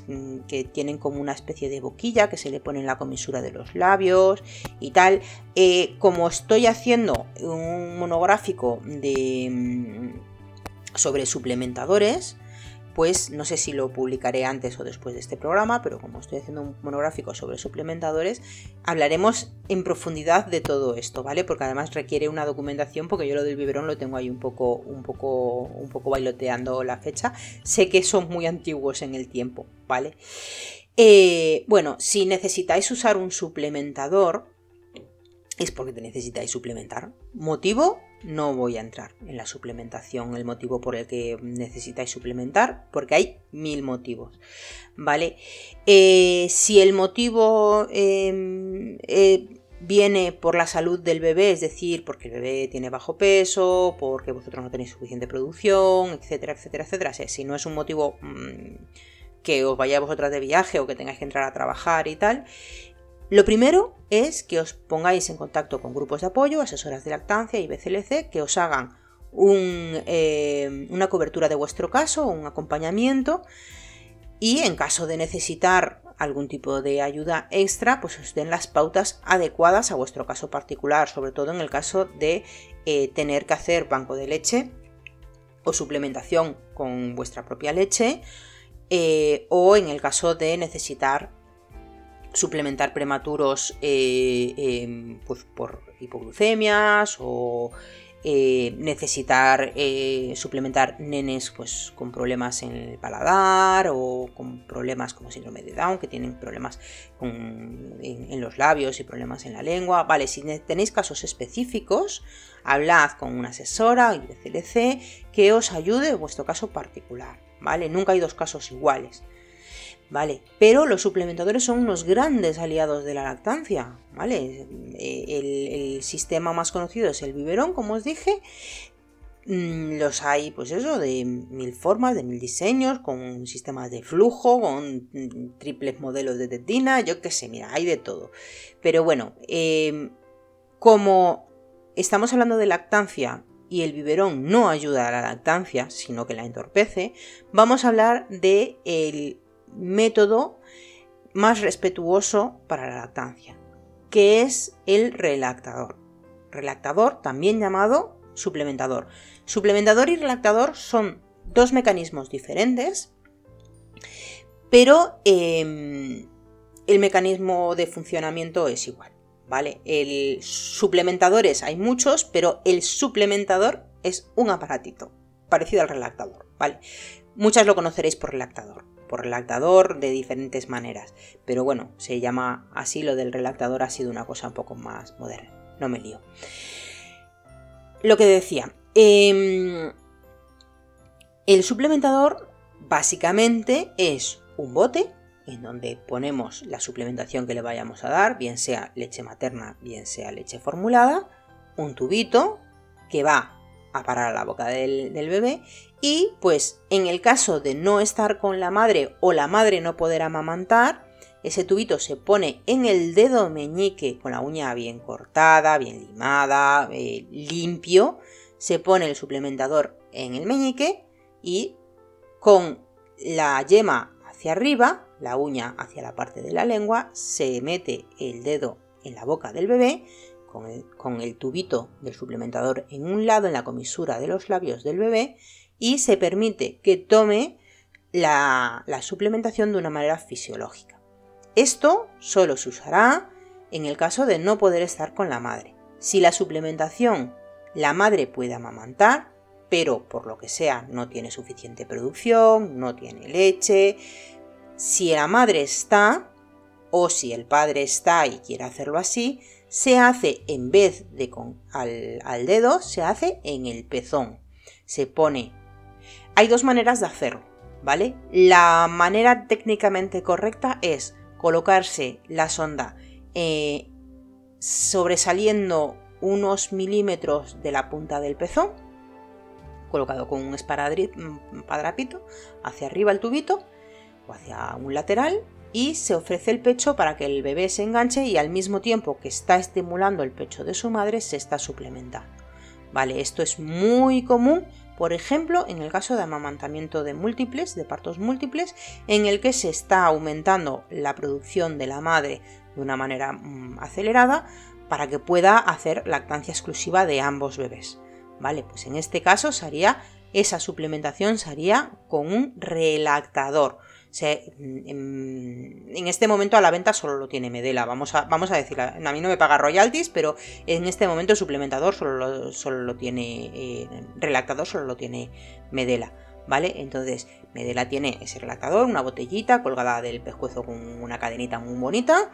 que tienen como una especie de boquilla que se le pone en la comisura de los labios y tal. Eh, como estoy haciendo un monográfico de, mm, sobre suplementadores, pues no sé si lo publicaré antes o después de este programa, pero como estoy haciendo un monográfico sobre suplementadores, hablaremos en profundidad de todo esto, ¿vale? Porque además requiere una documentación, porque yo lo del biberón lo tengo ahí un poco, un poco, un poco bailoteando la fecha. Sé que son muy antiguos en el tiempo, ¿vale? Eh, bueno, si necesitáis usar un suplementador, es porque te necesitáis suplementar. Motivo, no voy a entrar en la suplementación, el motivo por el que necesitáis suplementar, porque hay mil motivos. ¿Vale? Eh, si el motivo em, eh, viene por la salud del bebé, es decir, porque el bebé tiene bajo peso, porque vosotros no tenéis suficiente producción, etcétera, etcétera, etcétera. Si no es un motivo mm, que os vayáis vosotras de viaje o que tengáis que entrar a trabajar y tal, lo primero es que os pongáis en contacto con grupos de apoyo, asesoras de lactancia y BCLC, que os hagan eh, una cobertura de vuestro caso, un acompañamiento. Y en caso de necesitar algún tipo de ayuda extra, pues os den las pautas adecuadas a vuestro caso particular, sobre todo en el caso de eh, tener que hacer banco de leche o suplementación con vuestra propia leche, eh, o en el caso de necesitar suplementar prematuros eh, em, pues por hipoglucemias o eh, necesitar eh, suplementar nenes pues, con problemas en el paladar o con problemas como síndrome de Down, que tienen problemas en, los labios y problemas en la lengua. Vale, si tenéis casos específicos, hablad con una asesora y CLC que os ayude en vuestro caso particular. ¿Vale? Nunca hay dos casos iguales. ¿Vale? Pero los suplementadores son unos grandes aliados de la lactancia, ¿vale? Eh, el, sistema más conocido es el biberón, como os dije. Mm, los hay, pues eso, de mil formas, de mil diseños, con sistemas de flujo, con triples modelos de tetina, yo qué sé, mira, hay de todo. Pero bueno, em, como estamos hablando de lactancia y el biberón no ayuda a la lactancia, sino que la entorpece, vamos a hablar de método más respetuoso para la lactancia, que es el relactador. Relactador, también llamado suplementador. Suplementador y relactador son dos mecanismos diferentes, pero em, el mecanismo de funcionamiento es igual. ¿Vale? El suplementadores hay muchos, pero el suplementador es un aparatito parecido al relactador. ¿vale? Muchas lo conoceréis por relactador por relactador de diferentes maneras. Pero bueno, se llama así, lo del relactador ha sido una cosa un poco más moderna. No me lío. Lo que decía, em, el suplementador básicamente es un bote en donde ponemos la suplementación que le vayamos a dar, bien sea leche materna, bien sea leche formulada, un tubito que va a parar a la boca del, del, bebé y pues en el caso de no estar con la madre o la madre no poder amamantar, ese tubito se pone en el dedo meñique con la uña bien cortada, bien limada, eh, limpio. Se pone el suplementador en el meñique y con la yema hacia arriba, la uña hacia la parte de la lengua, se mete el dedo en la boca del bebé con el, tubito del suplementador en un lado en la comisura de los labios del bebé y se permite que tome la suplementación de una manera fisiológica. Esto solo se usará en el caso de no poder estar con la madre. Si la suplementación la madre puede amamantar, pero por lo que sea no tiene suficiente producción, no tiene leche, si la madre está o si el padre está y quiere hacerlo así, se hace en vez de con al, al dedo, se hace en el pezón. Se pone. Hay dos maneras de hacerlo, ¿vale? La manera técnicamente correcta es colocarse la sonda eh, sobresaliendo unos milímetros de la punta del pezón, colocado con un espadrapito hacia arriba el tubito o hacia un lateral y se ofrece el pecho para que el bebé se enganche y al mismo tiempo que está estimulando el pecho de su madre se está suplementando. Vale, esto es muy común por ejemplo, en el caso de amamantamiento de múltiples, de partos múltiples, en el que se está aumentando la producción de la madre de una manera mm, acelerada para que pueda hacer lactancia exclusiva de ambos bebés. Vale, pues en este caso se haría esa suplementación se haría con un relactador. En, este momento a la venta solo lo tiene Medela. Vamos a, vamos a decir, a mí no me paga royalties, pero en este momento suplementador solo lo, solo lo tiene, eh, relactador solo lo tiene Medela. ¿Vale? Entonces, Medela tiene ese relactador, una botellita colgada del pescuezo con una cadenita muy bonita,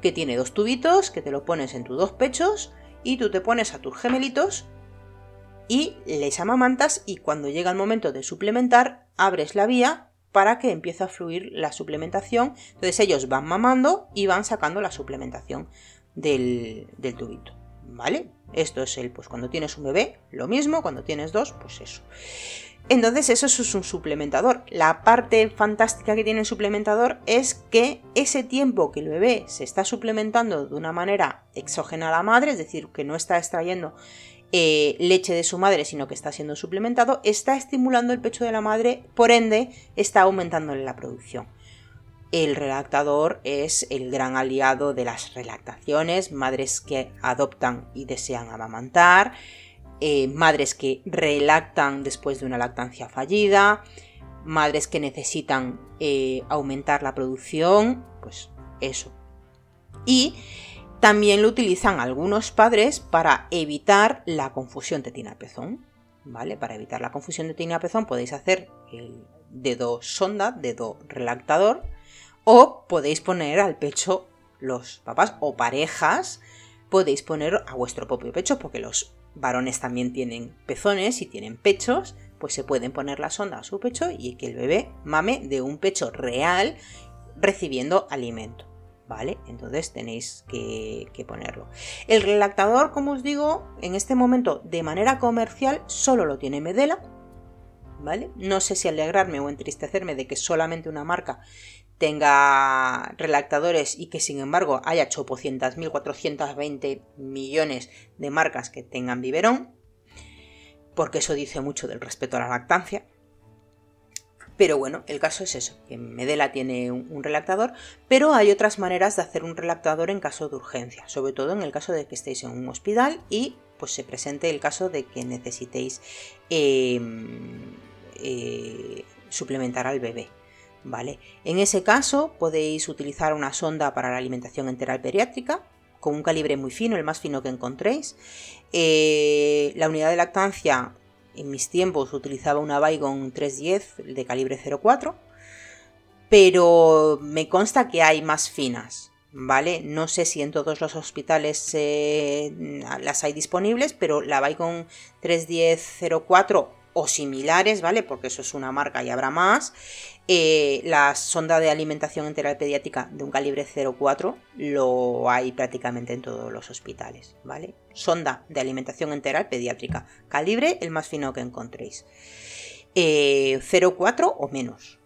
que tiene dos tubitos, que te lo pones en tus dos pechos y tú te pones a tus gemelitos y les amamantas y cuando llega el momento de suplementar abres la vía para que empiece a fluir la suplementación. Entonces ellos van mamando y van sacando la suplementación del, del tubito. ¿Vale? Esto es el, pues cuando tienes un bebé, lo mismo, cuando tienes dos, pues eso. Entonces eso es un suplementador. La parte fantástica que tiene el suplementador es que ese tiempo que el bebé se está suplementando de una manera exógena a la madre, es decir, que no está extrayendo eh, leche de su madre, sino que está siendo suplementado, está estimulando el pecho de la madre, por ende está aumentando la producción. El relactador es el gran aliado de las relactaciones, madres que adoptan y desean amamantar, eh, madres que relactan después de una lactancia fallida, madres que necesitan eh, aumentar la producción, pues eso. Y también lo utilizan algunos padres para evitar la confusión tetina-pezón. ¿Vale? Para evitar la confusión de tetina-pezón podéis hacer el dedo sonda, dedo relactador, o podéis poner al pecho los papás o parejas, podéis poner a vuestro propio pecho, porque los varones también tienen pezones y tienen pechos, pues se pueden poner la sonda a su pecho y que el bebé mame de un pecho real recibiendo alimento. ¿Vale? Entonces tenéis que, ponerlo. El relactador, como os digo, en este momento de manera comercial solo lo tiene Medela, ¿vale? No sé si alegrarme o entristecerme de que solamente una marca tenga relactadores y que sin embargo haya 800.420 millones de marcas que tengan biberón, porque eso dice mucho del respeto a la lactancia. Pero bueno, el caso es eso, que Medela tiene un, relactador, pero hay otras maneras de hacer un relactador en caso de urgencia, sobre todo en el caso de que estéis en un hospital y pues se presente el caso de que necesitéis em, eh, suplementar al bebé. ¿Vale? En ese caso podéis utilizar una sonda para la alimentación enteral pediátrica con un calibre muy fino, el más fino que encontréis. Eh, la unidad de lactancia en mis tiempos utilizaba una Baygon 310 de calibre 04, pero me consta que hay más finas, ¿vale? No sé si en todos los hospitales las hay disponibles, pero la Baygon 310 04 o similares, ¿vale? Porque eso es una marca y habrá más. Eh, la sonda de alimentación enteral pediátrica de un calibre 0,4 lo hay prácticamente en todos los hospitales, ¿vale? Sonda de alimentación enteral pediátrica, calibre el más fino que encontréis. 0,4 eh, o menos.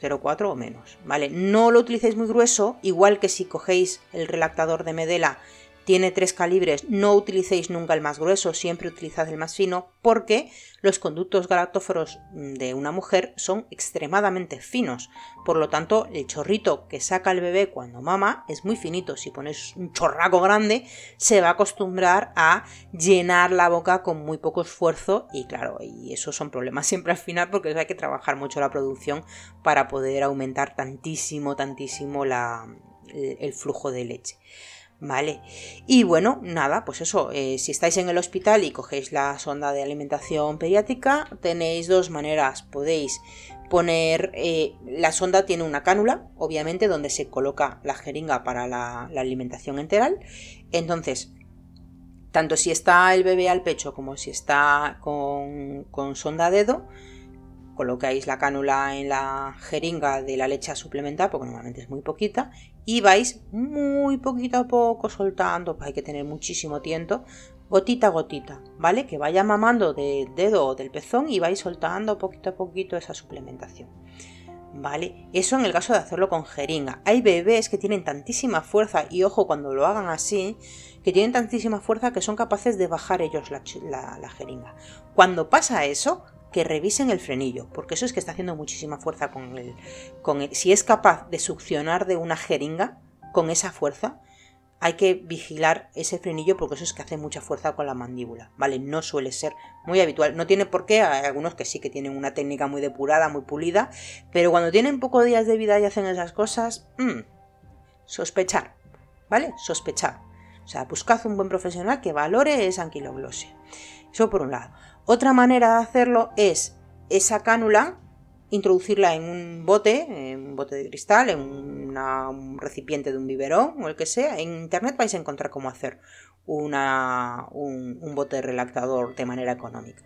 0,4 o menos, ¿vale? No lo utilicéis muy grueso, igual que si cogéis el relactador de Medela tiene tres calibres, no utilicéis nunca el más grueso, siempre utilizad el más fino, porque los conductos galactóforos de una mujer son extremadamente finos. Por lo tanto, el chorrito que saca el bebé cuando mama es muy finito. Si pones un chorraco grande, se va a acostumbrar a llenar la boca con muy poco esfuerzo y claro, y esos son problemas siempre al final porque hay que trabajar mucho la producción para poder aumentar tantísimo, tantísimo el flujo de leche. ¿Vale? Y bueno, nada, pues eso, eh, si estáis en el hospital y cogéis la sonda de alimentación pediátrica, tenéis dos maneras. Podéis poner, eh, la sonda tiene una cánula, obviamente, donde se coloca la jeringa para la, alimentación enteral. Entonces, tanto si está el bebé al pecho como si está con, con sonda dedo, colocáis la cánula en la jeringa de la leche a suplementar, porque normalmente es muy poquita, y vais muy poquito a poco soltando, pues hay que tener muchísimo tiento, gotita a gotita, ¿vale? Que vaya mamando del dedo o del pezón y vais soltando poquito a poquito esa suplementación. ¿Vale? Eso en el caso de hacerlo con jeringa. Hay bebés que tienen tantísima fuerza, y ojo cuando lo hagan así, que tienen tantísima fuerza que son capaces de bajar ellos la jeringa. Cuando pasa eso, que revisen el frenillo, porque eso es que está haciendo muchísima fuerza con el, con el, si es capaz de succionar de una jeringa con esa fuerza, hay que vigilar ese frenillo porque eso es que hace mucha fuerza con la mandíbula, ¿vale? No suele ser muy habitual, no tiene por qué, hay algunos que sí que tienen una técnica muy depurada, muy pulida, pero cuando tienen pocos días de vida y hacen esas cosas, mmm, sospechar, ¿vale? Sospechar. O sea, buscad un buen profesional que valore esa anquiloglosia. Eso por un lado. Otra manera de hacerlo es esa cánula introducirla en un bote, en un bote de cristal, en un recipiente de un biberón o el que sea. En internet vais a encontrar cómo hacer un, bote relactador de manera económica.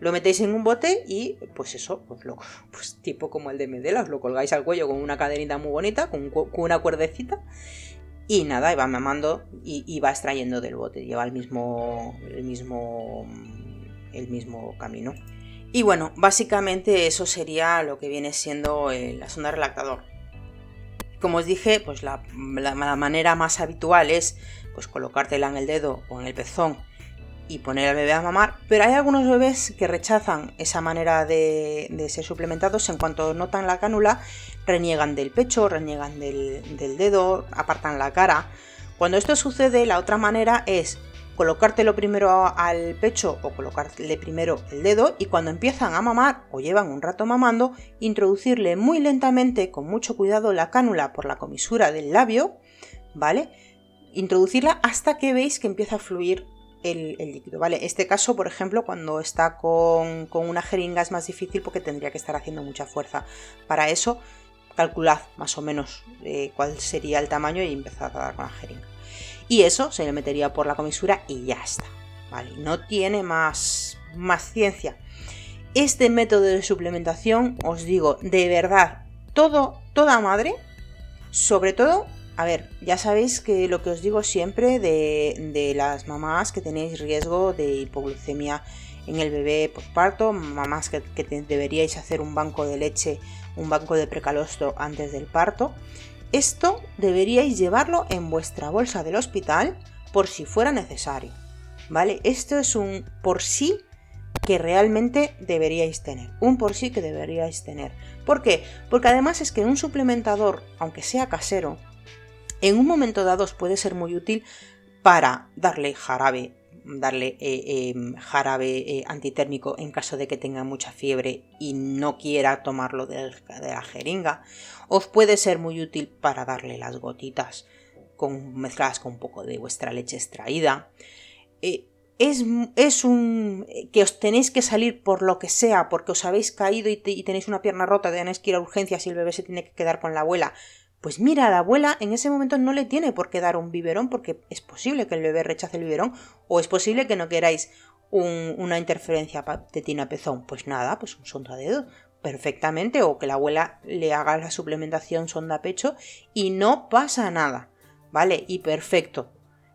Lo metéis en un bote y pues eso, pues, lo, pues tipo como el de Medela, os lo colgáis al cuello con una cadenita muy bonita, con, una cuerdecita y nada, y va mamando y, y, va extrayendo del bote. Lleva el mismo, el mismo el mismo camino. Y bueno, básicamente eso sería lo que viene siendo eh, la sonda relactador. Como os dije, pues la, manera más habitual es pues colocártela en el dedo o en el pezón y poner al bebé a mamar, pero hay algunos bebés que rechazan esa manera de, ser suplementados en cuanto notan la cánula, reniegan del pecho, reniegan del, del dedo, apartan la cara. Cuando esto sucede, la otra manera es colocártelo primero al pecho o colocarle primero el dedo y cuando empiezan a mamar o llevan un rato mamando, introducirle muy lentamente, con mucho cuidado, la cánula por la comisura del labio, ¿vale? Introducirla hasta que veis que empieza a fluir el, líquido, ¿vale? Este caso, por ejemplo, cuando está con, una jeringa es más difícil porque tendría que estar haciendo mucha fuerza. Para eso, calculad más o menos eh, cuál sería el tamaño y empezad a dar con la jeringa y eso se le metería por la comisura y ya está. ¿vale? No tiene más, más ciencia. Este método de suplementación, os digo, de verdad, todo, toda madre, sobre todo, a ver, ya sabéis que lo que os digo siempre de, las mamás que tenéis riesgo de hipoglucemia en el bebé parto, mamás que, que deberíais hacer un banco de leche, un banco de precalostro antes del parto, esto deberíais llevarlo en vuestra bolsa del hospital por si fuera necesario. ¿Vale? Esto es un por sí que realmente deberíais tener. Un por sí que deberíais tener. ¿Por qué? Porque además es que un suplementador, aunque sea casero, en un momento dado puede ser muy útil para darle jarabe darle eh, em, jarabe eh, antitérmico en caso de que tenga mucha fiebre y no quiera tomarlo de, la jeringa. Os puede ser muy útil para darle las gotitas con, mezcladas con un poco de vuestra leche extraída. Eh, es, es, un que os tenéis que salir por lo que sea, porque os habéis caído y, tenéis una pierna rota, tenéis que ir a urgencias y el bebé se tiene que quedar con la abuela pues mira, la abuela en ese momento no le tiene por qué dar un biberón porque es posible que el bebé rechace el biberón o es posible que no queráis una interferencia tetina-pezón? Pues nada, pues un sonda dedo perfectamente o que la abuela le haga la suplementación sonda pecho y no pasa nada, ¿vale? Y perfecto,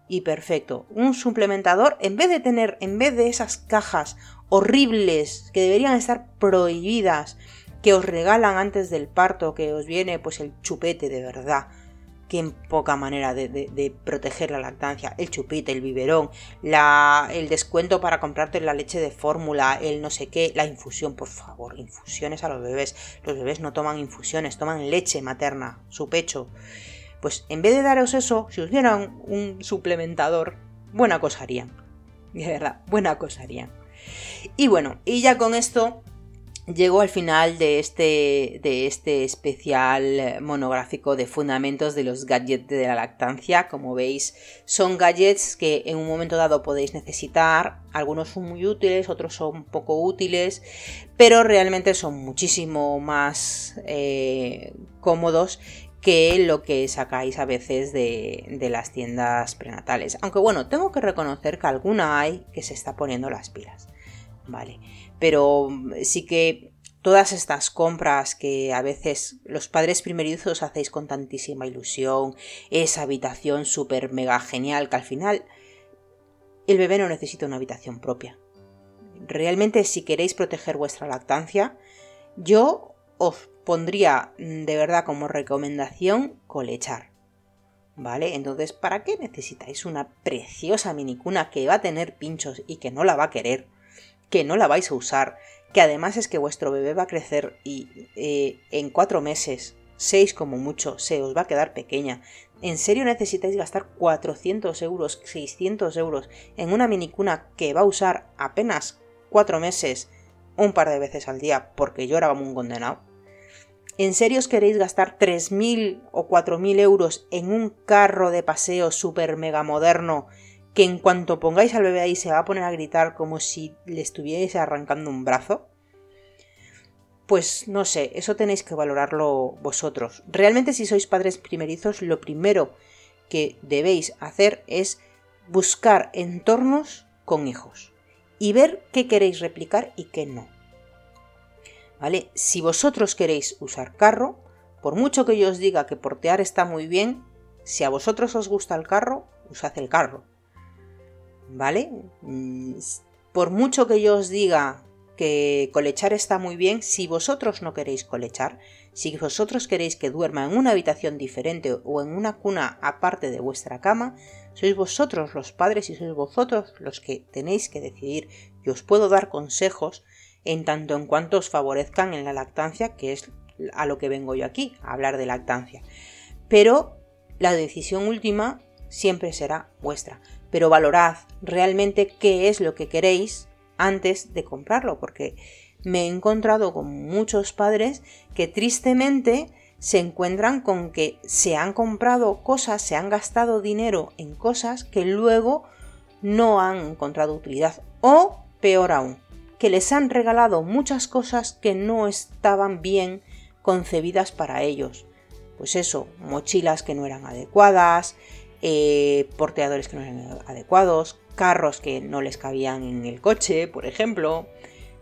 y perfecto. Un suplementador, en vez de tener, en vez de esas cajas horribles que deberían estar prohibidas, que os regalan antes del parto, que os viene pues el chupete de verdad, en poca manera de, proteger la lactancia, el chupete, el biberón, la, el descuento para comprarte la leche de fórmula, el no sé qué, la infusión, por favor, infusiones a los bebés. Los bebés no toman infusiones, toman leche materna, su pecho. Pues en vez de daros eso, si os dieran un suplementador, buena cosa harían. De verdad, buena cosa harían. Y bueno, y ya con esto Llego al final de este, de este especial monográfico de fundamentos de los gadgets de la lactancia. Como veis, son gadgets que en un momento dado podéis necesitar. Algunos son muy útiles, otros son poco útiles, pero realmente son muchísimo más eh, cómodos que lo que sacáis a veces de, de, las tiendas prenatales. Aunque bueno, tengo que reconocer que alguna hay que se está poniendo las pilas. Vale pero sí que todas estas compras que a veces los padres primerizos hacéis con tantísima ilusión, esa habitación súper mega genial que al final el bebé no necesita una habitación propia. Realmente si queréis proteger vuestra lactancia, yo os pondría de verdad como recomendación colechar. ¿Vale? Entonces, ¿para qué necesitáis una preciosa minicuna que va a tener pinchos y que no la va a querer? Que no la vais a usar, que además es que vuestro bebé va a crecer y eh, en cuatro meses, seis como mucho, se os va a quedar pequeña. ¿En serio necesitáis gastar 400 euros, 600 euros en una minicuna que va a usar apenas cuatro meses, un par de veces al día, porque llora como un condenado? ¿En serio os queréis gastar 3.000 o 4.000 euros en un carro de paseo súper mega moderno que en cuanto pongáis al bebé ahí se va a poner a gritar como si le estuvierais arrancando un brazo? Pues no sé, eso tenéis que valorarlo vosotros. Realmente si sois padres primerizos, lo primero que debéis hacer es buscar entornos con hijos y ver qué queréis replicar y qué no. ¿Vale? Si vosotros queréis usar carro, por mucho que yo os diga que portear está muy bien, si a vosotros os gusta el carro, usad el carro. ¿Vale? Mm, por mucho que yo os diga que colechar está muy bien, si vosotros no queréis colechar, si vosotros queréis que duerma en una habitación diferente o en una cuna aparte de vuestra cama, sois vosotros los padres y sois vosotros los que tenéis que decidir. Y os puedo dar consejos en tanto en cuanto os favorezcan en la lactancia, que es a lo que vengo yo aquí, a hablar de lactancia. Pero la decisión última siempre será vuestra pero valorad realmente qué es lo que queréis antes de comprarlo, porque me he encontrado con muchos padres que tristemente se encuentran con que se han comprado cosas, se han gastado dinero en cosas que luego no han encontrado utilidad o peor aún, que les han regalado muchas cosas que no estaban bien concebidas para ellos. Pues eso, mochilas que no eran adecuadas, eh, porteadores que no eran adecuados, carros que no les cabían en el coche, por ejemplo.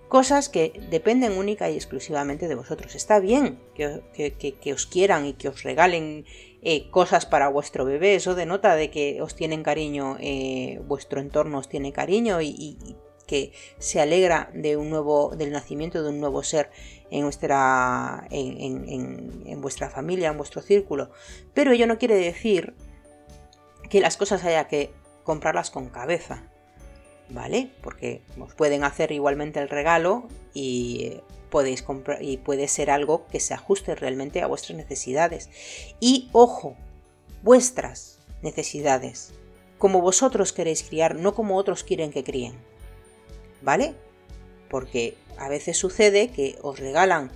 Cosas que dependen única y exclusivamente de vosotros. Está bien que, os quieran y que os regalen eh, cosas para vuestro bebé. Eso denota de que os tienen cariño, eh, vuestro entorno os tiene cariño y, que se alegra de un nuevo, del nacimiento de un nuevo ser en vuestra, en vuestra familia, en vuestro círculo. Pero ello no quiere decir que las cosas haya que comprarlas con cabeza, ¿vale? Porque os pueden hacer igualmente el regalo y podéis comprar y puede ser algo que se ajuste realmente a vuestras necesidades. Y ojo, vuestras necesidades, como vosotros queréis criar, no como otros quieren que críen. ¿Vale? Porque a veces sucede que os regalan,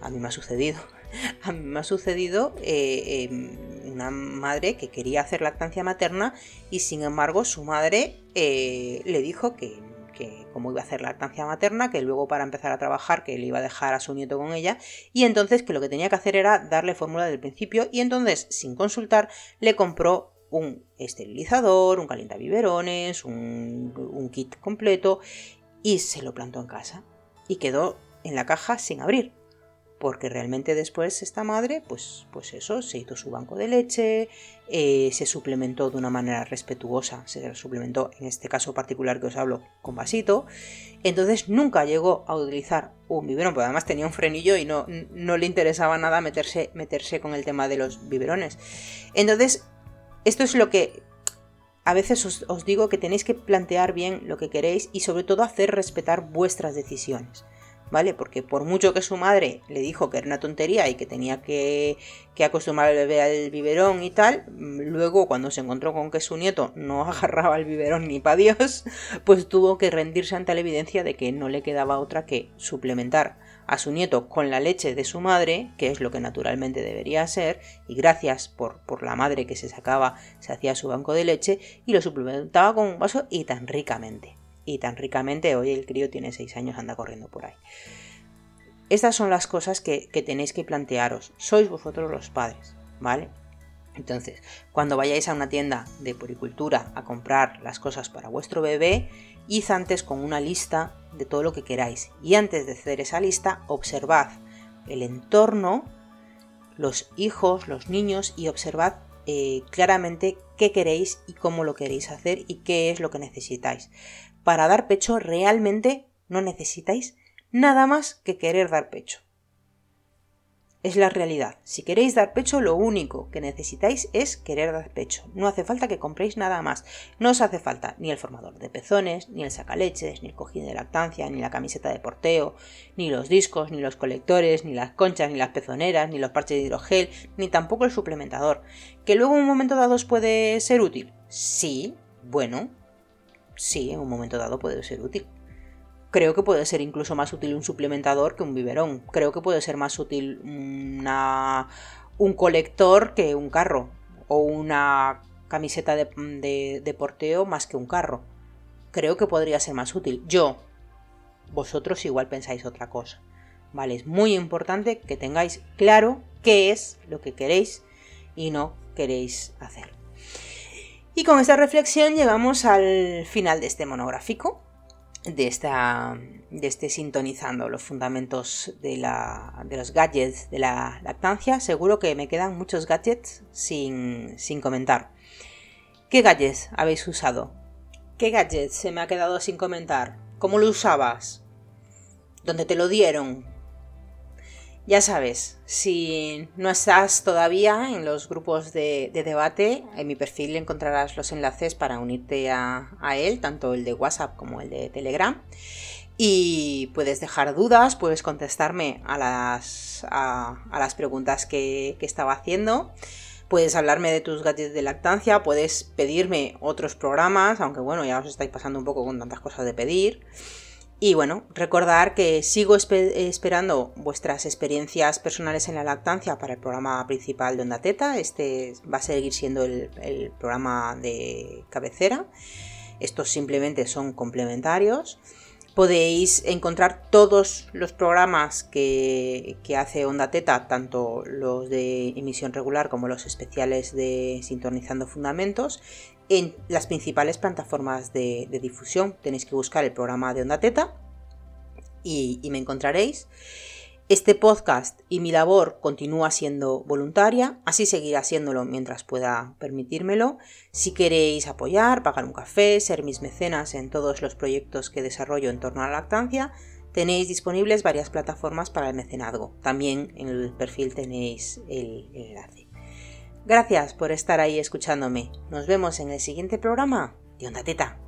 a mí me ha sucedido, a mí me ha sucedido eh, em, una madre que quería hacer lactancia materna y sin embargo su madre eh, le dijo que, que, como iba a hacer lactancia materna, que luego para empezar a trabajar que le iba a dejar a su nieto con ella. Y entonces que lo que tenía que hacer era darle fórmula del principio y entonces sin consultar le compró un esterilizador, un calientaviverones, un, un kit completo y se lo plantó en casa. Y quedó en la caja sin abrir porque realmente después esta madre, pues, pues eso, se hizo su banco de leche, eh, se suplementó de una manera respetuosa, se suplementó en este caso particular que os hablo con vasito, entonces nunca llegó a utilizar un biberón, porque además tenía un frenillo y no, no le interesaba nada meterse, meterse con el tema de los biberones. Entonces, esto es lo que a veces os, os digo que tenéis que plantear bien lo que queréis y sobre todo hacer respetar vuestras decisiones. ¿Vale? Porque por mucho que su madre le dijo que era una tontería y que tenía que, que acostumbrar al bebé al biberón y tal, mm, luego cuando se encontró con que su nieto no agarraba el biberón ni para Dios, pues tuvo que rendirse ante la evidencia de que no le quedaba otra que suplementar a su nieto con la leche de su madre, que es lo que naturalmente debería ser, y gracias por, por la madre que se sacaba, se hacía su banco de leche y lo suplementaba con un vaso y tan ricamente y tan ricamente hoy el crío tiene 6 años, anda corriendo por ahí. Estas son las cosas que, tenéis que plantearos. Sois vosotros los padres, ¿vale? Entonces, cuando vayáis a una tienda de puricultura a comprar las cosas para vuestro bebé, id antes con una lista de todo lo que queráis. Y antes de hacer esa lista, observad el entorno, los hijos, los niños y observad eh, claramente qué queréis y cómo lo queréis hacer y qué es lo que necesitáis para dar pecho realmente no necesitáis nada más que querer dar pecho. Es la realidad. Si queréis dar pecho, lo único que necesitáis es querer dar pecho. No hace falta que compréis nada más. No os hace falta ni el formador de pezones, ni el sacaleches, ni el cojín de lactancia, ni la camiseta de porteo, ni los discos, ni los colectores, ni las conchas, ni las pezoneras, ni los parches de hidrogel, ni tampoco el suplementador. ¿Que luego en un momento dado os puede ser útil? Sí, bueno, sí, en un momento dado puede ser útil. Creo que puede ser incluso más útil un suplementador que un biberón. Creo que puede ser más útil un colector que un carro. O una camiseta de, de porteo más que un carro. Creo que podría ser más útil. Yo, vosotros igual pensáis otra cosa. ¿Vale? Es muy importante que tengáis claro qué es lo que queréis y no queréis hacer. Y con esta reflexión llegamos al final de este monográfico, de, esta, de este sintonizando los fundamentos de, la, de los gadgets de la lactancia. Seguro que me quedan muchos gadgets sin, sin comentar. ¿Qué gadgets habéis usado? ¿Qué gadgets se me ha quedado sin comentar? ¿Cómo lo usabas? ¿Dónde te lo dieron? Ya sabes, si no estás todavía en los grupos de, debate, en mi perfil encontrarás los enlaces para unirte a, él, tanto el de WhatsApp como el de Telegram. Y puedes dejar dudas, puedes contestarme a las, a, las preguntas que, que estaba haciendo. Puedes hablarme de tus gadgets de lactancia, puedes pedirme otros programas, aunque bueno, ya os estáis pasando un poco con tantas cosas de pedir. Y bueno, recordar que sigo esperando vuestras experiencias personales en la lactancia para el programa principal de Onda Teta. Este va a seguir siendo el, programa de cabecera. Estos simplemente son complementarios. Podéis encontrar todos los programas que, que, hace Onda Teta, tanto los de emisión regular como los especiales de Sintonizando Fundamentos, en las principales plataformas de, difusión. Tenéis que buscar el programa de Onda Teta y, me encontraréis. Este podcast y mi labor continúa siendo voluntaria, así seguirá siéndolo mientras pueda permitírmelo. Si queréis apoyar, pagar un café, ser mis mecenas en todos los proyectos que desarrollo en torno a la lactancia, tenéis disponibles varias plataformas para el mecenazgo. También en el perfil tenéis el enlace. Gracias por estar ahí escuchándome. Nos vemos en el siguiente programa de Onda Teta.